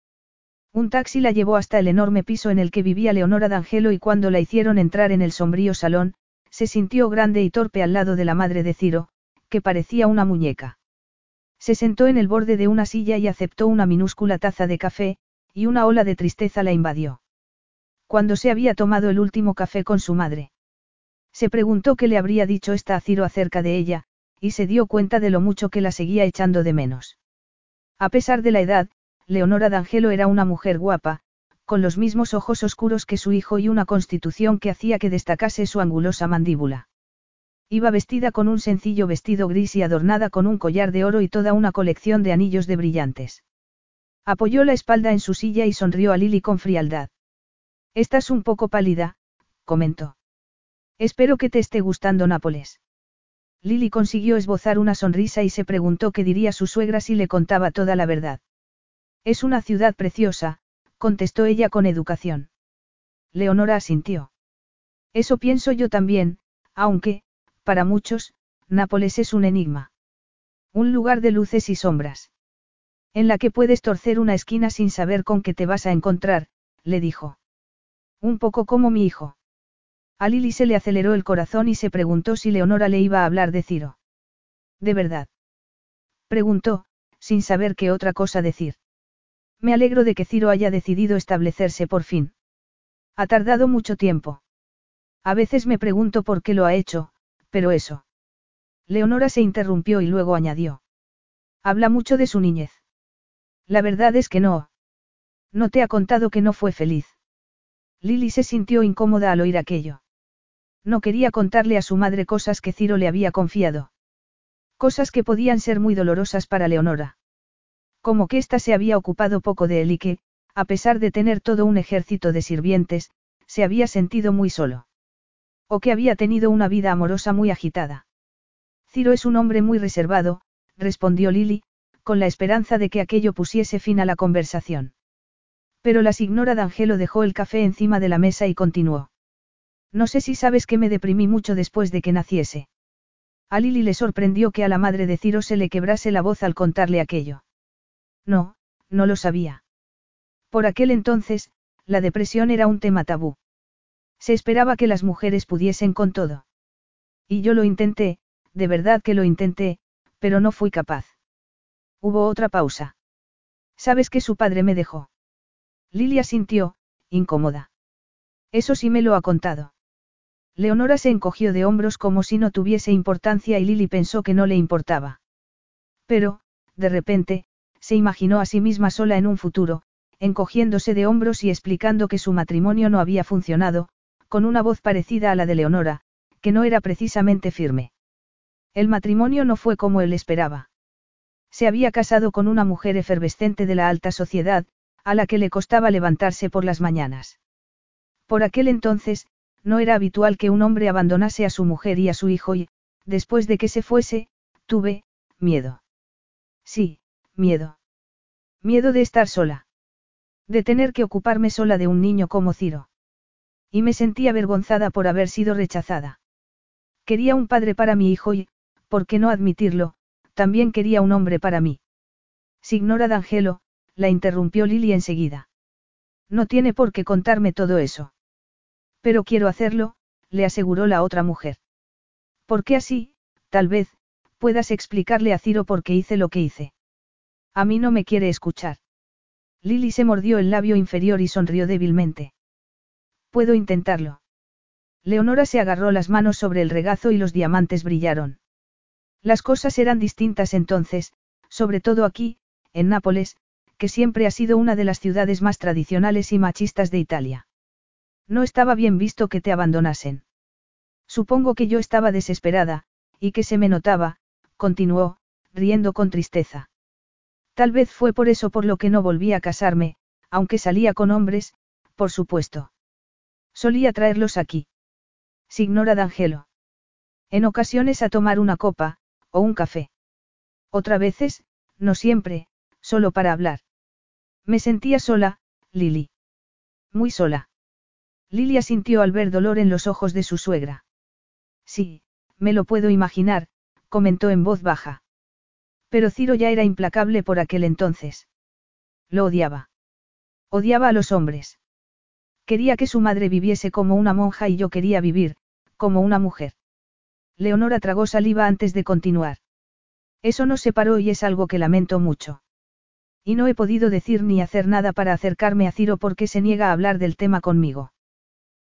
Un taxi la llevó hasta el enorme piso en el que vivía Leonora D'Angelo y cuando la hicieron entrar en el sombrío salón, se sintió grande y torpe al lado de la madre de Ciro, que parecía una muñeca. Se sentó en el borde de una silla y aceptó una minúscula taza de café, y una ola de tristeza la invadió. Cuando se había tomado el último café con su madre. Se preguntó qué le habría dicho esta a Ciro acerca de ella, y se dio cuenta de lo mucho que la seguía echando de menos. A pesar de la edad, Leonora D'Angelo era una mujer guapa, con los mismos ojos oscuros que su hijo y una constitución que hacía que destacase su angulosa mandíbula. Iba vestida con un sencillo vestido gris y adornada con un collar de oro y toda una colección de anillos de brillantes. Apoyó la espalda en su silla y sonrió a Lily con frialdad. Estás un poco pálida, comentó. Espero que te esté gustando Nápoles. Lily consiguió esbozar una sonrisa y se preguntó qué diría su suegra si le contaba toda la verdad. Es una ciudad preciosa, contestó ella con educación. Leonora asintió. Eso pienso yo también, aunque, para muchos, Nápoles es un enigma. Un lugar de luces y sombras. En la que puedes torcer una esquina sin saber con qué te vas a encontrar, le dijo. Un poco como mi hijo. A Lily se le aceleró el corazón y se preguntó si Leonora le iba a hablar de Ciro. ¿De verdad? Preguntó, sin saber qué otra cosa decir. Me alegro de que Ciro haya decidido establecerse por fin. Ha tardado mucho tiempo. A veces me pregunto por qué lo ha hecho, pero eso. Leonora se interrumpió y luego añadió. Habla mucho de su niñez. La verdad es que no. No te ha contado que no fue feliz. Lily se sintió incómoda al oír aquello. No quería contarle a su madre cosas que Ciro le había confiado. Cosas que podían ser muy dolorosas para Leonora. Como que ésta se había ocupado poco de él y que, a pesar de tener todo un ejército de sirvientes, se había sentido muy solo. O que había tenido una vida amorosa muy agitada. Ciro es un hombre muy reservado, respondió Lily, con la esperanza de que aquello pusiese fin a la conversación. Pero la signora D'Angelo dejó el café encima de la mesa y continuó. No sé si sabes que me deprimí mucho después de que naciese. A Lily le sorprendió que a la madre de Ciro se le quebrase la voz al contarle aquello. No, no lo sabía. Por aquel entonces, la depresión era un tema tabú. Se esperaba que las mujeres pudiesen con todo. Y yo lo intenté, de verdad que lo intenté, pero no fui capaz. Hubo otra pausa. ¿Sabes que su padre me dejó? Lilia sintió, incómoda. Eso sí me lo ha contado. Leonora se encogió de hombros como si no tuviese importancia y Lily pensó que no le importaba. Pero, de repente, se imaginó a sí misma sola en un futuro, encogiéndose de hombros y explicando que su matrimonio no había funcionado, con una voz parecida a la de Leonora, que no era precisamente firme. El matrimonio no fue como él esperaba. Se había casado con una mujer efervescente de la alta sociedad, a la que le costaba levantarse por las mañanas. Por aquel entonces, no era habitual que un hombre abandonase a su mujer y a su hijo y, después de que se fuese, tuve, miedo. Sí, miedo. Miedo de estar sola. De tener que ocuparme sola de un niño como Ciro. Y me sentí avergonzada por haber sido rechazada. Quería un padre para mi hijo y, ¿por qué no admitirlo? También quería un hombre para mí. Signora D'Angelo, la interrumpió Lily enseguida. No tiene por qué contarme todo eso. Pero quiero hacerlo, le aseguró la otra mujer. Porque así, tal vez, puedas explicarle a Ciro por qué hice lo que hice. A mí no me quiere escuchar. Lily se mordió el labio inferior y sonrió débilmente. Puedo intentarlo. Leonora se agarró las manos sobre el regazo y los diamantes brillaron. Las cosas eran distintas entonces, sobre todo aquí, en Nápoles, que siempre ha sido una de las ciudades más tradicionales y machistas de Italia. No estaba bien visto que te abandonasen. Supongo que yo estaba desesperada, y que se me notaba, continuó, riendo con tristeza. Tal vez fue por eso por lo que no volví a casarme, aunque salía con hombres, por supuesto. Solía traerlos aquí. Signora D'Angelo. En ocasiones a tomar una copa, o un café. Otra veces, no siempre, solo para hablar. Me sentía sola, Lily. Muy sola. Lilia sintió al ver dolor en los ojos de su suegra. Sí, me lo puedo imaginar, comentó en voz baja. Pero Ciro ya era implacable por aquel entonces. Lo odiaba. Odiaba a los hombres. Quería que su madre viviese como una monja y yo quería vivir, como una mujer. Leonora tragó saliva antes de continuar. Eso nos separó y es algo que lamento mucho. Y no he podido decir ni hacer nada para acercarme a Ciro porque se niega a hablar del tema conmigo.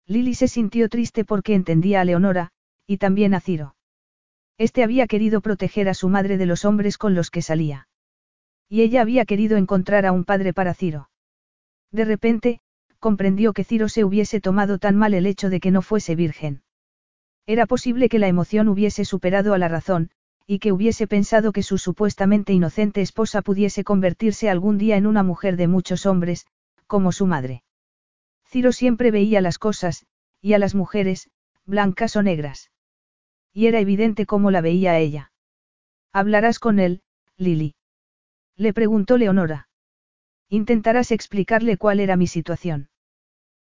Lily se sintió triste porque entendía a Leonora, y también a Ciro. Este había querido proteger a su madre de los hombres con los que salía. Y ella había querido encontrar a un padre para Ciro. De repente, comprendió que Ciro se hubiese tomado tan mal el hecho de que no fuese virgen. Era posible que la emoción hubiese superado a la razón, y que hubiese pensado que su supuestamente inocente esposa pudiese convertirse algún día en una mujer de muchos hombres, como su madre. Ciro siempre veía las cosas, y a las mujeres, blancas o negras. Y era evidente cómo la veía a ella. ¿Hablarás con él, Lily? Le preguntó Leonora. Intentarás explicarle cuál era mi situación.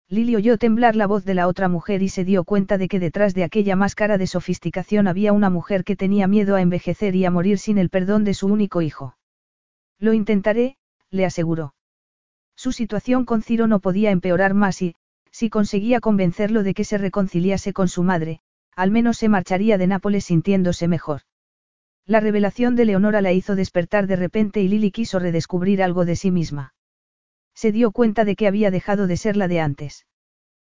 Lily oyó temblar la voz de la otra mujer y se dio cuenta de que detrás de aquella máscara de sofisticación había una mujer que tenía miedo a envejecer y a morir sin el perdón de su único hijo. Lo intentaré, le aseguró. Su situación con Ciro no podía empeorar más y, si conseguía convencerlo de que se reconciliase con su madre, al menos se marcharía de Nápoles sintiéndose mejor. La revelación de Leonora la hizo despertar de repente y Lily quiso redescubrir algo de sí misma. Se dio cuenta de que había dejado de ser la de antes.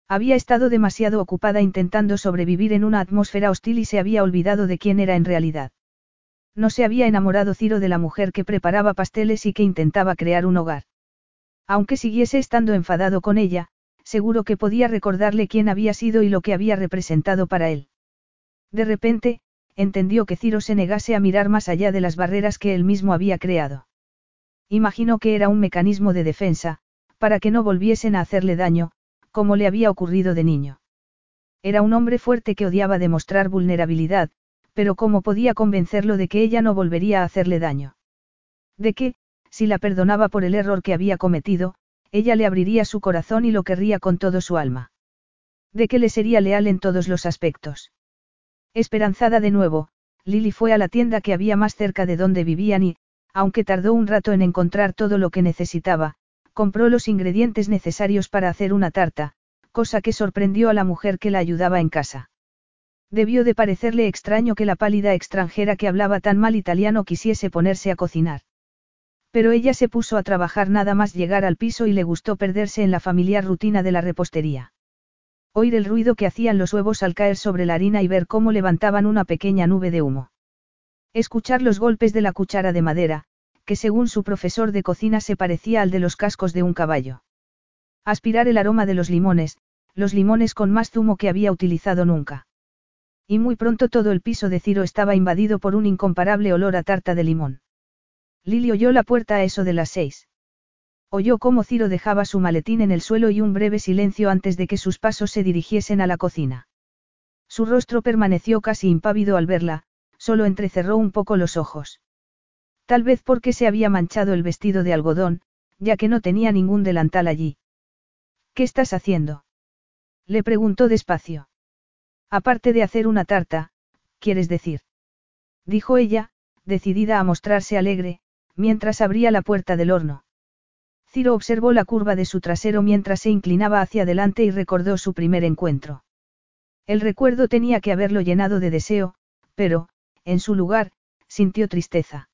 Había estado demasiado ocupada intentando sobrevivir en una atmósfera hostil y se había olvidado de quién era en realidad. No se había enamorado Ciro de la mujer que preparaba pasteles y que intentaba crear un hogar. Aunque siguiese estando enfadado con ella, seguro que podía recordarle quién había sido y lo que había representado para él. De repente, entendió que Ciro se negase a mirar más allá de las barreras que él mismo había creado. Imaginó que era un mecanismo de defensa, para que no volviesen a hacerle daño, como le había ocurrido de niño. Era un hombre fuerte que odiaba demostrar vulnerabilidad, pero ¿cómo podía convencerlo de que ella no volvería a hacerle daño? De que, si la perdonaba por el error que había cometido, ella le abriría su corazón y lo querría con todo su alma. De que le sería leal en todos los aspectos. Esperanzada de nuevo, Lily fue a la tienda que había más cerca de donde vivían y, aunque tardó un rato en encontrar todo lo que necesitaba, compró los ingredientes necesarios para hacer una tarta, cosa que sorprendió a la mujer que la ayudaba en casa. Debió de parecerle extraño que la pálida extranjera que hablaba tan mal italiano quisiese ponerse a cocinar. Pero ella se puso a trabajar nada más llegar al piso y le gustó perderse en la familiar rutina de la repostería. Oír el ruido que hacían los huevos al caer sobre la harina y ver cómo levantaban una pequeña nube de humo. Escuchar los golpes de la cuchara de madera, que según su profesor de cocina se parecía al de los cascos de un caballo. Aspirar el aroma de los limones, los limones con más zumo que había utilizado nunca. Y muy pronto todo el piso de Ciro estaba invadido por un incomparable olor a tarta de limón. Lili oyó la puerta a eso de las seis. Oyó cómo Ciro dejaba su maletín en el suelo y un breve silencio antes de que sus pasos se dirigiesen a la cocina. Su rostro permaneció casi impávido al verla, solo entrecerró un poco los ojos. Tal vez porque se había manchado el vestido de algodón, ya que no tenía ningún delantal allí. ¿Qué estás haciendo? Le preguntó despacio. Aparte de hacer una tarta, ¿quieres decir? Dijo ella, decidida a mostrarse alegre, mientras abría la puerta del horno. Ciro observó la curva de su trasero mientras se inclinaba hacia adelante y recordó su primer encuentro. El recuerdo tenía que haberlo llenado de deseo, pero, en su lugar, sintió tristeza.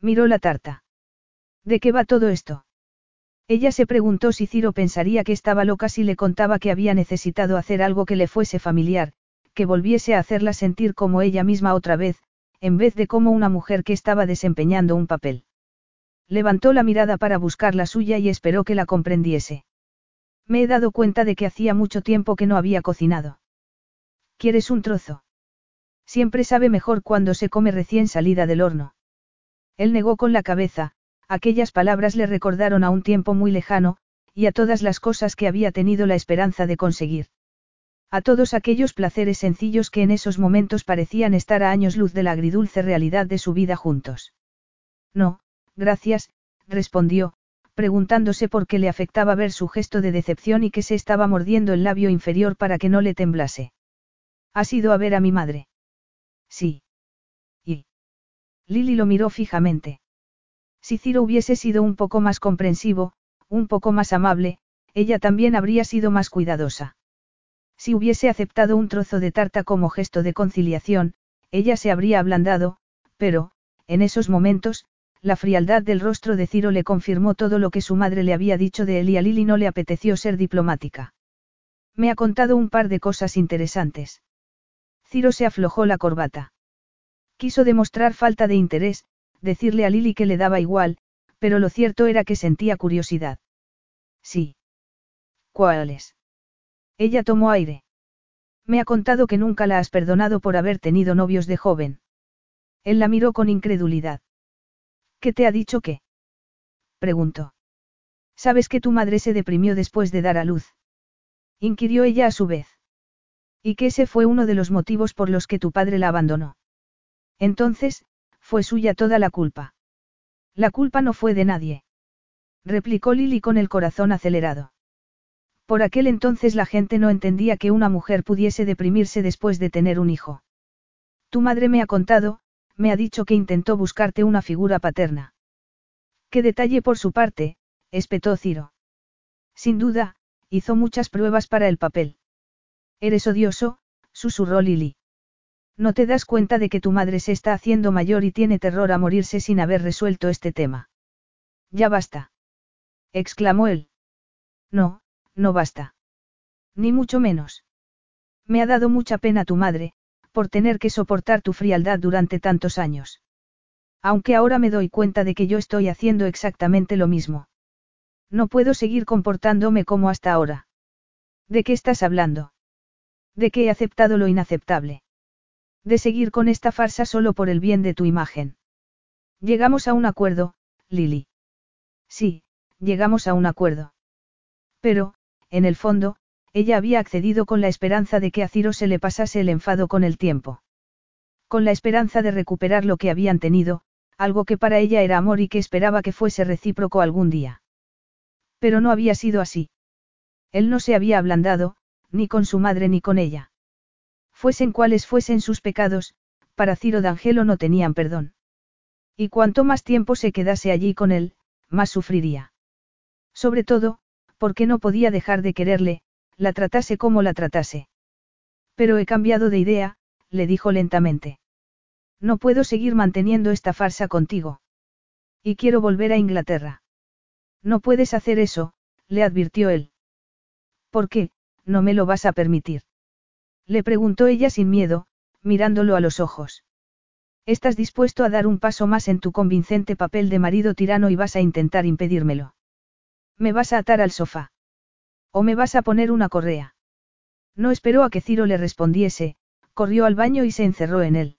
Miró la tarta. ¿De qué va todo esto? Ella se preguntó si Ciro pensaría que estaba loca si le contaba que había necesitado hacer algo que le fuese familiar, que volviese a hacerla sentir como ella misma otra vez, en vez de como una mujer que estaba desempeñando un papel. Levantó la mirada para buscar la suya y esperó que la comprendiese. Me he dado cuenta de que hacía mucho tiempo que no había cocinado. ¿Quieres un trozo? Siempre sabe mejor cuando se come recién salida del horno. Él negó con la cabeza, aquellas palabras le recordaron a un tiempo muy lejano, y a todas las cosas que había tenido la esperanza de conseguir. A todos aquellos placeres sencillos que en esos momentos parecían estar a años luz de la agridulce realidad de su vida juntos. No, gracias, respondió, preguntándose por qué le afectaba ver su gesto de decepción y que se estaba mordiendo el labio inferior para que no le temblase. ¿Has ido a ver a mi madre? Sí. ¿Y? Lily lo miró fijamente. Si Ciro hubiese sido un poco más comprensivo, un poco más amable, ella también habría sido más cuidadosa. Si hubiese aceptado un trozo de tarta como gesto de conciliación, ella se habría ablandado, pero, en esos momentos, la frialdad del rostro de Ciro le confirmó todo lo que su madre le había dicho de él y a Lily no le apeteció ser diplomática. Me ha contado un par de cosas interesantes. Ciro se aflojó la corbata. Quiso demostrar falta de interés, decirle a Lily que le daba igual, pero lo cierto era que sentía curiosidad. Sí. ¿Cuáles? Ella tomó aire. Me ha contado que nunca la has perdonado por haber tenido novios de joven. Él la miró con incredulidad. ¿Qué te ha dicho qué? preguntó. ¿Sabes que tu madre se deprimió después de dar a luz? inquirió ella a su vez. Y que ese fue uno de los motivos por los que tu padre la abandonó. Entonces, fue suya toda la culpa. La culpa no fue de nadie. Replicó Lily con el corazón acelerado. Por aquel entonces la gente no entendía que una mujer pudiese deprimirse después de tener un hijo. Tu madre me ha contado, me ha dicho que intentó buscarte una figura paterna. Qué detalle por su parte, espetó Ciro. Sin duda, hizo muchas pruebas para el papel. Eres odioso, susurró Lily. No te das cuenta de que tu madre se está haciendo mayor y tiene terror a morirse sin haber resuelto este tema. Ya basta. exclamó él. No, no basta. Ni mucho menos. Me ha dado mucha pena tu madre, por tener que soportar tu frialdad durante tantos años. Aunque ahora me doy cuenta de que yo estoy haciendo exactamente lo mismo. No puedo seguir comportándome como hasta ahora. ¿De qué estás hablando? De que he aceptado lo inaceptable. De seguir con esta farsa solo por el bien de tu imagen. Llegamos a un acuerdo, Lily. Sí, llegamos a un acuerdo. Pero, en el fondo, ella había accedido con la esperanza de que a Ciro se le pasase el enfado con el tiempo. Con la esperanza de recuperar lo que habían tenido, algo que para ella era amor y que esperaba que fuese recíproco algún día. Pero no había sido así. Él no se había ablandado, ni con su madre ni con ella. Fuesen cuales fuesen sus pecados, para Ciro D'Angelo no tenían perdón. Y cuanto más tiempo se quedase allí con él, más sufriría. Sobre todo, porque no podía dejar de quererle, la tratase como la tratase. Pero he cambiado de idea, le dijo lentamente. No puedo seguir manteniendo esta farsa contigo. Y quiero volver a Inglaterra. No puedes hacer eso, le advirtió él. ¿Por qué? No me lo vas a permitir. Le preguntó ella sin miedo, mirándolo a los ojos. ¿Estás dispuesto a dar un paso más en tu convincente papel de marido tirano y vas a intentar impedírmelo? ¿Me vas a atar al sofá? ¿O me vas a poner una correa? No esperó a que Ciro le respondiese, corrió al baño y se encerró en él.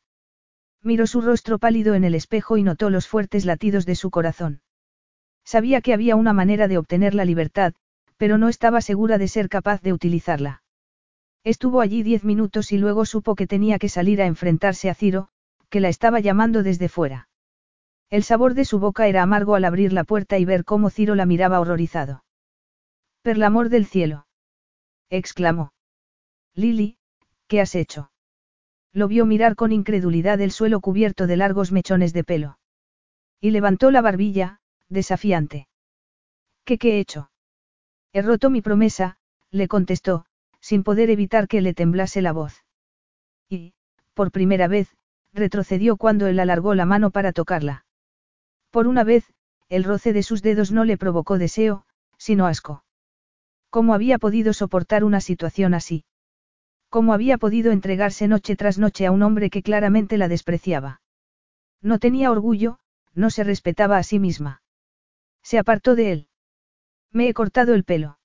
Miró su rostro pálido en el espejo y notó los fuertes latidos de su corazón. Sabía que había una manera de obtener la libertad, pero no estaba segura de ser capaz de utilizarla. Estuvo allí diez minutos y luego supo que tenía que salir a enfrentarse a Ciro, que la estaba llamando desde fuera. El sabor de su boca era amargo al abrir la puerta y ver cómo Ciro la miraba horrorizado. Per amor del cielo. exclamó. Lily, ¿qué has hecho? Lo vio mirar con incredulidad el suelo cubierto de largos mechones de pelo. Y levantó la barbilla, desafiante. ¿Qué qué he hecho? He roto mi promesa, le contestó, sin poder evitar que le temblase la voz. Y, por primera vez, retrocedió cuando él alargó la mano para tocarla. Por una vez, el roce de sus dedos no le provocó deseo, sino asco. ¿Cómo había podido soportar una situación así? ¿Cómo había podido entregarse noche tras noche a un hombre que claramente la despreciaba? No tenía orgullo, no se respetaba a sí misma. Se apartó de él. Me he cortado el pelo.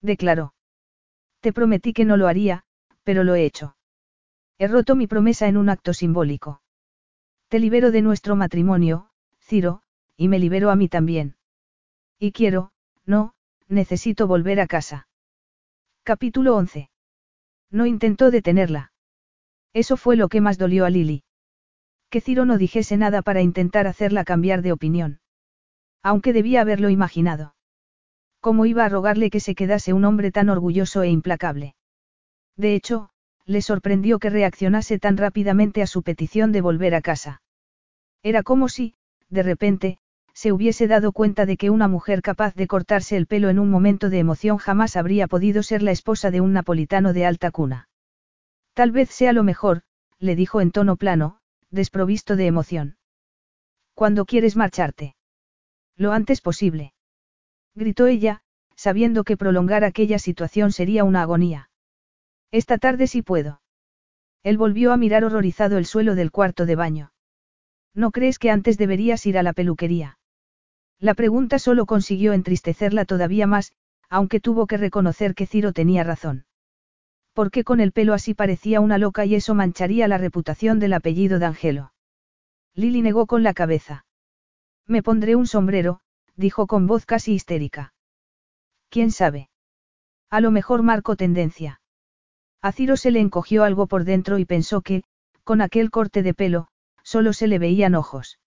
Declaró. Te prometí que no lo haría, pero lo he hecho. He roto mi promesa en un acto simbólico. Te libero de nuestro matrimonio, Ciro, y me libero a mí también. Y quiero, no, necesito volver a casa. Capítulo 11. No intentó detenerla. Eso fue lo que más dolió a Lily. Que Ciro no dijese nada para intentar hacerla cambiar de opinión. Aunque debía haberlo imaginado. ¿Cómo iba a rogarle que se quedase un hombre tan orgulloso e implacable? De hecho, le sorprendió que reaccionase tan rápidamente a su petición de volver a casa. Era como si, de repente, se hubiese dado cuenta de que una mujer capaz de cortarse el pelo en un momento de emoción jamás habría podido ser la esposa de un napolitano de alta cuna. Tal vez sea lo mejor, le dijo en tono plano, desprovisto de emoción. ¿Cuándo quieres marcharte? Lo antes posible. Gritó ella, sabiendo que prolongar aquella situación sería una agonía. Esta tarde sí puedo. Él volvió a mirar horrorizado el suelo del cuarto de baño. ¿No crees que antes deberías ir a la peluquería? La pregunta solo consiguió entristecerla todavía más, aunque tuvo que reconocer que Ciro tenía razón. Porque con el pelo así parecía una loca y eso mancharía la reputación del apellido de Angelo. Lily negó con la cabeza. Me pondré un sombrero, dijo con voz casi histérica. ¿Quién sabe? A lo mejor marco tendencia. A Ciro se le encogió algo por dentro y pensó que, con aquel corte de pelo, solo se le veían ojos.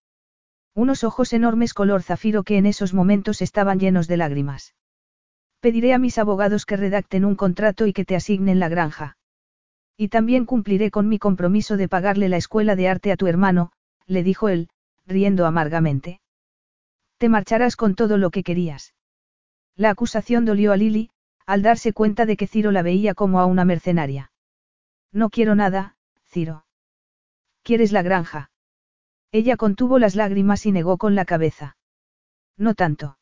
Unos ojos enormes color zafiro que en esos momentos estaban llenos de lágrimas. Pediré a mis abogados que redacten un contrato y que te asignen la granja. Y también cumpliré con mi compromiso de pagarle la escuela de arte a tu hermano, le dijo él, riendo amargamente. Te marcharás con todo lo que querías. La acusación dolió a Lily, al darse cuenta de que Ciro la veía como a una mercenaria. No quiero nada, Ciro. ¿Quieres la granja? Ella contuvo las lágrimas y negó con la cabeza. No tanto.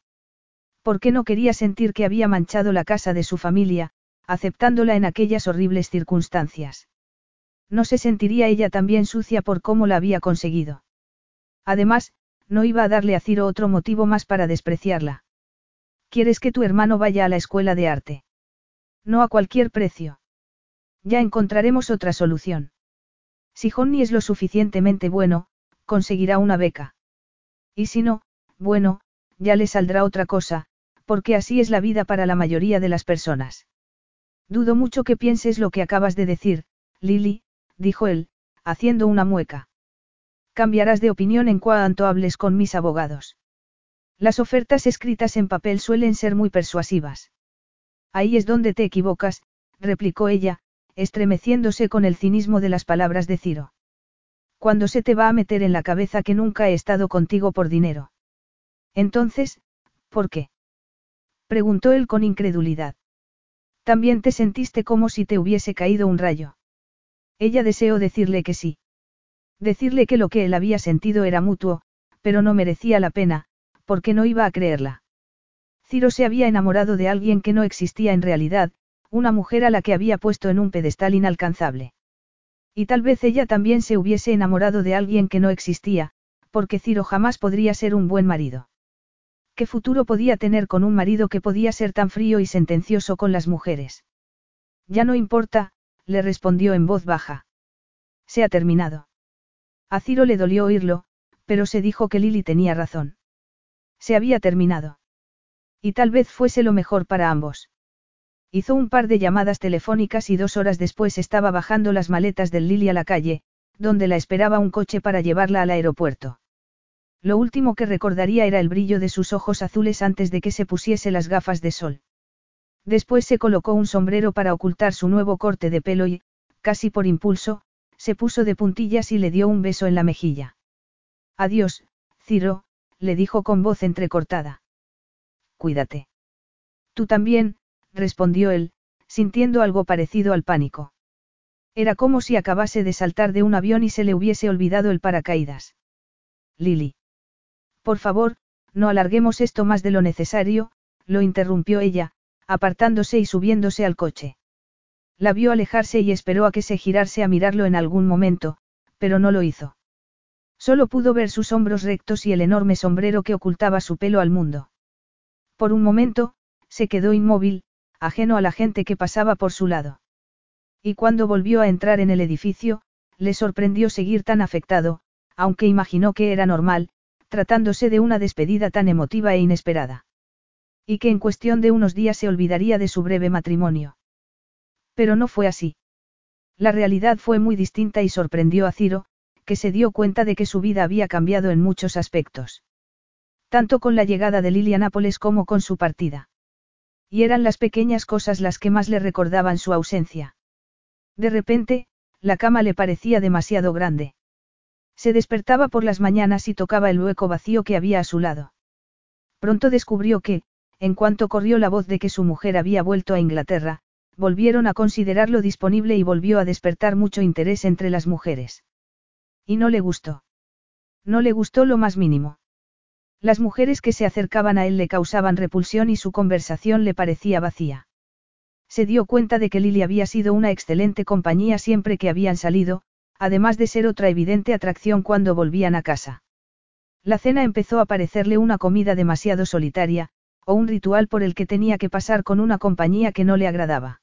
¿Por qué no quería sentir que había manchado la casa de su familia, aceptándola en aquellas horribles circunstancias? No se sentiría ella también sucia por cómo la había conseguido. Además, no iba a darle a Ciro otro motivo más para despreciarla. ¿Quieres que tu hermano vaya a la escuela de arte? No a cualquier precio. Ya encontraremos otra solución. Si Johnny es lo suficientemente bueno, conseguirá una beca. Y si no, bueno, ya le saldrá otra cosa, porque así es la vida para la mayoría de las personas. Dudo mucho que pienses lo que acabas de decir, Lily, dijo él, haciendo una mueca. Cambiarás de opinión en cuanto hables con mis abogados. Las ofertas escritas en papel suelen ser muy persuasivas. Ahí es donde te equivocas, replicó ella, estremeciéndose con el cinismo de las palabras de Ciro. Cuando se te va a meter en la cabeza que nunca he estado contigo por dinero. Entonces, ¿por qué? preguntó él con incredulidad. También te sentiste como si te hubiese caído un rayo. Ella deseó decirle que sí. Decirle que lo que él había sentido era mutuo, pero no merecía la pena, porque no iba a creerla. Ciro se había enamorado de alguien que no existía en realidad, una mujer a la que había puesto en un pedestal inalcanzable. Y tal vez ella también se hubiese enamorado de alguien que no existía, porque Ciro jamás podría ser un buen marido. ¿Qué futuro podía tener con un marido que podía ser tan frío y sentencioso con las mujeres? Ya no importa, le respondió en voz baja. Se ha terminado. A Ciro le dolió oírlo, pero se dijo que Lily tenía razón. Se había terminado. Y tal vez fuese lo mejor para ambos. Hizo un par de llamadas telefónicas y dos horas después estaba bajando las maletas del Lily a la calle, donde la esperaba un coche para llevarla al aeropuerto. Lo último que recordaría era el brillo de sus ojos azules antes de que se pusiese las gafas de sol. Después se colocó un sombrero para ocultar su nuevo corte de pelo y, casi por impulso, se puso de puntillas y le dio un beso en la mejilla. Adiós, Ciro, le dijo con voz entrecortada. Cuídate. Tú también, respondió él, sintiendo algo parecido al pánico. Era como si acabase de saltar de un avión y se le hubiese olvidado el paracaídas. Lily. Por favor, no alarguemos esto más de lo necesario, lo interrumpió ella, apartándose y subiéndose al coche. La vio alejarse y esperó a que se girase a mirarlo en algún momento, pero no lo hizo. Solo pudo ver sus hombros rectos y el enorme sombrero que ocultaba su pelo al mundo. Por un momento, se quedó inmóvil, ajeno a la gente que pasaba por su lado. Y cuando volvió a entrar en el edificio, le sorprendió seguir tan afectado, aunque imaginó que era normal, tratándose de una despedida tan emotiva e inesperada. Y que en cuestión de unos días se olvidaría de su breve matrimonio. Pero no fue así. La realidad fue muy distinta y sorprendió a Ciro, que se dio cuenta de que su vida había cambiado en muchos aspectos. Tanto con la llegada de Lily a Nápoles como con su partida. Y eran las pequeñas cosas las que más le recordaban su ausencia. De repente, la cama le parecía demasiado grande. Se despertaba por las mañanas y tocaba el hueco vacío que había a su lado. Pronto descubrió que, en cuanto corrió la voz de que su mujer había vuelto a Inglaterra, volvieron a considerarlo disponible y volvió a despertar mucho interés entre las mujeres. Y no le gustó. No le gustó lo más mínimo. Las mujeres que se acercaban a él le causaban repulsión y su conversación le parecía vacía. Se dio cuenta de que Lily había sido una excelente compañía siempre que habían salido, además de ser otra evidente atracción cuando volvían a casa. La cena empezó a parecerle una comida demasiado solitaria, o un ritual por el que tenía que pasar con una compañía que no le agradaba.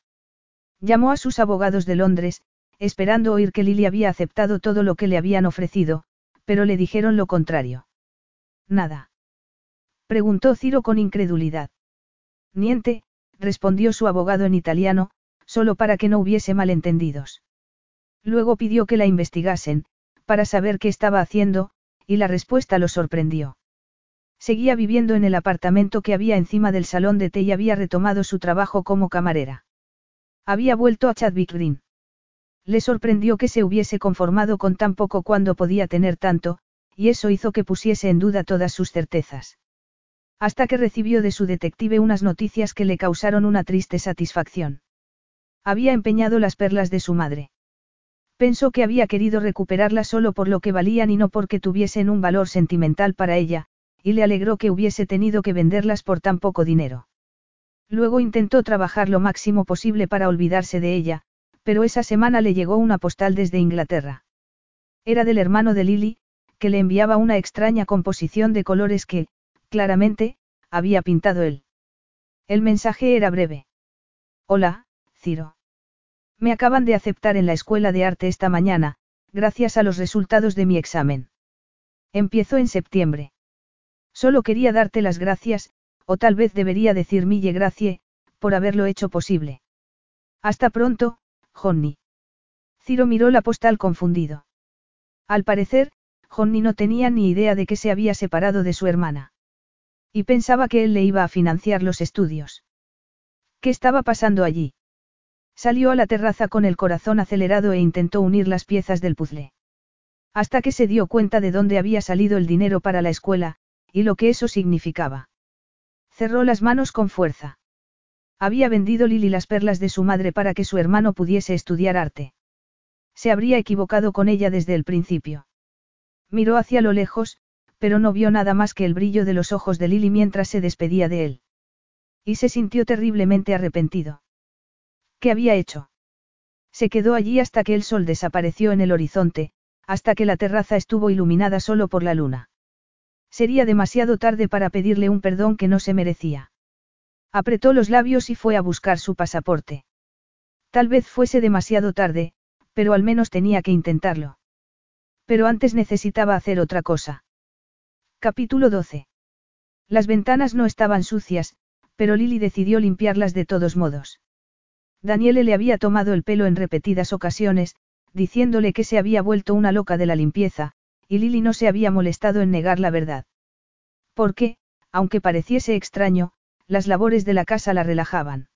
Llamó a sus abogados de Londres, esperando oír que Lily había aceptado todo lo que le habían ofrecido, pero le dijeron lo contrario. Nada. Preguntó Ciro con incredulidad. Niente, respondió su abogado en italiano, solo para que no hubiese malentendidos. Luego pidió que la investigasen, para saber qué estaba haciendo, y la respuesta lo sorprendió. Seguía viviendo en el apartamento que había encima del salón de té y había retomado su trabajo como camarera. Había vuelto a Chadwick Green. Le sorprendió que se hubiese conformado con tan poco cuando podía tener tanto, y eso hizo que pusiese en duda todas sus certezas. Hasta que recibió de su detective unas noticias que le causaron una triste satisfacción. Había empeñado las perlas de su madre. Pensó que había querido recuperarlas solo por lo que valían y no porque tuviesen un valor sentimental para ella, y le alegró que hubiese tenido que venderlas por tan poco dinero. Luego intentó trabajar lo máximo posible para olvidarse de ella, pero esa semana le llegó una postal desde Inglaterra. Era del hermano de Lily, que le enviaba una extraña composición de colores que, claramente, había pintado él. El mensaje era breve. Hola, Ciro. Me acaban de aceptar en la escuela de arte esta mañana, gracias a los resultados de mi examen. Empiezo en septiembre. Solo quería darte las gracias, o tal vez debería decir mille gracie, por haberlo hecho posible. Hasta pronto, Johnny. Ciro miró la postal confundido. Al parecer, Johnny no tenía ni idea de que se había separado de su hermana. Y pensaba que él le iba a financiar los estudios. ¿Qué estaba pasando allí? Salió a la terraza con el corazón acelerado e intentó unir las piezas del puzzle. Hasta que se dio cuenta de dónde había salido el dinero para la escuela, y lo que eso significaba. Cerró las manos con fuerza. Había vendido Lily las perlas de su madre para que su hermano pudiese estudiar arte. Se habría equivocado con ella desde el principio. Miró hacia lo lejos, pero no vio nada más que el brillo de los ojos de Lily mientras se despedía de él. Y se sintió terriblemente arrepentido. ¿Qué había hecho? Se quedó allí hasta que el sol desapareció en el horizonte, hasta que la terraza estuvo iluminada solo por la luna. Sería demasiado tarde para pedirle un perdón que no se merecía. Apretó los labios y fue a buscar su pasaporte. Tal vez fuese demasiado tarde, pero al menos tenía que intentarlo. Pero antes necesitaba hacer otra cosa. Capítulo 12. Las ventanas no estaban sucias, pero Lily decidió limpiarlas de todos modos. Daniele le había tomado el pelo en repetidas ocasiones, diciéndole que se había vuelto una loca de la limpieza, y Lily no se había molestado en negar la verdad. Porque, aunque pareciese extraño, las labores de la casa la relajaban.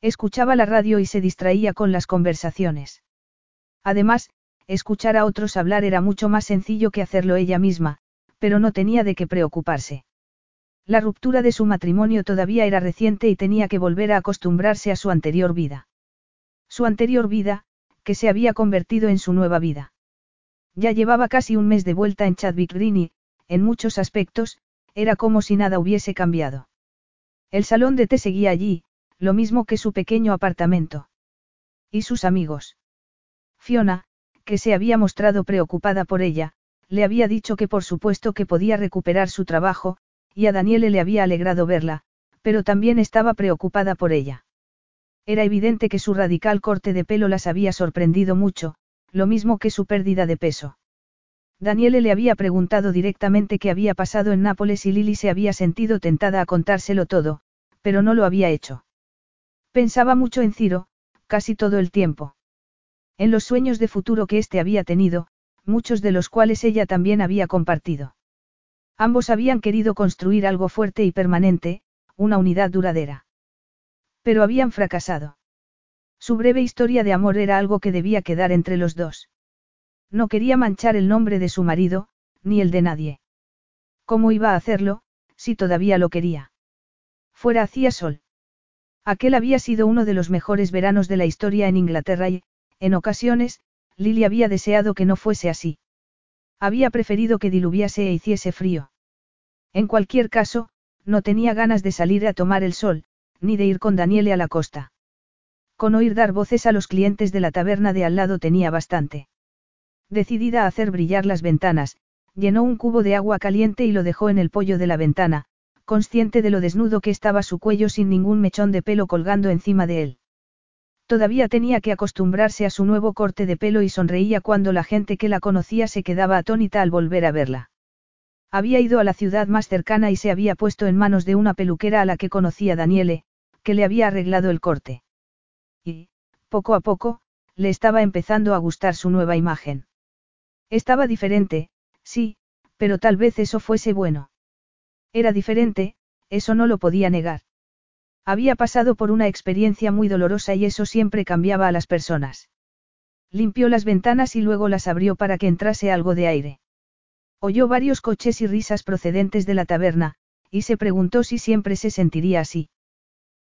Escuchaba la radio y se distraía con las conversaciones. Además, escuchar a otros hablar era mucho más sencillo que hacerlo ella misma, pero no tenía de qué preocuparse. La ruptura de su matrimonio todavía era reciente y tenía que volver a acostumbrarse a su anterior vida. Su anterior vida, que se había convertido en su nueva vida. Ya llevaba casi un mes de vuelta en Chadwick Green y, en muchos aspectos, era como si nada hubiese cambiado. El salón de té seguía allí, lo mismo que su pequeño apartamento. Y sus amigos. Fiona, que se había mostrado preocupada por ella, le había dicho que por supuesto que podía recuperar su trabajo, y a Daniele le había alegrado verla, pero también estaba preocupada por ella. Era evidente que su radical corte de pelo las había sorprendido mucho, lo mismo que su pérdida de peso. Daniele le había preguntado directamente qué había pasado en Nápoles y Lily se había sentido tentada a contárselo todo, pero no lo había hecho. Pensaba mucho en Ciro, casi todo el tiempo. En los sueños de futuro que éste había tenido, muchos de los cuales ella también había compartido. Ambos habían querido construir algo fuerte y permanente, una unidad duradera. Pero habían fracasado. Su breve historia de amor era algo que debía quedar entre los dos. No quería manchar el nombre de su marido, ni el de nadie. ¿Cómo iba a hacerlo, si todavía lo quería? Fuera hacía sol. Aquel había sido uno de los mejores veranos de la historia en Inglaterra y, en ocasiones, Lily había deseado que no fuese así. Había preferido que diluviase e hiciese frío. En cualquier caso, no tenía ganas de salir a tomar el sol, ni de ir con Daniele a la costa. Con oír dar voces a los clientes de la taberna de al lado tenía bastante. Decidida a hacer brillar las ventanas, llenó un cubo de agua caliente y lo dejó en el pollo de la ventana, consciente de lo desnudo que estaba su cuello sin ningún mechón de pelo colgando encima de él. Todavía tenía que acostumbrarse a su nuevo corte de pelo y sonreía cuando la gente que la conocía se quedaba atónita al volver a verla. Había ido a la ciudad más cercana y se había puesto en manos de una peluquera a la que conocía Daniele, que le había arreglado el corte. Y, poco a poco, le estaba empezando a gustar su nueva imagen. Estaba diferente, sí, pero tal vez eso fuese bueno. Era diferente, eso no lo podía negar. Había pasado por una experiencia muy dolorosa y eso siempre cambiaba a las personas. Limpió las ventanas y luego las abrió para que entrase algo de aire. Oyó varios coches y risas procedentes de la taberna, y se preguntó si siempre se sentiría así.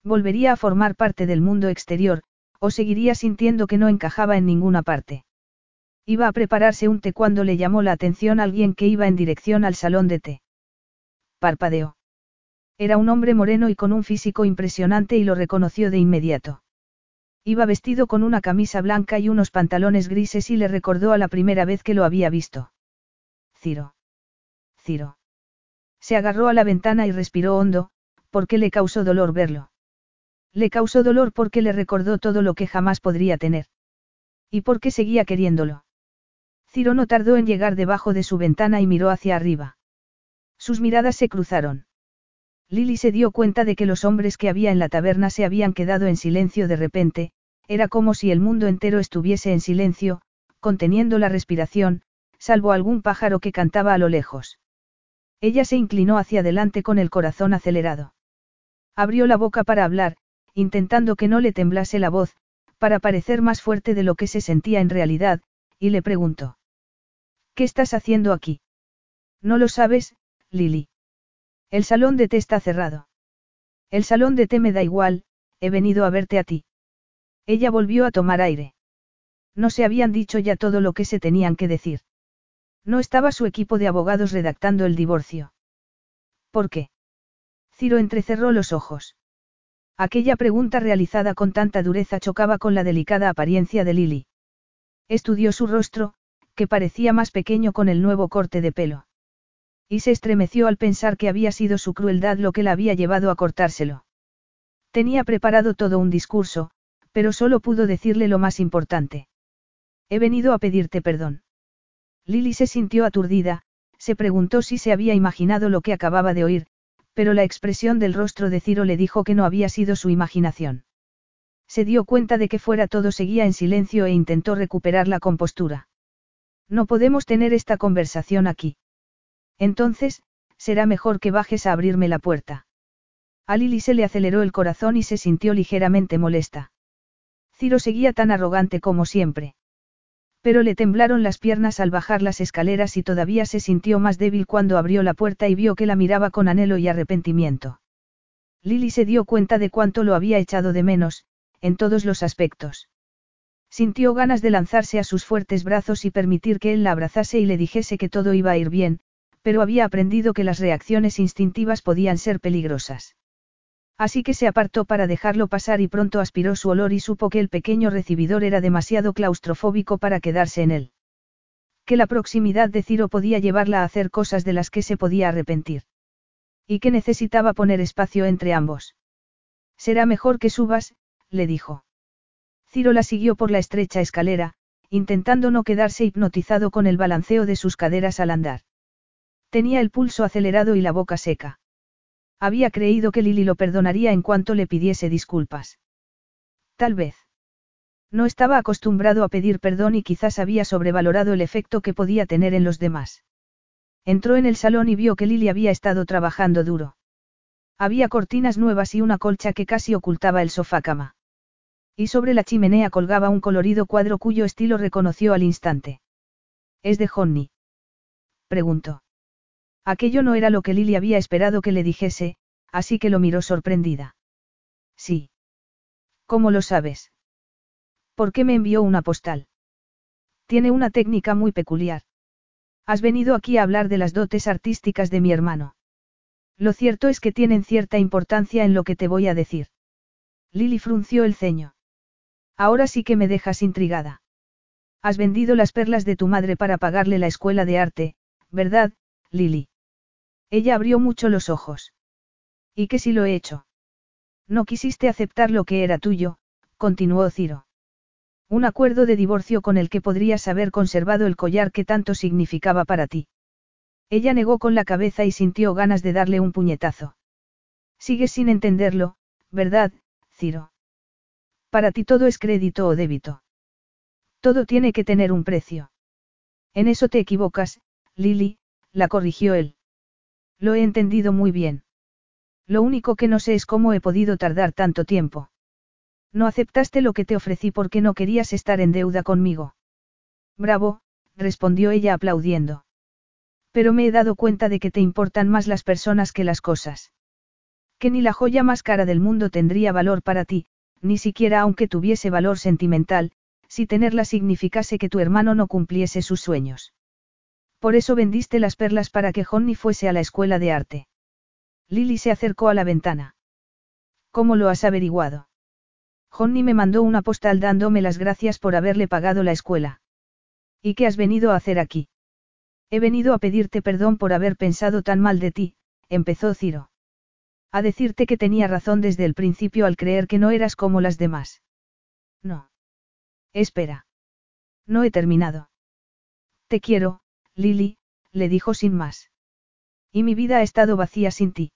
Volvería a formar parte del mundo exterior, o seguiría sintiendo que no encajaba en ninguna parte. Iba a prepararse un té cuando le llamó la atención alguien que iba en dirección al salón de té. Parpadeó. Era un hombre moreno y con un físico impresionante y lo reconoció de inmediato. Iba vestido con una camisa blanca y unos pantalones grises y le recordó a la primera vez que lo había visto. Ciro. Ciro. Se agarró a la ventana y respiró hondo, porque le causó dolor verlo. Le causó dolor porque le recordó todo lo que jamás podría tener. Y porque seguía queriéndolo. Ciro no tardó en llegar debajo de su ventana y miró hacia arriba. Sus miradas se cruzaron. Lily se dio cuenta de que los hombres que había en la taberna se habían quedado en silencio de repente, era como si el mundo entero estuviese en silencio, conteniendo la respiración, salvo algún pájaro que cantaba a lo lejos. Ella se inclinó hacia adelante con el corazón acelerado. Abrió la boca para hablar, intentando que no le temblase la voz, para parecer más fuerte de lo que se sentía en realidad, y le preguntó. ¿Qué estás haciendo aquí? No lo sabes, Lily. El salón de té está cerrado. El salón de té me da igual, he venido a verte a ti. Ella volvió a tomar aire. No se habían dicho ya todo lo que se tenían que decir. No estaba su equipo de abogados redactando el divorcio. ¿Por qué? Ciro entrecerró los ojos. Aquella pregunta realizada con tanta dureza chocaba con la delicada apariencia de Lily. Estudió su rostro, que parecía más pequeño con el nuevo corte de pelo. Y se estremeció al pensar que había sido su crueldad lo que la había llevado a cortárselo. Tenía preparado todo un discurso, pero solo pudo decirle lo más importante. He venido a pedirte perdón. Lily se sintió aturdida, se preguntó si se había imaginado lo que acababa de oír, pero la expresión del rostro de Ciro le dijo que no había sido su imaginación. Se dio cuenta de que fuera todo seguía en silencio e intentó recuperar la compostura. No podemos tener esta conversación aquí. Entonces, será mejor que bajes a abrirme la puerta. A Lily se le aceleró el corazón y se sintió ligeramente molesta. Ciro seguía tan arrogante como siempre. Pero le temblaron las piernas al bajar las escaleras y todavía se sintió más débil cuando abrió la puerta y vio que la miraba con anhelo y arrepentimiento. Lily se dio cuenta de cuánto lo había echado de menos, en todos los aspectos. Sintió ganas de lanzarse a sus fuertes brazos y permitir que él la abrazase y le dijese que todo iba a ir bien, pero había aprendido que las reacciones instintivas podían ser peligrosas. Así que se apartó para dejarlo pasar y pronto aspiró su olor y supo que el pequeño recibidor era demasiado claustrofóbico para quedarse en él. Que la proximidad de Ciro podía llevarla a hacer cosas de las que se podía arrepentir. Y que necesitaba poner espacio entre ambos. Será mejor que subas, le dijo. Ciro la siguió por la estrecha escalera, intentando no quedarse hipnotizado con el balanceo de sus caderas al andar. Tenía el pulso acelerado y la boca seca. Había creído que Lily lo perdonaría en cuanto le pidiese disculpas. Tal vez. No estaba acostumbrado a pedir perdón y quizás había sobrevalorado el efecto que podía tener en los demás. Entró en el salón y vio que Lily había estado trabajando duro. Había cortinas nuevas y una colcha que casi ocultaba el sofá cama. Y sobre la chimenea colgaba un colorido cuadro cuyo estilo reconoció al instante. ¿Es de Honey? Preguntó. Aquello no era lo que Lily había esperado que le dijese, así que lo miró sorprendida. Sí. ¿Cómo lo sabes? ¿Por qué me envió una postal? Tiene una técnica muy peculiar. Has venido aquí a hablar de las dotes artísticas de mi hermano. Lo cierto es que tienen cierta importancia en lo que te voy a decir. Lily frunció el ceño. Ahora sí que me dejas intrigada. Has vendido las perlas de tu madre para pagarle la escuela de arte, ¿verdad, Lily? Ella abrió mucho los ojos. ¿Y qué si lo he hecho? No quisiste aceptar lo que era tuyo, continuó Ciro. Un acuerdo de divorcio con el que podrías haber conservado el collar que tanto significaba para ti. Ella negó con la cabeza y sintió ganas de darle un puñetazo. Sigues sin entenderlo, ¿verdad, Ciro? Para ti todo es crédito o débito. Todo tiene que tener un precio. En eso te equivocas, Lily, la corrigió él. Lo he entendido muy bien. Lo único que no sé es cómo he podido tardar tanto tiempo. No aceptaste lo que te ofrecí porque no querías estar en deuda conmigo. Bravo, respondió ella aplaudiendo. Pero me he dado cuenta de que te importan más las personas que las cosas. Que ni la joya más cara del mundo tendría valor para ti, ni siquiera aunque tuviese valor sentimental, si tenerla significase que tu hermano no cumpliese sus sueños. Por eso vendiste las perlas para que Johnny fuese a la escuela de arte. Lily se acercó a la ventana. ¿Cómo lo has averiguado? Johnny me mandó una postal dándome las gracias por haberle pagado la escuela. ¿Y qué has venido a hacer aquí? He venido a pedirte perdón por haber pensado tan mal de ti, empezó Ciro. A decirte que tenía razón desde el principio al creer que no eras como las demás. No. Espera. No he terminado. Te quiero, Lily, le dijo sin más. Y mi vida ha estado vacía sin ti.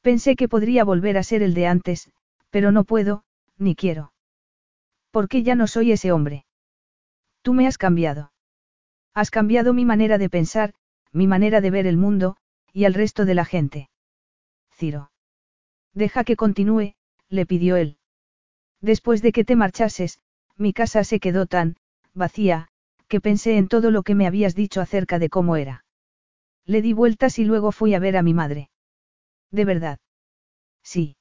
Pensé que podría volver a ser el de antes, pero no puedo, ni quiero. Porque ya no soy ese hombre. Tú me has cambiado. Has cambiado mi manera de pensar, mi manera de ver el mundo, y al resto de la gente. Ciro. Deja que continúe, le pidió él. Después de que te marchases, mi casa se quedó tan, vacía, que pensé en todo lo que me habías dicho acerca de cómo era. Le di vueltas y luego fui a ver a mi madre. ¿De verdad? Sí.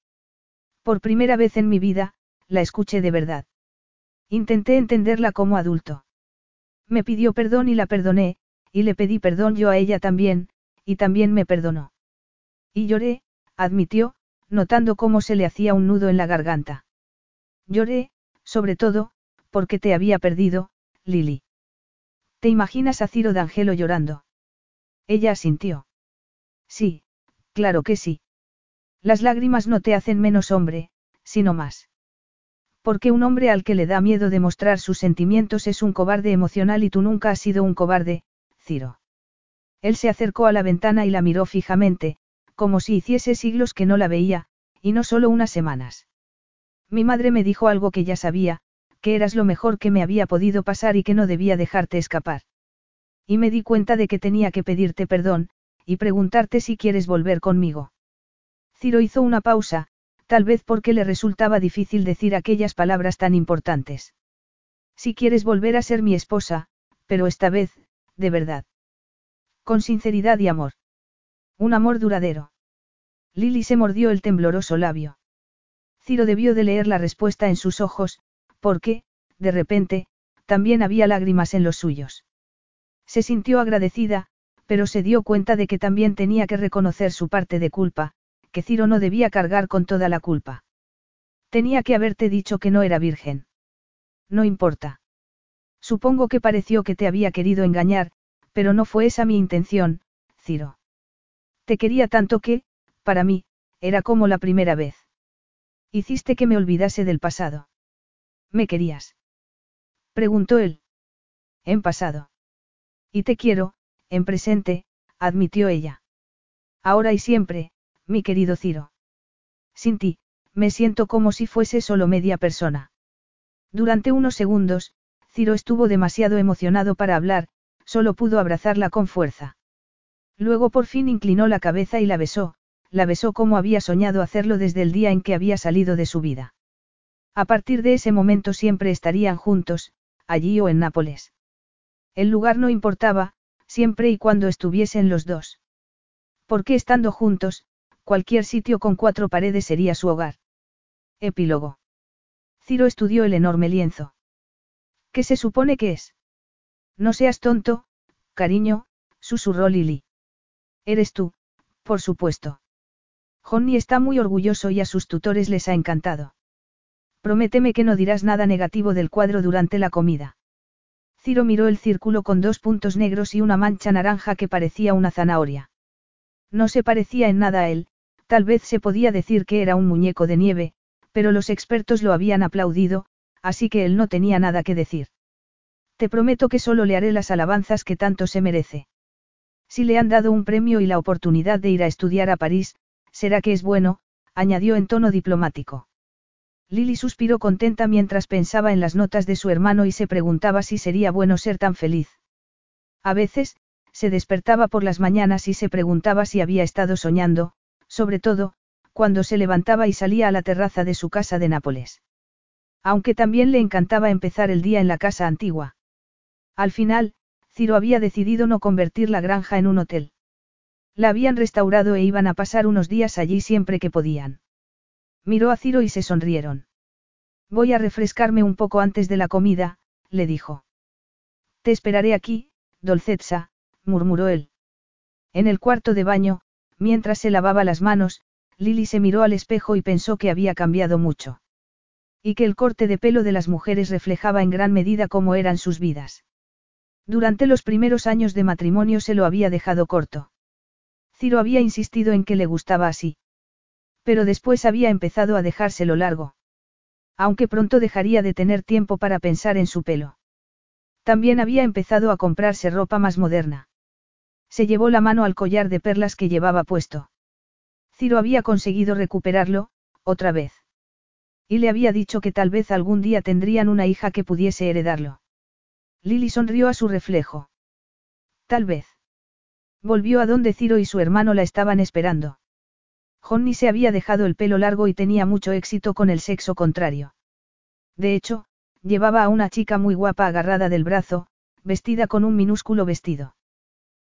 Por primera vez en mi vida, la escuché de verdad. Intenté entenderla como adulto. Me pidió perdón y la perdoné, y le pedí perdón yo a ella también, y también me perdonó. Y lloré, admitió, notando cómo se le hacía un nudo en la garganta. Lloré, sobre todo, porque te había perdido, Lily. ¿Te imaginas a Ciro D'Angelo llorando? Ella asintió. Sí, claro que sí. Las lágrimas no te hacen menos hombre, sino más. Porque un hombre al que le da miedo demostrar sus sentimientos es un cobarde emocional y tú nunca has sido un cobarde, Ciro. Él se acercó a la ventana y la miró fijamente, como si hiciese siglos que no la veía, y no solo unas semanas. Mi madre me dijo algo que ya sabía, que eras lo mejor que me había podido pasar y que no debía dejarte escapar. Y me di cuenta de que tenía que pedirte perdón, y preguntarte si quieres volver conmigo. Ciro hizo una pausa, tal vez porque le resultaba difícil decir aquellas palabras tan importantes. Si quieres volver a ser mi esposa, pero esta vez, de verdad. Con sinceridad y amor. Un amor duradero. Lily se mordió el tembloroso labio. Ciro debió de leer la respuesta en sus ojos, porque, de repente, también había lágrimas en los suyos. Se sintió agradecida, pero se dio cuenta de que también tenía que reconocer su parte de culpa, que Ciro no debía cargar con toda la culpa. Tenía que haberte dicho que no era virgen. No importa. Supongo que pareció que te había querido engañar, pero no fue esa mi intención, Ciro. Te quería tanto que, para mí, era como la primera vez. Hiciste que me olvidase del pasado. ¿Me querías? Preguntó él. En pasado. Y te quiero, en presente, admitió ella. Ahora y siempre, mi querido Ciro. Sin ti, me siento como si fuese solo media persona. Durante unos segundos, Ciro estuvo demasiado emocionado para hablar, solo pudo abrazarla con fuerza. Luego por fin inclinó la cabeza y la besó, la besó como había soñado hacerlo desde el día en que había salido de su vida. A partir de ese momento siempre estarían juntos, allí o en Nápoles. El lugar no importaba, siempre y cuando estuviesen los dos. Porque estando juntos, cualquier sitio con cuatro paredes sería su hogar. Epílogo. Ciro estudió el enorme lienzo. ¿Qué se supone que es? No seas tonto, cariño, susurró Lily. Eres tú, por supuesto. Johnny está muy orgulloso y a sus tutores les ha encantado. Prométeme que no dirás nada negativo del cuadro durante la comida. Ciro miró el círculo con dos puntos negros y una mancha naranja que parecía una zanahoria. No se parecía en nada a él, tal vez se podía decir que era un muñeco de nieve, pero los expertos lo habían aplaudido, así que él no tenía nada que decir. Te prometo que solo le haré las alabanzas que tanto se merece. Si le han dado un premio y la oportunidad de ir a estudiar a París, será que es bueno, añadió en tono diplomático. Lily suspiró contenta mientras pensaba en las notas de su hermano y se preguntaba si sería bueno ser tan feliz. A veces, se despertaba por las mañanas y se preguntaba si había estado soñando, sobre todo, cuando se levantaba y salía a la terraza de su casa de Nápoles. Aunque también le encantaba empezar el día en la casa antigua. Al final, Ciro había decidido no convertir la granja en un hotel. La habían restaurado e iban a pasar unos días allí siempre que podían. Miró a Ciro y se sonrieron. Voy a refrescarme un poco antes de la comida, le dijo. Te esperaré aquí, Dolcetsa, murmuró él. En el cuarto de baño, mientras se lavaba las manos, Lily se miró al espejo y pensó que había cambiado mucho. Y que el corte de pelo de las mujeres reflejaba en gran medida cómo eran sus vidas. Durante los primeros años de matrimonio se lo había dejado corto. Ciro había insistido en que le gustaba así. Pero después había empezado a dejárselo largo. Aunque pronto dejaría de tener tiempo para pensar en su pelo. También había empezado a comprarse ropa más moderna. Se llevó la mano al collar de perlas que llevaba puesto. Ciro había conseguido recuperarlo, otra vez. Y le había dicho que tal vez algún día tendrían una hija que pudiese heredarlo. Lily sonrió a su reflejo. Tal vez. Volvió a donde Ciro y su hermano la estaban esperando. Johnny se había dejado el pelo largo y tenía mucho éxito con el sexo contrario. De hecho, llevaba a una chica muy guapa agarrada del brazo, vestida con un minúsculo vestido.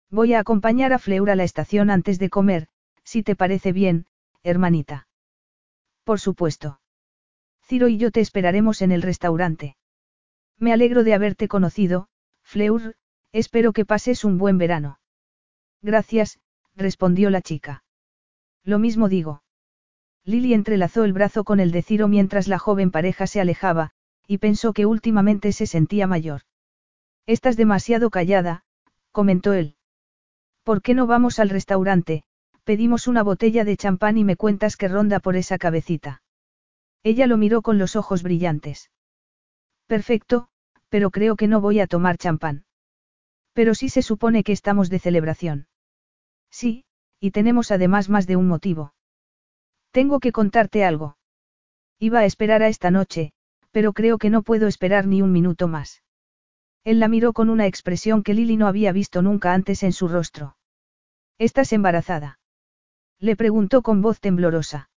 Voy a acompañar a Fleur a la estación antes de comer, si te parece bien, hermanita. Por supuesto. Ciro y yo te esperaremos en el restaurante. Me alegro de haberte conocido, Fleur, espero que pases un buen verano. Gracias, respondió la chica. Lo mismo digo. Lily entrelazó el brazo con el de Ciro mientras la joven pareja se alejaba, y pensó que últimamente se sentía mayor. Estás demasiado callada, comentó él. ¿Por qué no vamos al restaurante? Pedimos una botella de champán y me cuentas qué ronda por esa cabecita. Ella lo miró con los ojos brillantes. Perfecto, pero creo que no voy a tomar champán. Pero sí se supone que estamos de celebración. Sí, y tenemos además más de un motivo. Tengo que contarte algo. Iba a esperar a esta noche, pero creo que no puedo esperar ni un minuto más. Él la miró con una expresión que Lily no había visto nunca antes en su rostro. ¿Estás embarazada? Le preguntó con voz temblorosa.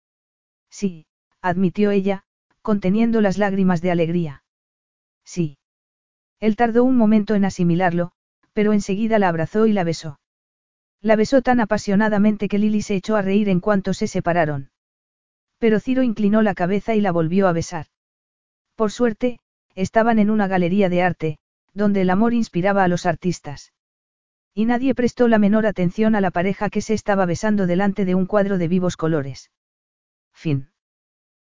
Sí, admitió ella, conteniendo las lágrimas de alegría. Sí. Él tardó un momento en asimilarlo, pero enseguida la abrazó y la besó. La besó tan apasionadamente que Lily se echó a reír en cuanto se separaron. Pero Ciro inclinó la cabeza y la volvió a besar. Por suerte, estaban en una galería de arte, donde el amor inspiraba a los artistas. Y nadie prestó la menor atención a la pareja que se estaba besando delante de un cuadro de vivos colores. Fin.